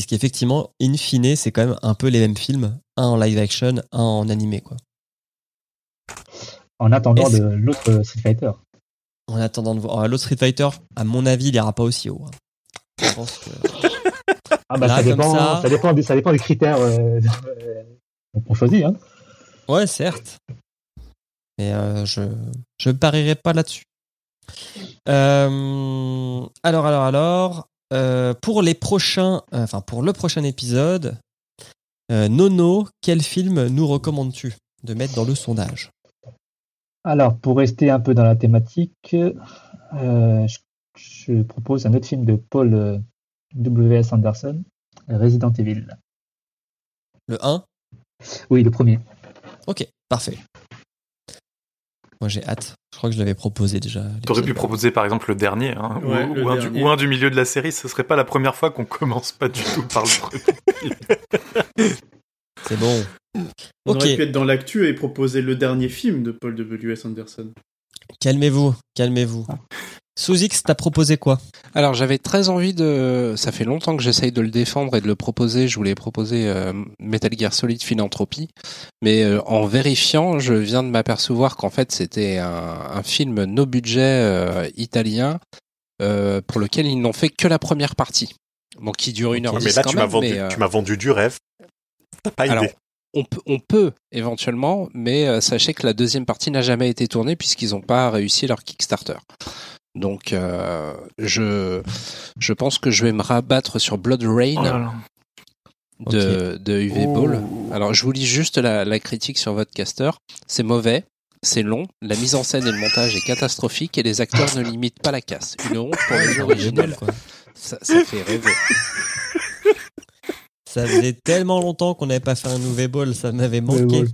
Puisqu'effectivement, in fine, c'est quand même un peu les mêmes films. Un en live action, un en animé, quoi. En attendant de l'autre Street Fighter. En attendant de voir. L'autre Street Fighter, à mon avis, il ira pas aussi haut. hein. Je pense que. Ah bah Là, ça, dépend, ça- ça... dépend, des- ça dépend des critères euh, euh, qu'on choisit. Hein. Ouais, certes. Mais euh, je je parierais pas là-dessus. Euh, alors, alors, alors, euh, pour les prochains, euh, enfin pour le prochain épisode, euh, Nono, quel film nous recommandes-tu de mettre dans le sondage? Alors, pour rester un peu dans la thématique, je, je propose un autre film de Paul W.S. Anderson, Resident Evil. Le 1 Oui, le premier. Ok, parfait. Moi j'ai hâte. Je crois que je l'avais proposé déjà. T'aurais pu proposer par exemple le dernier, hein, ou- Ouais, ou, le un du, dernier. ou un du milieu de la série. Ce serait pas la première fois qu'on commence pas du tout par le <laughs> premier. C'est bon. On Ok. aurait pu être dans l'actu et proposer le dernier film de Paul W.S. Anderson. Calmez-vous, calmez-vous. Sous-X, t'as proposé quoi? Alors j'avais très envie de... Ça fait longtemps que j'essaye de le défendre et de le proposer. Je voulais proposer euh, Metal Gear Solid Philanthropie. Mais euh, en vérifiant, je viens de m'apercevoir qu'en fait c'était un, un film no budget euh, italien euh, pour lequel ils n'ont fait que la première partie. Bon, qui dure une heure dix mais là, quand tu m'as vendu, euh, du rêve. T'as pas Alors, idée. on peut, on peut éventuellement, mais euh, sachez que la deuxième partie n'a jamais été tournée puisqu'ils n'ont pas réussi leur Kickstarter. Donc, euh, je, je pense que je vais me rabattre sur Blood Rain Oh là là. de, de UV Ball. Alors, je vous lis juste la, la critique sur votre caster. C'est mauvais, c'est long, la mise en scène et le montage est catastrophique et les acteurs ne limitent pas la casse. Une honte pour les <laughs> originels. Ça, ça fait rêver. Ça faisait tellement longtemps qu'on n'avait pas fait un nouvel ball, ça m'avait manqué.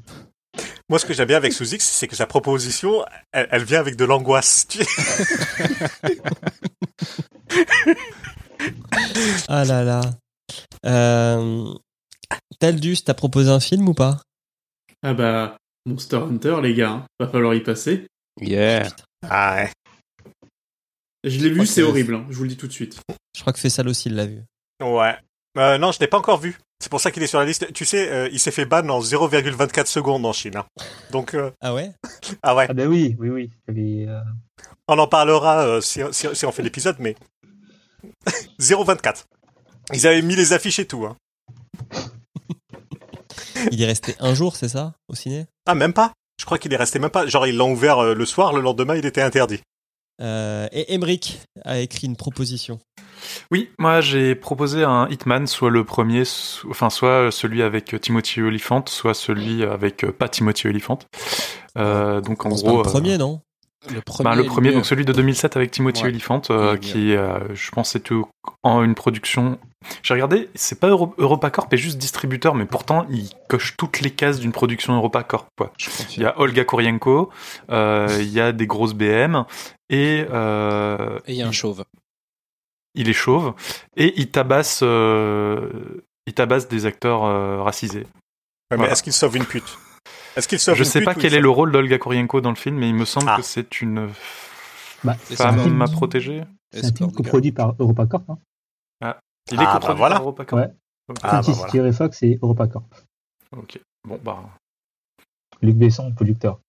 Moi, ce que j'aime bien avec Sous-X, c'est que sa proposition, elle, elle vient avec de l'angoisse. Ah là là. Euh... Taldus, t'as proposé un film ou pas? Ah bah, Monster Hunter, les gars, hein. va falloir y passer. Yeah. Ah ouais. Je l'ai vu, c'est horrible, hein. je vous le dis tout de suite. Je crois que Fessal aussi l'a vu. Ouais. Euh, non, je l'ai pas encore vu. C'est pour ça qu'il est sur la liste. Tu sais, euh, il s'est fait ban en 0,24 secondes en Chine. hein. Donc, euh, Ah ouais? <laughs> Ah ouais. Ah ben oui, oui, oui. Euh, On en parlera euh, si, si- si on fait l'épisode, mais <laughs> 0,24. Ils avaient mis les affiches et tout. Hein. <laughs> Il est resté un jour, c'est ça, au ciné? Ah, même pas. Je crois qu'il est resté même pas. Genre, ils l'ont ouvert euh, le soir, le lendemain, il était interdit. Euh, Et Emric a écrit une proposition. Oui, moi j'ai proposé un Hitman, soit le premier, so- enfin soit celui avec Timothy Olyphant, soit celui avec euh, pas Timothy Olyphant. Euh, donc en gros, le premier, non? Le euh, premier, le premier, donc celui de 2007 avec Timothy Ouais. Euh, est qui, euh, je pense, était au- en une production. J'ai regardé, c'est pas Euro- EuropaCorp, est juste distributeur, mais pourtant il coche toutes les cases d'une production EuropaCorp. Quoi. Il y a Olga Kurienko, euh, il y a des grosses BM et euh, Et il y a un chauve. Il est chauve et il tabasse, euh, il tabasse des acteurs euh, racisés. Ouais, Mais Voilà. est-ce qu'il sauve une pute? Est-ce qu'il sauve Je une sais pute pas quel est sauve- le rôle d'Olga Kurienko dans le film, mais il me semble Ah. que c'est une Bah, femme à protéger. c'est un film coproduit par EuropaCorp. Hein. Il est Ah, coproduit bah voilà. par EuropaCorp. Ouais. Ok. Ah, bah voilà. Fox et EuropaCorp. Ok. Bon bah. Luc Besson, producteur.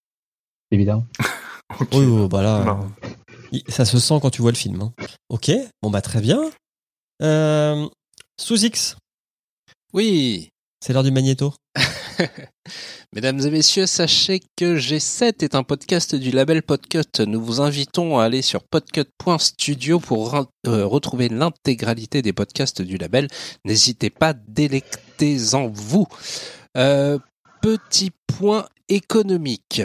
Évidemment. <laughs> ok. Oui, bah là, Bah, euh, ça se sent quand tu vois le film. hein. Ok, bon bah très bien. Euh, Sous X, Oui. c'est l'heure du magnéto. <laughs> Mesdames et messieurs, sachez que G7 est un podcast du label Podcut. Nous vous invitons à aller sur podcut.studio pour euh, retrouver l'intégralité des podcasts du label. N'hésitez pas, délectez-en vous. Euh, petit point économique.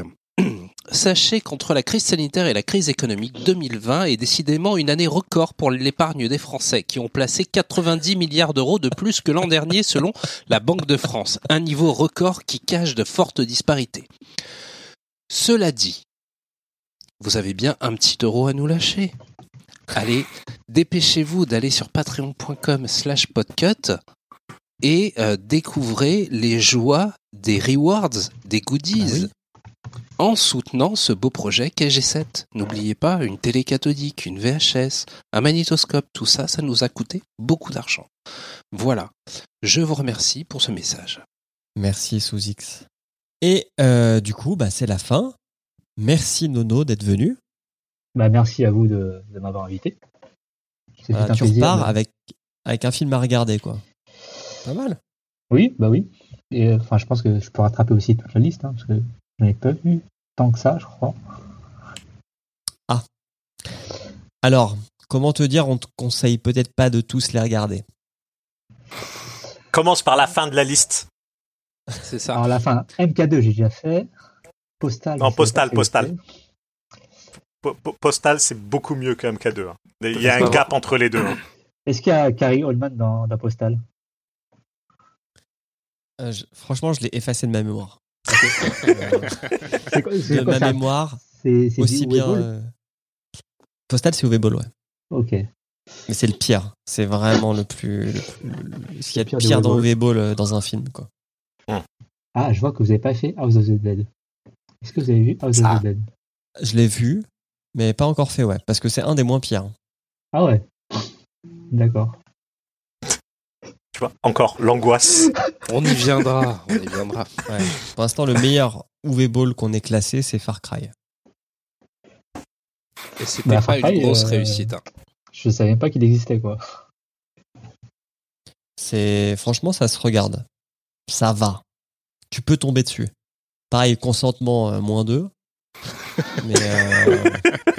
Sachez qu'entre la crise sanitaire et la crise économique, 2020 est décidément une année record pour l'épargne des Français, qui ont placé 90 milliards d'euros de plus que l'an dernier selon la Banque de France. Un niveau record qui cache de fortes disparités. Cela dit, vous avez bien un petit euro à nous lâcher. Allez, dépêchez-vous d'aller sur patreon.com slash podcut et euh, découvrez les joies des rewards, des goodies, en soutenant ce beau projet qu'est G7. N'oubliez pas, une télé cathodique, une VHS, un magnétoscope, tout ça, ça nous a coûté beaucoup d'argent. Voilà, je vous remercie pour ce message. Merci Sous X. Et euh, du coup, bah, c'est la fin. Merci Nono d'être venu. Bah, merci à vous de, de m'avoir invité. Voilà, un tu plaisir repars de- avec, avec un film à regarder, quoi. Pas mal. Oui, bah oui. Et euh, enfin, je pense que je peux rattraper aussi toute la liste, hein, parce que j'en ai pas vu tant que ça, je crois. Ah. Alors, comment te dire, on te conseille peut-être pas de tous les regarder? Commence par la fin de la liste. C'est ça. Alors la fin, MK2 j'ai déjà fait. Postal. Non, Postal, Postal. Po- po- Postal, c'est beaucoup mieux que MK2. hein. Il y a un gap entre les deux. hein. Est-ce qu'il y a Carrie Oldman dans, dans Postal? Euh, je- franchement, je l'ai effacé de ma mémoire. De ma ça mémoire, C'est aussi bien. Euh, Postal, c'est Uwe Ball, ouais. Ok. Mais c'est le pire. C'est vraiment le plus. Le plus le- ce qu'il y a de pire dans Ball euh, dans un film, quoi. Ah, je vois que vous n'avez pas fait House of the Dead. Est-ce que vous avez vu House Ah. of the Dead? Je l'ai vu, mais pas encore fait, ouais. Parce que c'est un des moins pires. Ah ouais. D'accord. Tu vois, encore l'angoisse. On y viendra, on y viendra. Ouais. Pour l'instant, le meilleur Uwe Ball qu'on ait classé, c'est Far Cry. Et c'était Bah, pas Far une Cry, grosse euh, réussite. hein. Je savais pas qu'il existait quoi. C'est franchement, ça se regarde. Ça va. Tu peux tomber dessus. Pareil, consentement euh, moins 2. Mais euh,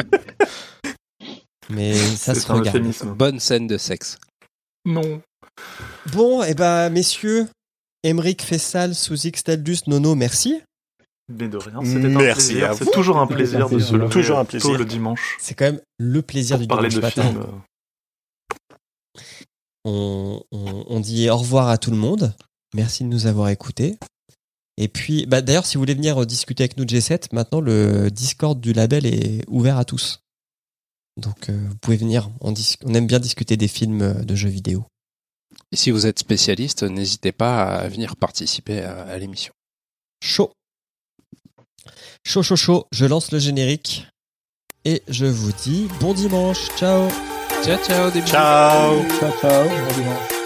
<laughs> mais ça se regarde. Bonne scène de sexe. Non. Bon, et ben messieurs, Emeric Fessal, sous Xtaldus, Nono, merci. Mais de rien, c'était un Merci plaisir. C'est toujours un plaisir de se lever Toujours un tôt plaisir. le dimanche C'est quand même le plaisir pour du parler dimanche de matin. euh, On, on- on dit au revoir à tout le monde. Merci de nous avoir écoutés. Et puis, bah, d'ailleurs, si vous voulez venir euh, discuter avec nous de G7, maintenant le Discord du label est ouvert à tous. Donc, euh, vous pouvez venir. On aime bien discuter des films euh, de jeux vidéo. Et si vous êtes spécialiste, n'hésitez pas à venir participer à, à l'émission. Chaud. Chaud, chaud, chaud. Je lance le générique. Et je vous dis bon dimanche. Ciao. Ciao, ciao, des bisous. Ciao Ciao, ciao. Bon dimanche.